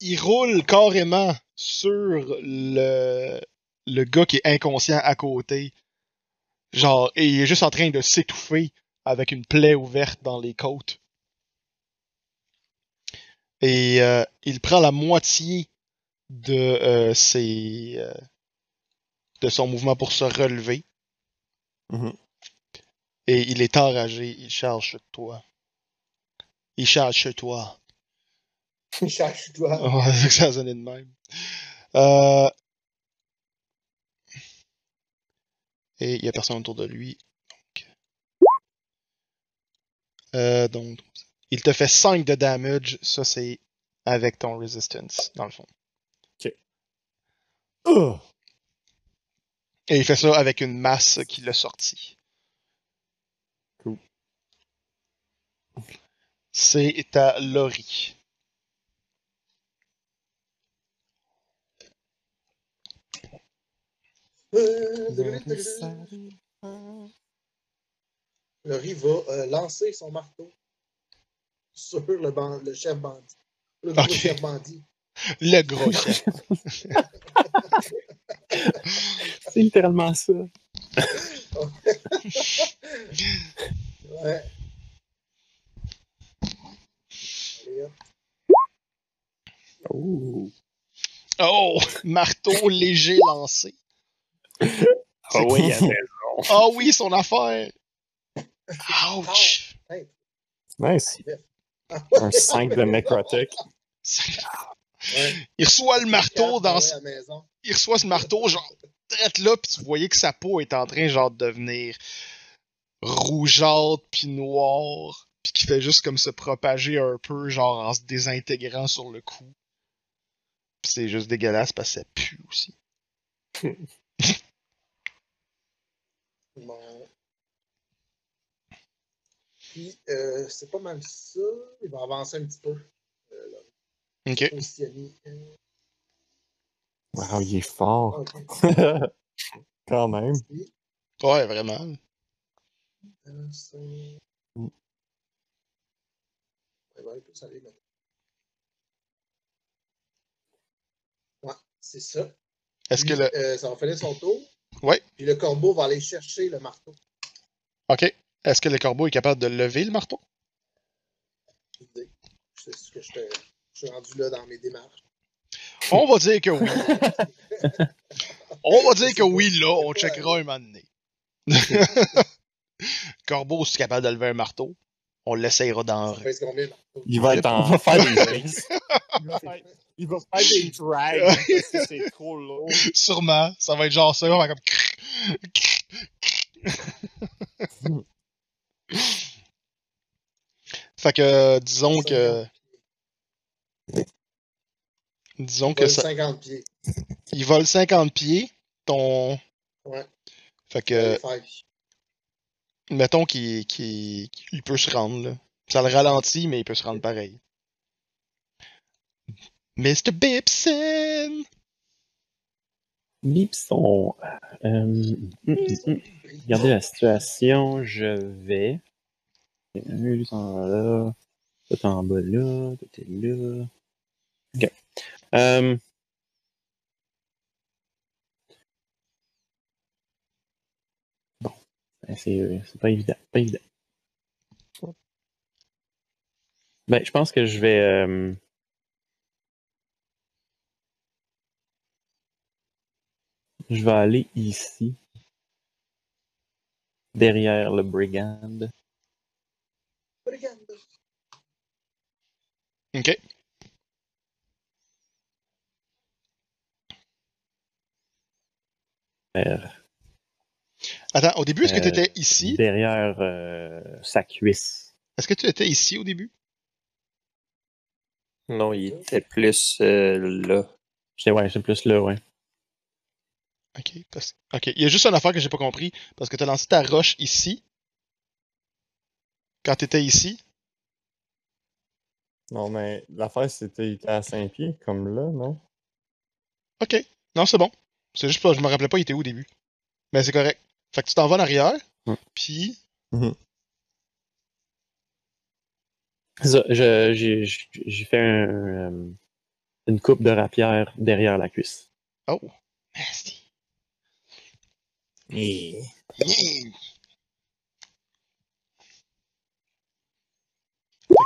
il, roule carrément sur le, le gars qui est inconscient à côté. Genre, et il est juste en train de s'étouffer avec une plaie ouverte dans les côtes. Et euh, il prend la moitié de euh, ses euh, de son mouvement pour se relever. Mhm. Et il est enragé, il charge sur toi. Il charge chez toi. Cherche-toi. Ouais, c'est que ça a sonné de même. Euh... Et il y a personne autour de lui. Donc, euh, donc il te fait 5 de damage. Ça, c'est avec ton resistance, dans le fond. Oh! Et il fait ça avec une masse qui l'a sorti. Cool. C'est à Lori. Laurie va euh, lancer son marteau sur le, ban- le chef bandit. Le gros chef bandit. Le gros chef. C'est littéralement ça. Ouais. Allez, hop. Oh. Oh! Marteau léger lancé. Ah oui, il Ah oui, son affaire! Ouch! Nice. Un 5 de necrotic. Ouais. Il reçoit le marteau dans. la maison. Il reçoit ce marteau, genre, drette là, pis tu voyais que sa peau est en train, genre, de devenir rougeâtre pis noire, pis qui fait juste comme se propager un peu, genre, en se désintégrant sur le cou. Pis c'est juste dégueulasse parce que ça pue aussi. Bon. Puis, euh, c'est pas mal ça. Il va avancer un petit peu. Euh, là, Ok. Euh, Wow, il est fort. ok. Quand même. Puis, Ouais, vraiment. euh, c'est- Mm. Ouais, ouais, plus aller maintenant. Ouais, c'est ça. Est-ce que le. euh, ça va finir son tour. Ouais. Puis le corbeau va aller chercher le marteau. Ok. Est-ce que le corbeau est capable de lever le marteau? C'est ce que je, te- je suis rendu là dans mes démarches. On va dire que oui. On va dire que oui, là, on checkera un moment donné. Corbeau, si tu es capable de lever un marteau, on l'essayera dans? Il va être en. va faire des. Il va faire, des drags parce que c'est trop lourd. Sûrement. Ça va être genre ça, on va comme. fait que, disons que. Disons que Vole ça. 50 pieds. Il vole 50 pieds. Ton. Ouais. Fait que. Mettons qu'il qu'il- qu'il peut se rendre, là. Ça le ralentit, mais il peut se rendre pareil. Mr. Bipson! Bipson. Euh, hum, hum, hum. Regardez la situation, je vais. Vas là. Toi, t'es en bas là. Toi, t'es là. Ok. Euh, Bon. Ben, C'est euh, c'est pas évident. Pas évident. Ben, je pense que je vais. euh, Je vais aller ici. Derrière le brigand. Regarde. Ok. Derrière, Attends, au début, est-ce que Euh, tu étais ici? derrière euh, sa cuisse. Est-ce que tu étais ici au début? Non, il était plus euh, là. J'étais ouais, c'est plus là, ouais. Ok. parce- Ok. Il y a juste une affaire que j'ai pas compris. Parce que tu as lancé ta roche ici. Quand tu étais ici. Non, mais l'affaire, c'était à 5 pieds, comme là, non? Ok. Non, c'est bon. C'est juste pas, je me rappelais pas, il était où au début. Mais c'est correct. Fait que tu t'en vas en arrière. Hmm. Puis. Ça, je- j'ai j'ai fait un, euh, une coupe de rapière derrière la cuisse. Oh. Nasty. Et...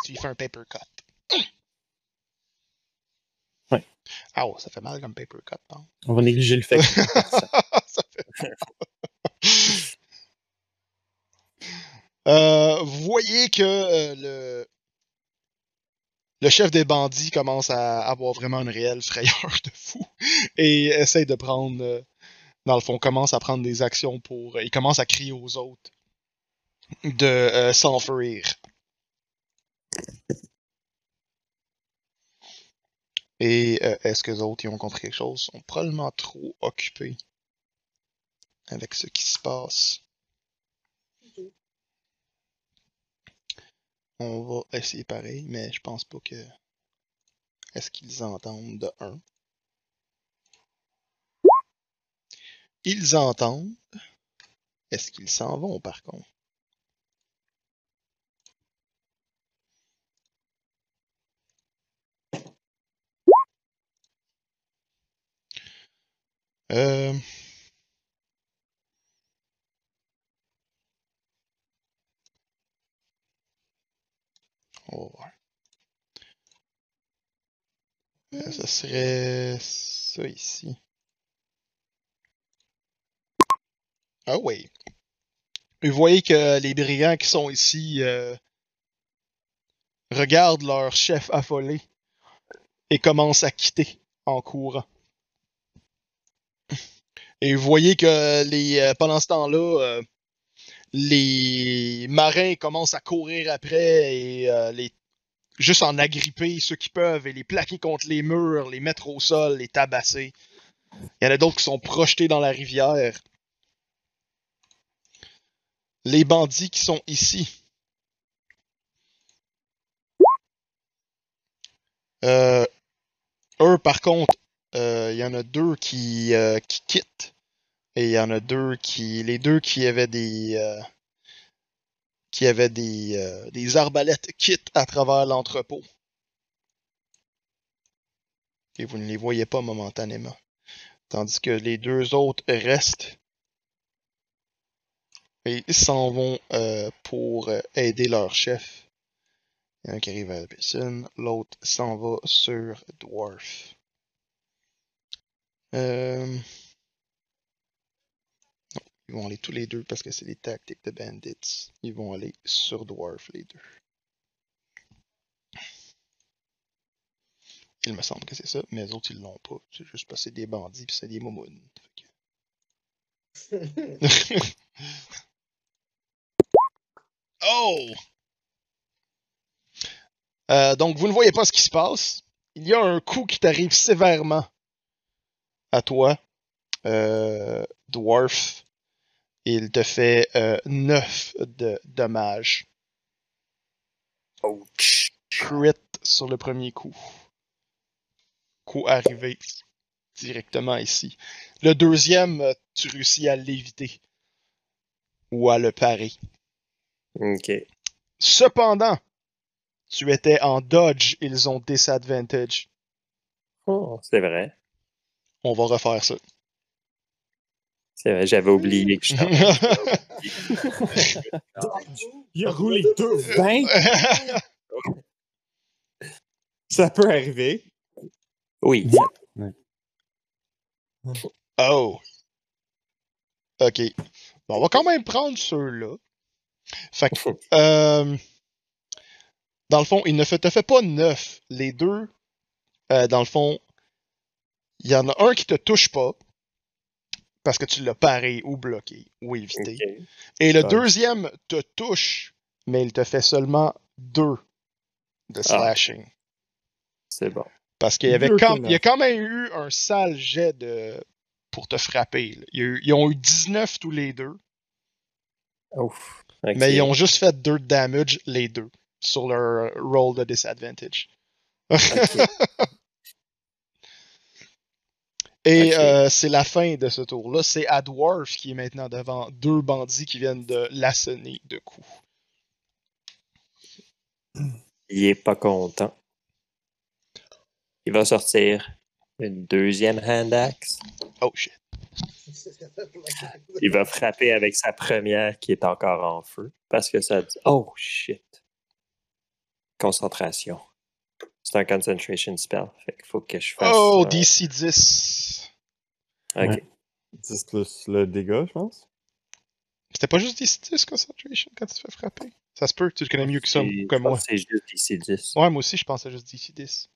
Tu lui fais un paper cut. Ouais. Ah, oh, ça fait mal comme paper cut? On va négliger le fait que ça fait Euh, vous voyez que euh, le le chef des bandits commence à avoir vraiment une réelle frayeur de fou et essaye de prendre, euh, dans le fond, commence à prendre des actions pour, il commence à crier aux autres de euh, s'enfuir. Et euh, est-ce que les autres ils ont compris quelque chose? Ils sont probablement trop occupés avec ce qui se passe. On va essayer pareil, mais je pense pas que. Est-ce qu'ils entendent de un? Ils entendent. Est-ce qu'ils s'en vont par contre? Euh... Euh, ça serait ça ici. Ah oui. Vous voyez que les brigands qui sont ici euh, regardent leur chef affolé et commencent à quitter en courant. Et vous voyez que les, euh, pendant ce temps-là, euh, les marins commencent à courir après et les juste en agripper ceux qui peuvent et les plaquer contre les murs, les mettre au sol, les tabasser. Il y en a d'autres qui sont projetés dans la rivière. Les bandits qui sont ici. Euh, eux, par contre, euh, il y en a deux qui, euh, qui quittent. Et il y en a deux qui. Les deux qui avaient des. qui avaient des, des arbalètes quittent à travers l'entrepôt. Et vous ne les voyez pas momentanément. Tandis que les deux autres restent. Et ils s'en vont euh, pour euh, aider leur chef. Il y en a un qui arrive à la piscine, l'autre s'en va sur Dwarf. Euh... Non, ils vont aller tous les deux parce que c'est les tactiques de bandits. Ils vont aller sur Dwarf les deux. Il me semble que c'est ça, mais les autres ils l'ont pas. C'est juste parce que c'est des bandits puis c'est des momounes. Oh! Euh, donc vous ne voyez pas ce qui se passe. Il y a un coup qui t'arrive sévèrement à toi, euh, Dwarf. Il te fait euh, 9 de dommages. Ouch. Crit sur le premier coup. Coup arrivé directement ici. Le deuxième, euh, tu réussis à l'éviter. Ou à le parer. Ok. Cependant, tu étais en dodge, ils ont disadvantage. Oh, c'est vrai. On va refaire ça. C'est vrai, j'avais oublié que je Il a roulé deux 20. Ça peut arriver. Oui. oh. Ok. Bon, on va quand même prendre ceux-là. Fait que, euh, dans le fond, il ne te fait pas neuf. Les deux, euh, dans le fond, il y en a un qui te touche pas parce que tu l'as paré ou bloqué ou évité. Et le Ouais. deuxième te touche, mais il te fait seulement deux de slashing. C'est bon. Parce qu'il y avait quand, il y a quand même eu un sale jet de pour te frapper. là. Il y a eu- ils ont eu 19 tous les deux, Ouf. Mais ils ont juste fait 2 de damage les deux sur leur roll de disadvantage. Et euh, c'est la fin de ce tour-là. C'est à Dwarf qui est maintenant devant deux bandits qui viennent de l'assonner de coups. Il est pas content. Il va sortir une deuxième hand axe. Oh shit. Il va frapper avec sa première qui est encore en feu. Parce que ça dit Oh shit. Concentration. C'est un concentration spell. Fait qu'il faut que je fasse. Oh, euh, DC 10. ok. Ouais. 10 plus le dégât, je pense. C'était pas juste DC 10 concentration quand tu te fais frapper? Ça se peut, tu le connais mieux que, ça, moi. C'est juste DC 10. Ouais, moi aussi, je pensais juste d'ici 10.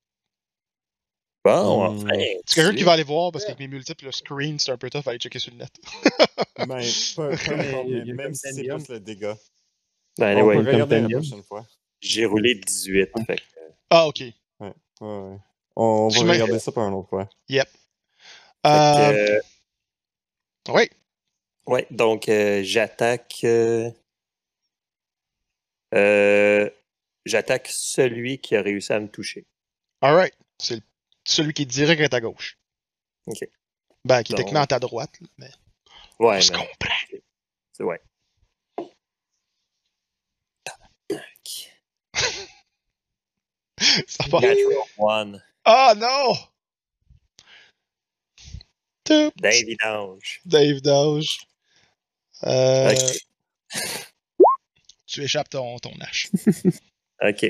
Bon, enfin. C'est quelqu'un qui va aller voir parce qu'avec mes multiples, le screen, c'est un peu tough à aller checker sur le net. Ben, même si c'est plus le dégât. Ben, On anyway, peut regarder la prochaine fois. j'ai roulé 18. Fait que, Ah, ok. Ouais, ouais. On va regarder ça pour une autre fois. fait Euh, que, euh, ouais. ouais, donc euh, j'attaque. euh, euh, j'attaque celui qui a réussi à me toucher. Alright. C'est le- celui qui est direct à ta gauche. Ok. Ben, qui est Donc- techniquement à ta droite. Mais Ouais, on se mais- comprend. c'est- ouais. Ça va. Natural one. Ah non! Tup. Davy Dange. Dave Doge. Euh. Tu échappes ton, ton hache. Ok.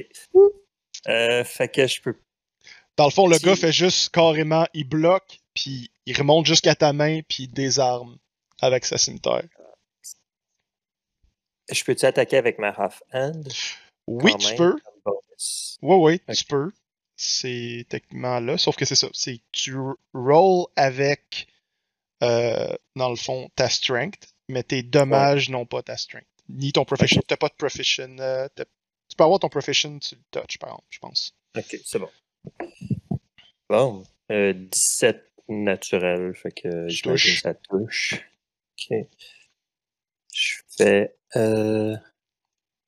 Euh, fait que je peux. Dans le fond, le gars fait juste carrément, il bloque, puis il remonte jusqu'à ta main, puis il désarme avec sa cimetière. Je peux-tu attaquer avec ma half hand? Oui, tu peux. Oui, oui, tu peux. C'est techniquement là, sauf que c'est ça. C'est tu rolls avec, euh, dans le fond, ta strength, mais tes dommages n'ont pas ta strength. Ni ton proficient. T'as pas de proficient. euh, tu peux avoir ton proficient sur le touch, par exemple, je pense. Ok, c'est bon. Bon. Euh, 17 naturel, fait que Je touche. ça touche. Ok. Je fais. Euh,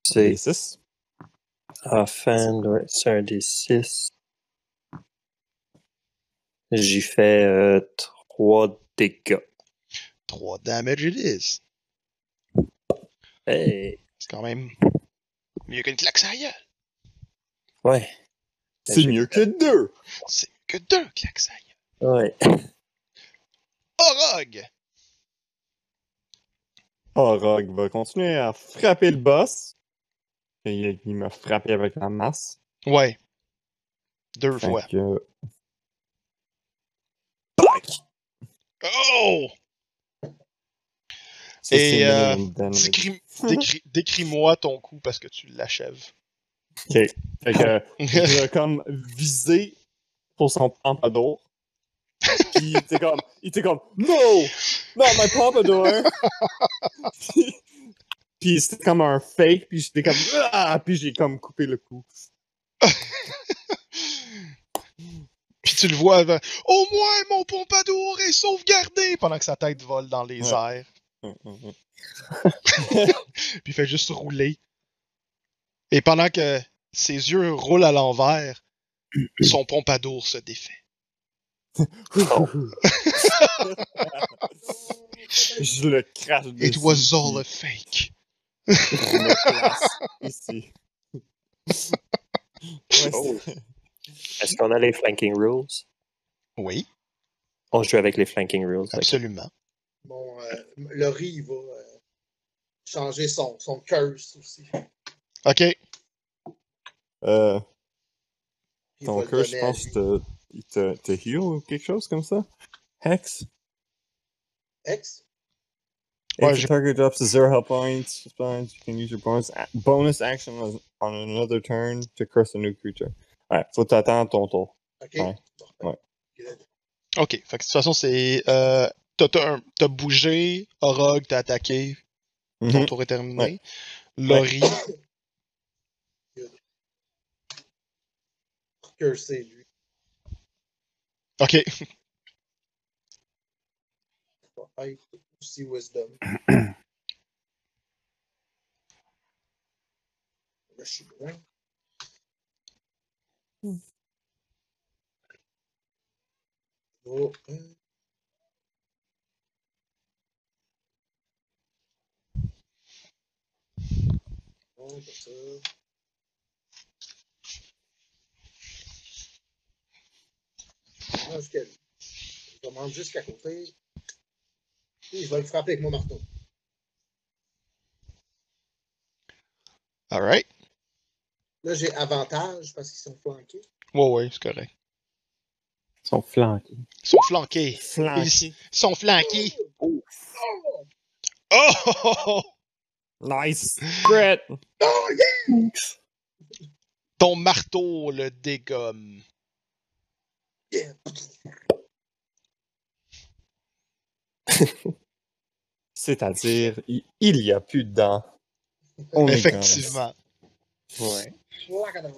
C'est c'est 6. offhand, ouais, c'est un des 6. J'y fais euh, 3 dégâts. 3 damage it is. Hey, C'est quand même mieux qu'une claque gueule. ouais, C'est mieux que 2. C'est mieux que deux gueule. ouais. Orog! Rogue va continuer à frapper le boss. Et il, il m'a frappé avec la masse. Ouais. Deux Fait fois. que- Oh! ça, Et, euh, Décris-moi ton coup parce que tu l'achèves. Ok. Fait que je comme visé pour son pompadour. Puis il était comme, il était comme, no, not my pompadour. puis puis c'était comme un fake, puis j'étais comme, ah, puis j'ai comme coupé le cou. Puis tu le vois avant. Au moins mon pompadour est sauvegardé pendant que sa tête vole dans les Ouais. airs. Hum, hum, hum. Puis il fait juste rouler. Et pendant que ses yeux roulent à l'envers, son pompadour se défait. Je le crache dessus. It was all a fake. puis je me place ici. Ouais, Oh. Est-ce qu'on a les flanking rules? Oui, On joue avec les flanking rules. absolument. Bon, euh, Laurie, il va euh, changer son, son curse aussi. Ok. Euh, ton cœur, je pense, te, te, te heal ou quelque chose comme ça? Hex? Ex? Ouais, If the target drops to zero health points, you can use your bonus, bonus action on, another turn to curse a new creature. Ouais, faut t'attendre ton tour. OK? Ouais. Ouais. Ok. Fait que de toute façon, c'est. Euh, t'as, bougé, Orog, t'as attaqué, ton Mhm. tour est terminé. Ouais. Laurie, Cursé, lui. ok. Va être aussi Wisdom. Là, je suis loin. Oh, hein. Bon, ça. Je vais vais monter jusqu'à côté. Puis je vais le frapper avec mon marteau. Alright. Là, j'ai avantage parce qu'ils sont flanqués. Ouais, ouais, c'est correct. Ils sont flanqués. Ils sont flanqués. Flanqué. Ils sont flanqués. Oh! Oh! oh. Nice! Crit! Oh yeah! Ton marteau le dégomme. Yeah. C'est-à-dire, il, il y a plus de dents. On Effectivement. Ouais. The-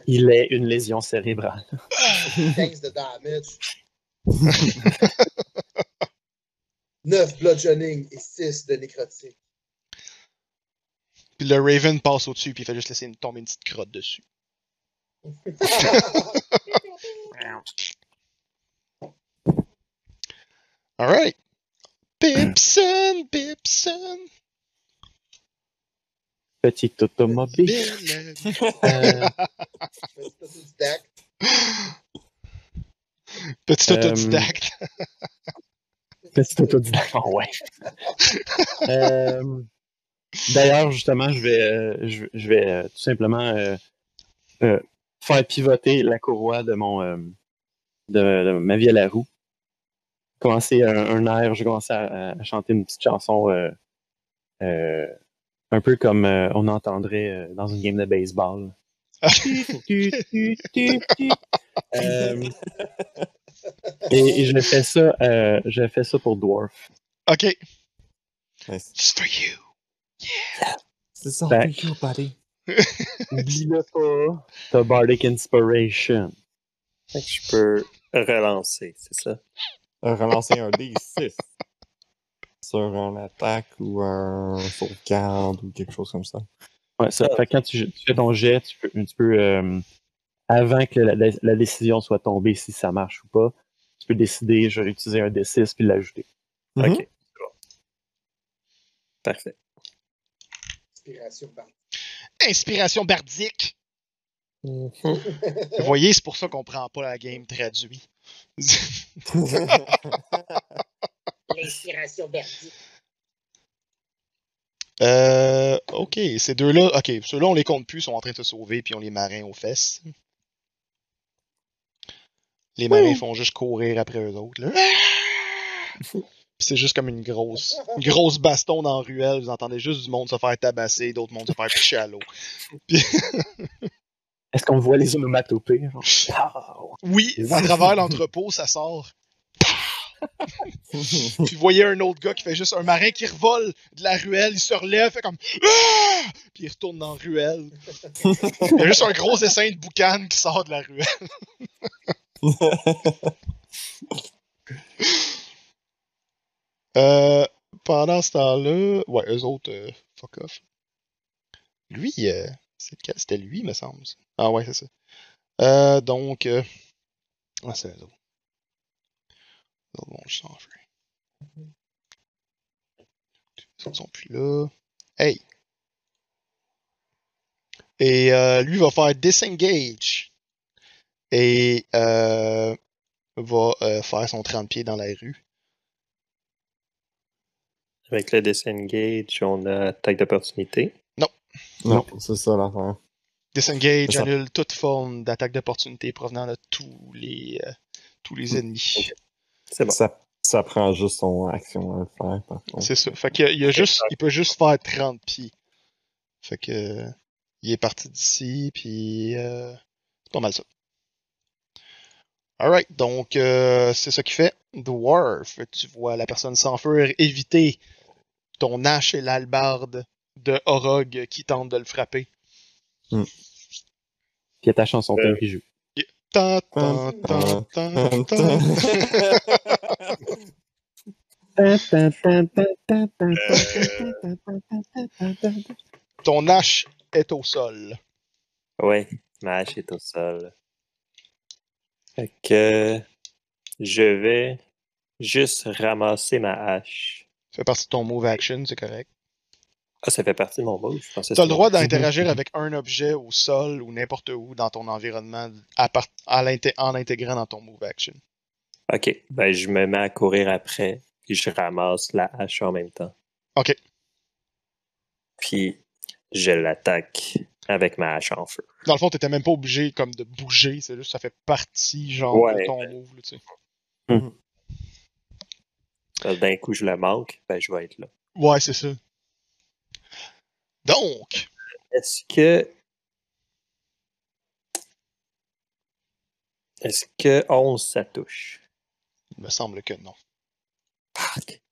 Il est une lésion cérébrale. 15 de damage. 9 bludgeoning et 6 de nécrotique. Puis le Raven passe au-dessus, puis il fait juste laisser une, tomber une petite crotte dessus. Alright. Pipson, Pipson. Petit automobile. Bill. Euh, Stack. Petit Euh, autodidacte. petit autodidacte. Oh, ouais. Euh, D'ailleurs, justement, je vais, euh, je, je vais euh, tout simplement euh, faire pivoter la courroie de mon de, de ma vie à la roue. Commencer un, un air, je commence à, à chanter une petite chanson euh, euh, un peu comme euh, on entendrait euh, dans une game de baseball. Euh, et, et je fais ça, euh, je fais ça pour Dwarf. ok. Nice. Just for you. C'est ça, Fait- you, buddy. Oublie-le pas. T'as Bardic Inspiration. Fait que je peux relancer, c'est ça? Euh, Relancer un D6 sur un attaque ou un sauvegarde ou quelque chose comme ça. Ouais, ça. Fait que quand tu, tu fais ton jet, tu peux, tu peux, euh, avant que la, la- la décision soit tombée, si ça marche ou pas, tu peux décider, je vais utiliser un D6 puis l'ajouter. Mhm. Ok. Parfait. Inspiration par. Inspiration bardique. Mhm. Vous voyez, c'est pour ça qu'on prend pas la game traduit. L'inspiration. Euh, ok, ces deux-là, ok, ceux-là on les compte plus, ils sont en train de se sauver, puis on les marins aux fesses. Les marins font juste courir après eux autres. Là. Puis c'est juste comme une grosse, une grosse baston dans la ruelle. Vous entendez juste du monde se faire tabasser, d'autres monde se faire picher à l'eau. Est-ce qu'on voit les onomatopées? genre? Oui, à travers l'entrepôt, ça sort. Puis vous voyez un autre gars qui fait juste un marin qui revole de la ruelle, il se relève, fait comme Ah! Puis il retourne dans la ruelle. Il y a juste un gros essaim de boucan qui sort de la ruelle. Euh, pendant ce temps-là, ouais, eux autres, euh, fuck off. Lui, euh? C'était lui, me semble. Ah ouais, c'est ça. Euh, donc, euh, ah, c'est autres vont juste s'enfuir. Les autres sont plus là. Hey! Et euh, lui va faire disengage. Et euh, va faire son 30 pieds dans la rue. Avec le disengage, on a attaque d'opportunité. Non, c'est ça l'affaire. Disengage annule toute forme d'attaque d'opportunité provenant de tous les, euh, tous les ennemis. C'est bon. Ça, ça prend juste son action à le faire, par contre. C'est ça. Fait qu'il y a- il, y a juste, il peut juste faire 30 pieds. Fait que il est parti d'ici, puis euh, c'est pas mal ça. Alright, donc euh, c'est ça qui fait. Dwarf, tu vois la personne s'enfuir, éviter ton hache et l'albarde de Orog qui tente de le frapper. Puis attache son Euh, thème qui joue. Tan, tan, tan, tan, tan. Ton hache est au sol. Ouais, ma hache est au sol. Fait que je vais juste ramasser ma hache. Ça fait partie de ton move action, c'est correct. Ah, ça fait partie de mon move. Je pensais que Tu as le droit d'interagir avec un objet au sol ou n'importe où dans ton environnement à part- à l'inté- en l'intégrant dans ton move action. Ok, ben je me mets à courir après et je ramasse la hache en même temps. Ok. Puis je l'attaque avec ma hache en feu. Dans le fond, t'étais même pas obligé comme de bouger, c'est juste ça fait partie genre Ouais. de ton move. là, tu sais. Là, D'un coup, je le manque, ben je vais être là. Ouais, c'est ça. Donc, Est-ce que. Est-ce que 11 ça touche? il me semble que non. Fuck.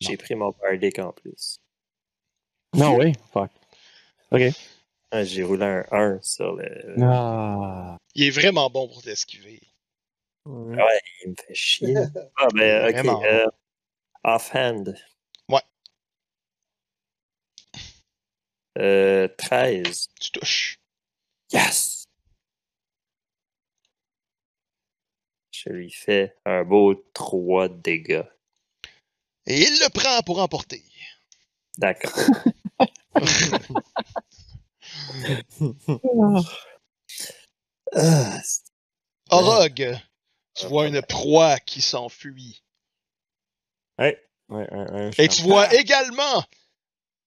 J'ai pris mon bardic en plus. Non, oui. Fuck. Ok. Ah, J'ai roulé un 1 sur le. Ah. Il est vraiment bon pour t'esquiver. Ouais, il me fait chier. Ah, ben, ok. Euh, offhand. Euh, 13. Tu touches. Yes! Je lui fais un beau 3 de dégâts. Et il le prend pour emporter. D'accord. Ah, Orog, tu vois une proie qui s'enfuit. Ouais, ouais, ouais, ouais, Et tu vois également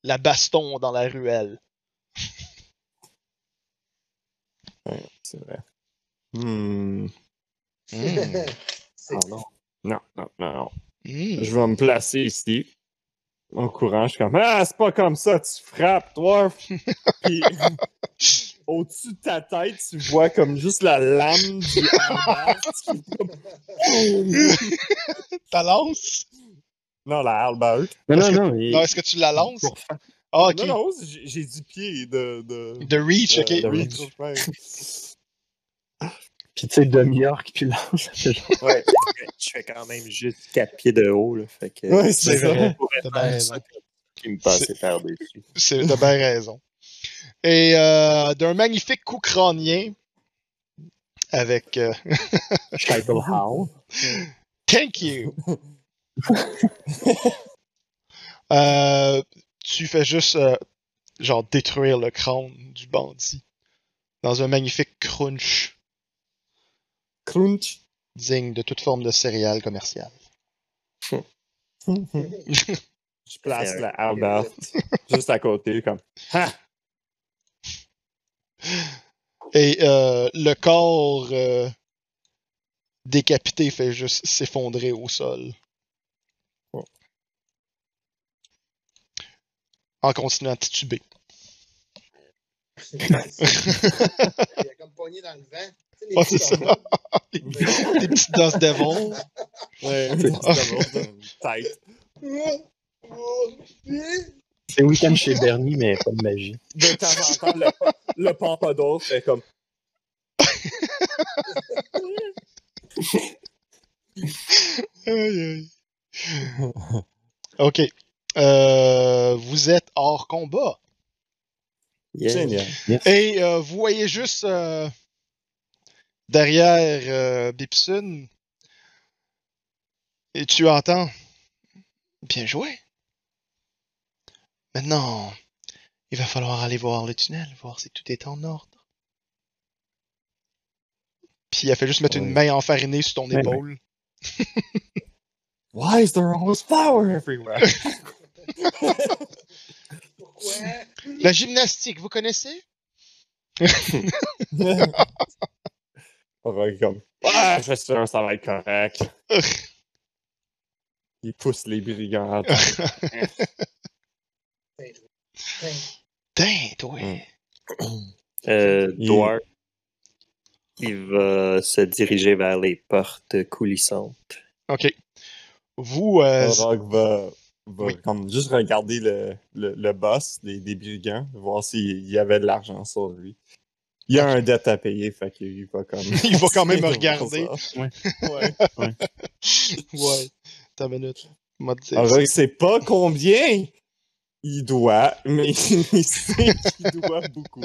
la baston dans la ruelle. Ouais, c'est vrai. Hmm. Oh non. Non, non, non, non. Hmm. Je vais me placer ici. En courant, je suis comme Ah, c'est pas comme ça, tu frappes, toi. Puis au-dessus de ta tête, tu vois comme juste la lame du Ta lance? Non, la halberd. Non, Parce non, que- non. il- Non, est-ce que tu la lances? Ah, ok. Non, non, j'ai j'ai du pied de. de... De reach, ok. de- reach. ouais. Puis tu sais, demi-orc, puis genre. Ouais, je fais quand même juste 4 pieds de haut. Là, fait que Ouais, C'est vrai. T'as qui me passait par-dessus. C'est t'as bien raison. Et euh, d'un magnifique coup crânien avec euh, Title How. Thank you. Euh, tu fais juste euh, genre détruire le crâne du bandit dans un magnifique crunch Crunch? digne de toute forme de céréales commerciales. Je place la halberd juste à côté, comme. Ha! Et euh, le corps euh, décapité fait juste s'effondrer au sol. En continuant à tituber. Il a comme pogné dans le vent. Tu sais, les petits c'est ça. tombes. Des petites danses devil. Ouais, tête. C'est week-end chez Bernie, mais pas de magie. De temps en temps, le, le pompadour fait comme. Aïe, aïe. Ok. Euh, vous êtes hors combat. Yeah. Et euh, vous voyez juste euh, derrière euh, Bipsun. Et tu entends. Bien joué. Maintenant, il va falloir aller voir le tunnel, voir si tout est en ordre. Puis il a fait juste mettre une main enfarinée sur ton Ouais, épaule. Why is there always flour everywhere? Pourquoi? La gymnastique, vous connaissez? On comme. Ah, je suis sûr, ça va être correct. Il pousse les brigands. Tain, toi. Mm. Euh, Il- Dwarf, il va se diriger vers les portes coulissantes. Ok. Vous, euh, Rogue va, va Oui. comme juste regarder le, le, le boss des, des brigands, voir s'il y avait de l'argent sur lui. Il y a un dette à payer, fait qu'il va comme. Il va quand même regarder. Ouais. Ouais. ouais. T'as une minute. M'a dit- Rogue sait pas combien il doit, mais il sait qu'il doit beaucoup.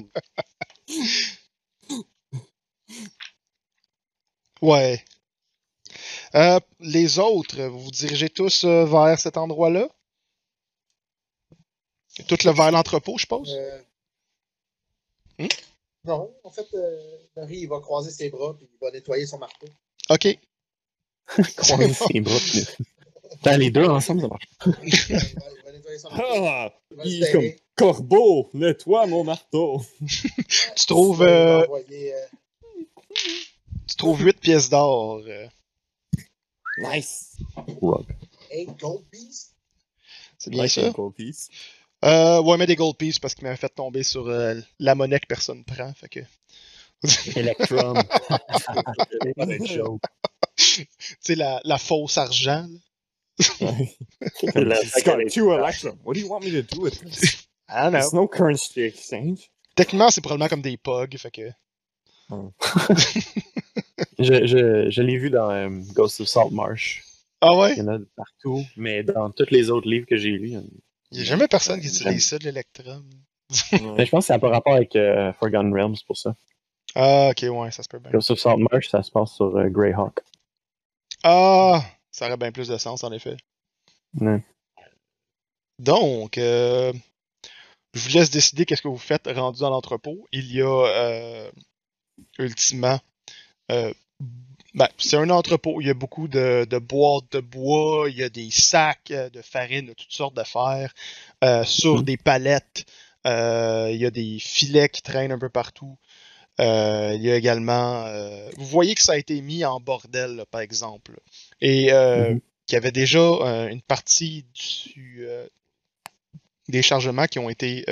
Ouais. Euh, les autres, vous vous dirigez tous euh, vers cet endroit-là? Tout le vers l'entrepôt, je suppose? Euh, Hmm? Non, en fait, euh, Marie, il va croiser ses bras puis il va nettoyer son marteau. Ok. Croiser ses bras. puis- les deux ensemble, ça marche. il, va, il va nettoyer son marteau. Ah! Il va se Il est comme. Corbeau, nettoie mon marteau. Tu trouves, envoyer, tu trouves 8 pièces d'or. Nice. Rogue. Eight gold piece? c'est bien Like ça? a gold piece. Euh, ouais, mais des gold pieces parce qu'il m'avait fait tomber sur euh, la monnaie que personne prend. Fait que. Electrum. Tu sais, la, la fausse argent. là. La- two Electrum. What do you want me to do with this? I don't know. There's no currency exchange. Techniquement, c'est probablement comme des pugs. Fait que. Je, je, je l'ai vu dans euh, Ghost of Saltmarsh. Ah ouais? Il y en a partout, mais dans tous les autres livres que j'ai lus, il n'y a jamais personne qui utilise ça de l'électrum. Mais je pense que ça n'a pas rapport avec euh, Forgotten Realms pour ça. Ah, ok, ouais, ça se peut bien. Ghost of Saltmarsh, ça se passe sur euh, Greyhawk. Ah, ça aurait bien plus de sens, en effet. Ouais. Donc, euh, je vous laisse décider qu'est-ce que vous faites rendu dans l'entrepôt. Il y a, ultimement, ben, c'est un entrepôt. Il y a beaucoup de, de boîtes de bois, il y a des sacs euh, de farine, de toutes sortes d'affaires, euh, sur Mhm. des palettes. euh, il y a des filets qui traînent un peu partout. Euh, il y a également, vous voyez que ça a été mis en bordel, là, par exemple, et Mhm. qu'il y avait déjà une partie du, des chargements qui ont été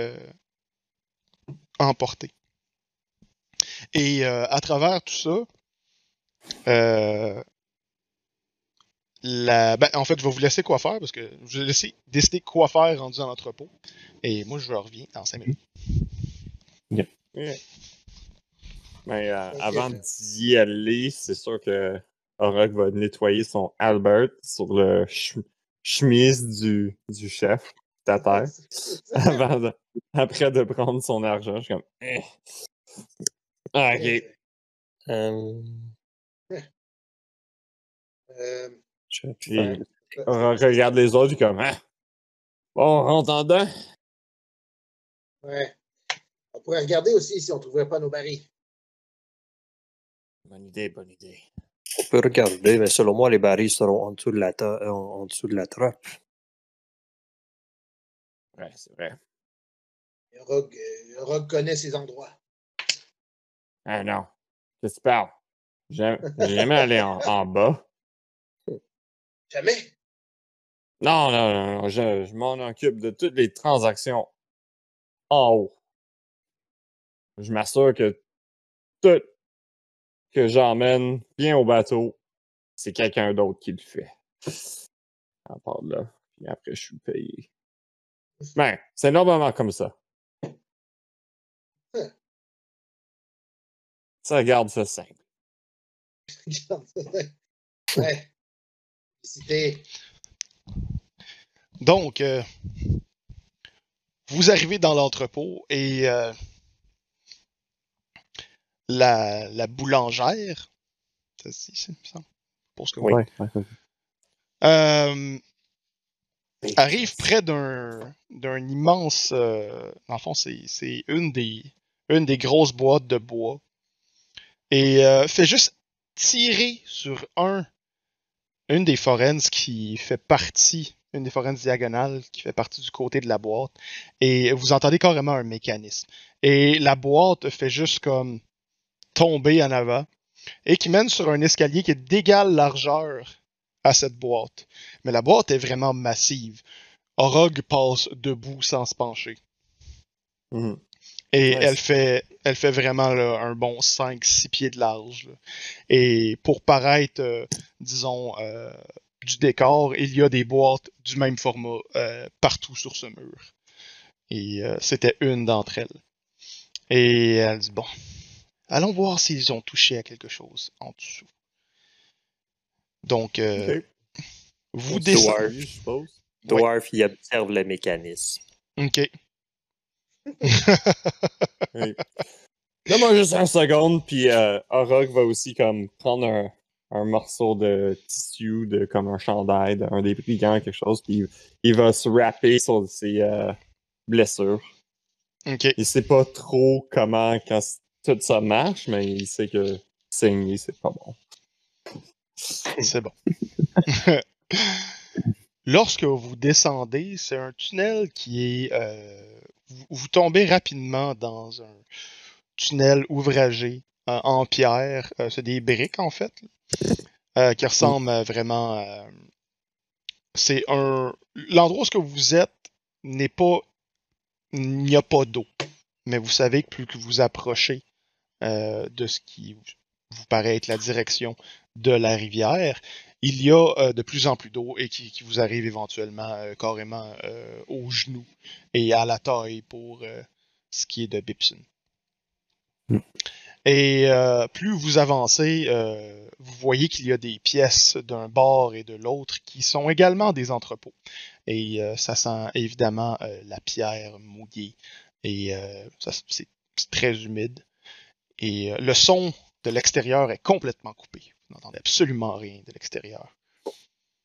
emportés. Et à travers tout ça, euh, la, ben, en fait, je vais vous laisser quoi faire parce que je vais laisser décider quoi faire rendu dans l'entrepôt. Et moi, je reviens dans 5 minutes. Ouais. Mais euh, avant d'y aller, c'est sûr que Orok va nettoyer son Albert sur le ch- chemise du, du chef à terre. Avant de- après de prendre son argent, je suis comme. Eh. Ah, ok. Euh, Euh, Orok regarde les autres, puis comme. Ah. Bon, on rentre en dedans. ouais. On pourrait regarder aussi si on ne trouverait pas nos barils. Bonne idée, bonne idée. On peut regarder, mais selon moi, les barils seront en dessous de la, ta- euh, en, en dessous de la trappe. Ouais, c'est vrai. Le Rogue, euh, le Rogue connaît ces endroits. Ah non. Qu'est-ce que tu parles? J'ai j'ai jamais allé en, en bas. Jamais? Non, non, non, non, je, je m'en occupe de toutes les transactions en haut. Je m'assure que tout que j'emmène bien au bateau, c'est quelqu'un d'autre qui le fait. À part de là, puis après je suis payé. Ben, c'est normalement comme ça. Ça garde ça simple. ouais. Donc, euh, vous arrivez dans l'entrepôt et euh, la, la boulangère, ça se dit, ça, il me semble. Je pense que oui. Ouais, ouais, ouais. Euh, arrive près d'un d'un immense. euh, dans le fond, c'est c'est une des une des grosses boîtes de bois et euh, fait juste tirer sur un une des forennes qui fait partie une des forennes diagonales qui fait partie du côté de la boîte et vous entendez carrément un mécanisme et la boîte fait juste comme tomber en avant et qui mène sur un escalier qui est d'égale largeur à cette boîte. Mais la boîte est vraiment massive. Orog passe debout sans se pencher. Mhm. Et Ouais, elle fait, elle fait vraiment là, un bon 5-6 pieds de large. là. Et pour paraître, euh, disons, euh, du décor, il y a des boîtes du même format euh, partout sur ce mur. Et euh, c'était une d'entre elles. Et elle dit, bon, allons voir s'ils ont touché à quelque chose en dessous. Donc, euh, vous descendez. je suppose. Dwarf, il observe le mécanisme. Ok. Oui. Donne-moi juste un seconde, puis euh, va aussi comme prendre un, un morceau de tissu, de comme un chandail, de- un des brigands, quelque chose, puis il va se rapper sur ses euh, blessures. Ok. Il sait pas trop comment quand tout ça marche, mais il sait que saigner, c'est pas bon. C'est bon. Lorsque vous descendez, c'est un tunnel qui est... euh, vous, vous tombez rapidement dans un tunnel ouvragé euh, en pierre. Euh, c'est des briques, en fait, euh, qui ressemblent vraiment... à- c'est un... L'endroit où vous êtes n'est pas il n'y a pas d'eau. Mais vous savez que plus que vous approchez de ce qui vous paraît être la direction de la rivière, il y a euh, de plus en plus d'eau et qui, qui vous arrive éventuellement euh, carrément euh, aux genoux et à la taille pour ce qui est de Bipson. Mm. Et euh, plus vous avancez, euh, vous voyez qu'il y a des pièces d'un bord et de l'autre qui sont également des entrepôts. Et euh, ça sent évidemment la pierre mouillée. Et c'est très humide. Et le son de l'extérieur est complètement coupé. Vous n'entendez absolument rien de l'extérieur.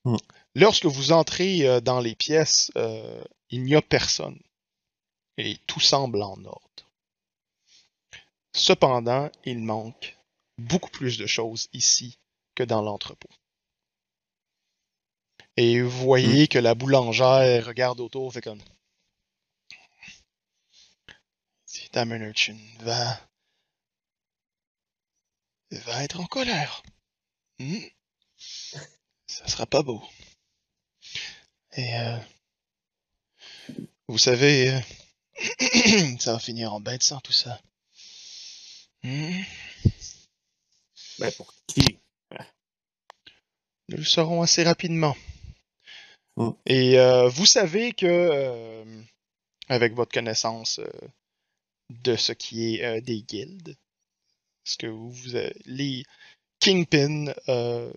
Hmm. Lorsque vous entrez euh, dans les pièces, euh, il n'y a personne. Et tout semble en ordre. Cependant, il manque beaucoup plus de choses ici que dans l'entrepôt. Et vous voyez que la boulangère regarde autour, fait comme. Urchin va. va être en colère. Hmm. Ça sera pas beau. Et euh, vous savez, euh, ça va finir en de sang tout ça. Ben, pour qui? Nous le saurons assez rapidement. Mm. Et euh, vous savez que, euh, avec votre connaissance euh, de ce qui est des guildes, ce que vous, vous avez- les kingpins euh,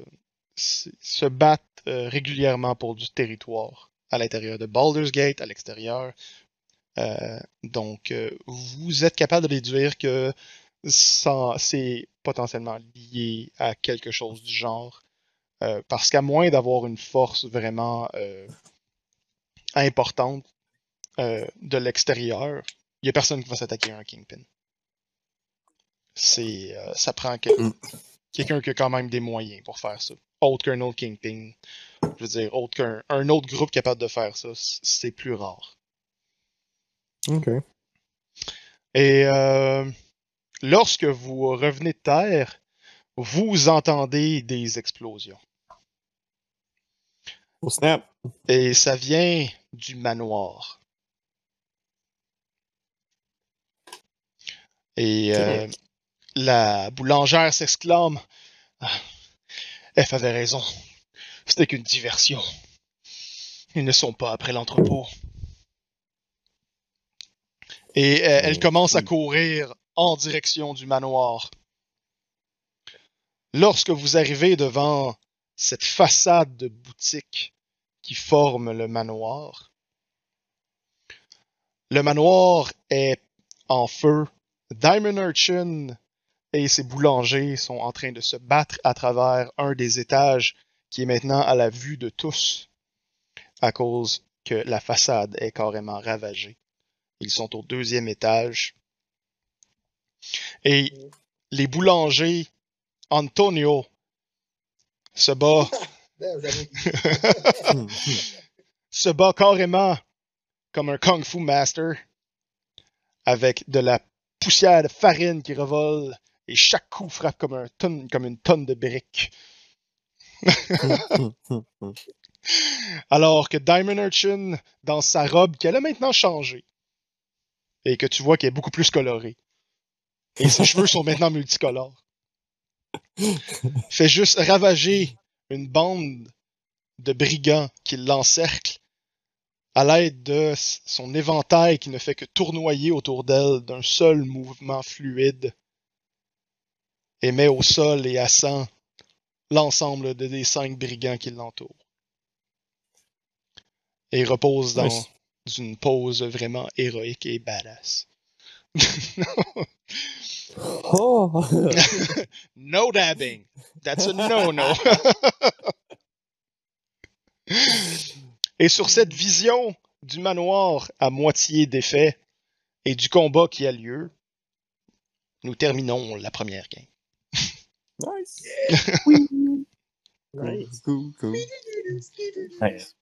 se battent euh, régulièrement pour du territoire à l'intérieur de Baldur's Gate, à l'extérieur. Euh, donc, vous êtes capable de déduire que c'est potentiellement lié à quelque chose du genre. Parce qu'à moins d'avoir une force vraiment importante de l'extérieur, il n'y a personne qui va s'attaquer à un Kingpin. C'est, ça prend quel- Mm. Quelqu'un qui a quand même des moyens pour faire ça. Autre qu'un autre Kingpin. Je veux dire, autre qu'un un autre groupe capable de faire ça, c'est plus rare. Ok. Et euh, lorsque vous revenez de terre, vous entendez des explosions. Au snap. Et ça vient du manoir. Et euh, la boulangère s'exclame Ah, F avait raison. C'était qu'une diversion. Ils ne sont pas après l'entrepôt. Et euh, elle commence à courir en direction du manoir. Lorsque vous arrivez devant cette façade de boutique qui forme le manoir, le manoir est en feu. Diamond Urchin et ses boulangers sont en train de se battre à travers un des étages qui est maintenant à la vue de tous à cause que la façade est carrément ravagée. Ils sont au deuxième étage. Et les boulangers, Antonio, se bat, Ben, se bat carrément comme un kung fu master avec de la poussière de farine qui revole et chaque coup frappe comme, un tonne, comme une tonne de briques. Alors que Diamond Urchin, dans sa robe qu'elle a maintenant changée, et que tu vois qu'elle est beaucoup plus colorée, et ses cheveux sont maintenant multicolores, fait juste ravager une bande de brigands qui l'encerclent à l'aide de son éventail qui ne fait que tournoyer autour d'elle d'un seul mouvement fluide et met au sol et à sang l'ensemble de- des cinq brigands qui l'entourent. Et repose dans une pose vraiment héroïque et badass. Oh! No dabbing. That's a no-no. et sur cette vision du manoir à moitié défait et du combat qui a lieu, nous terminons la première game. Nice. Nice. Cool, cool. Nice.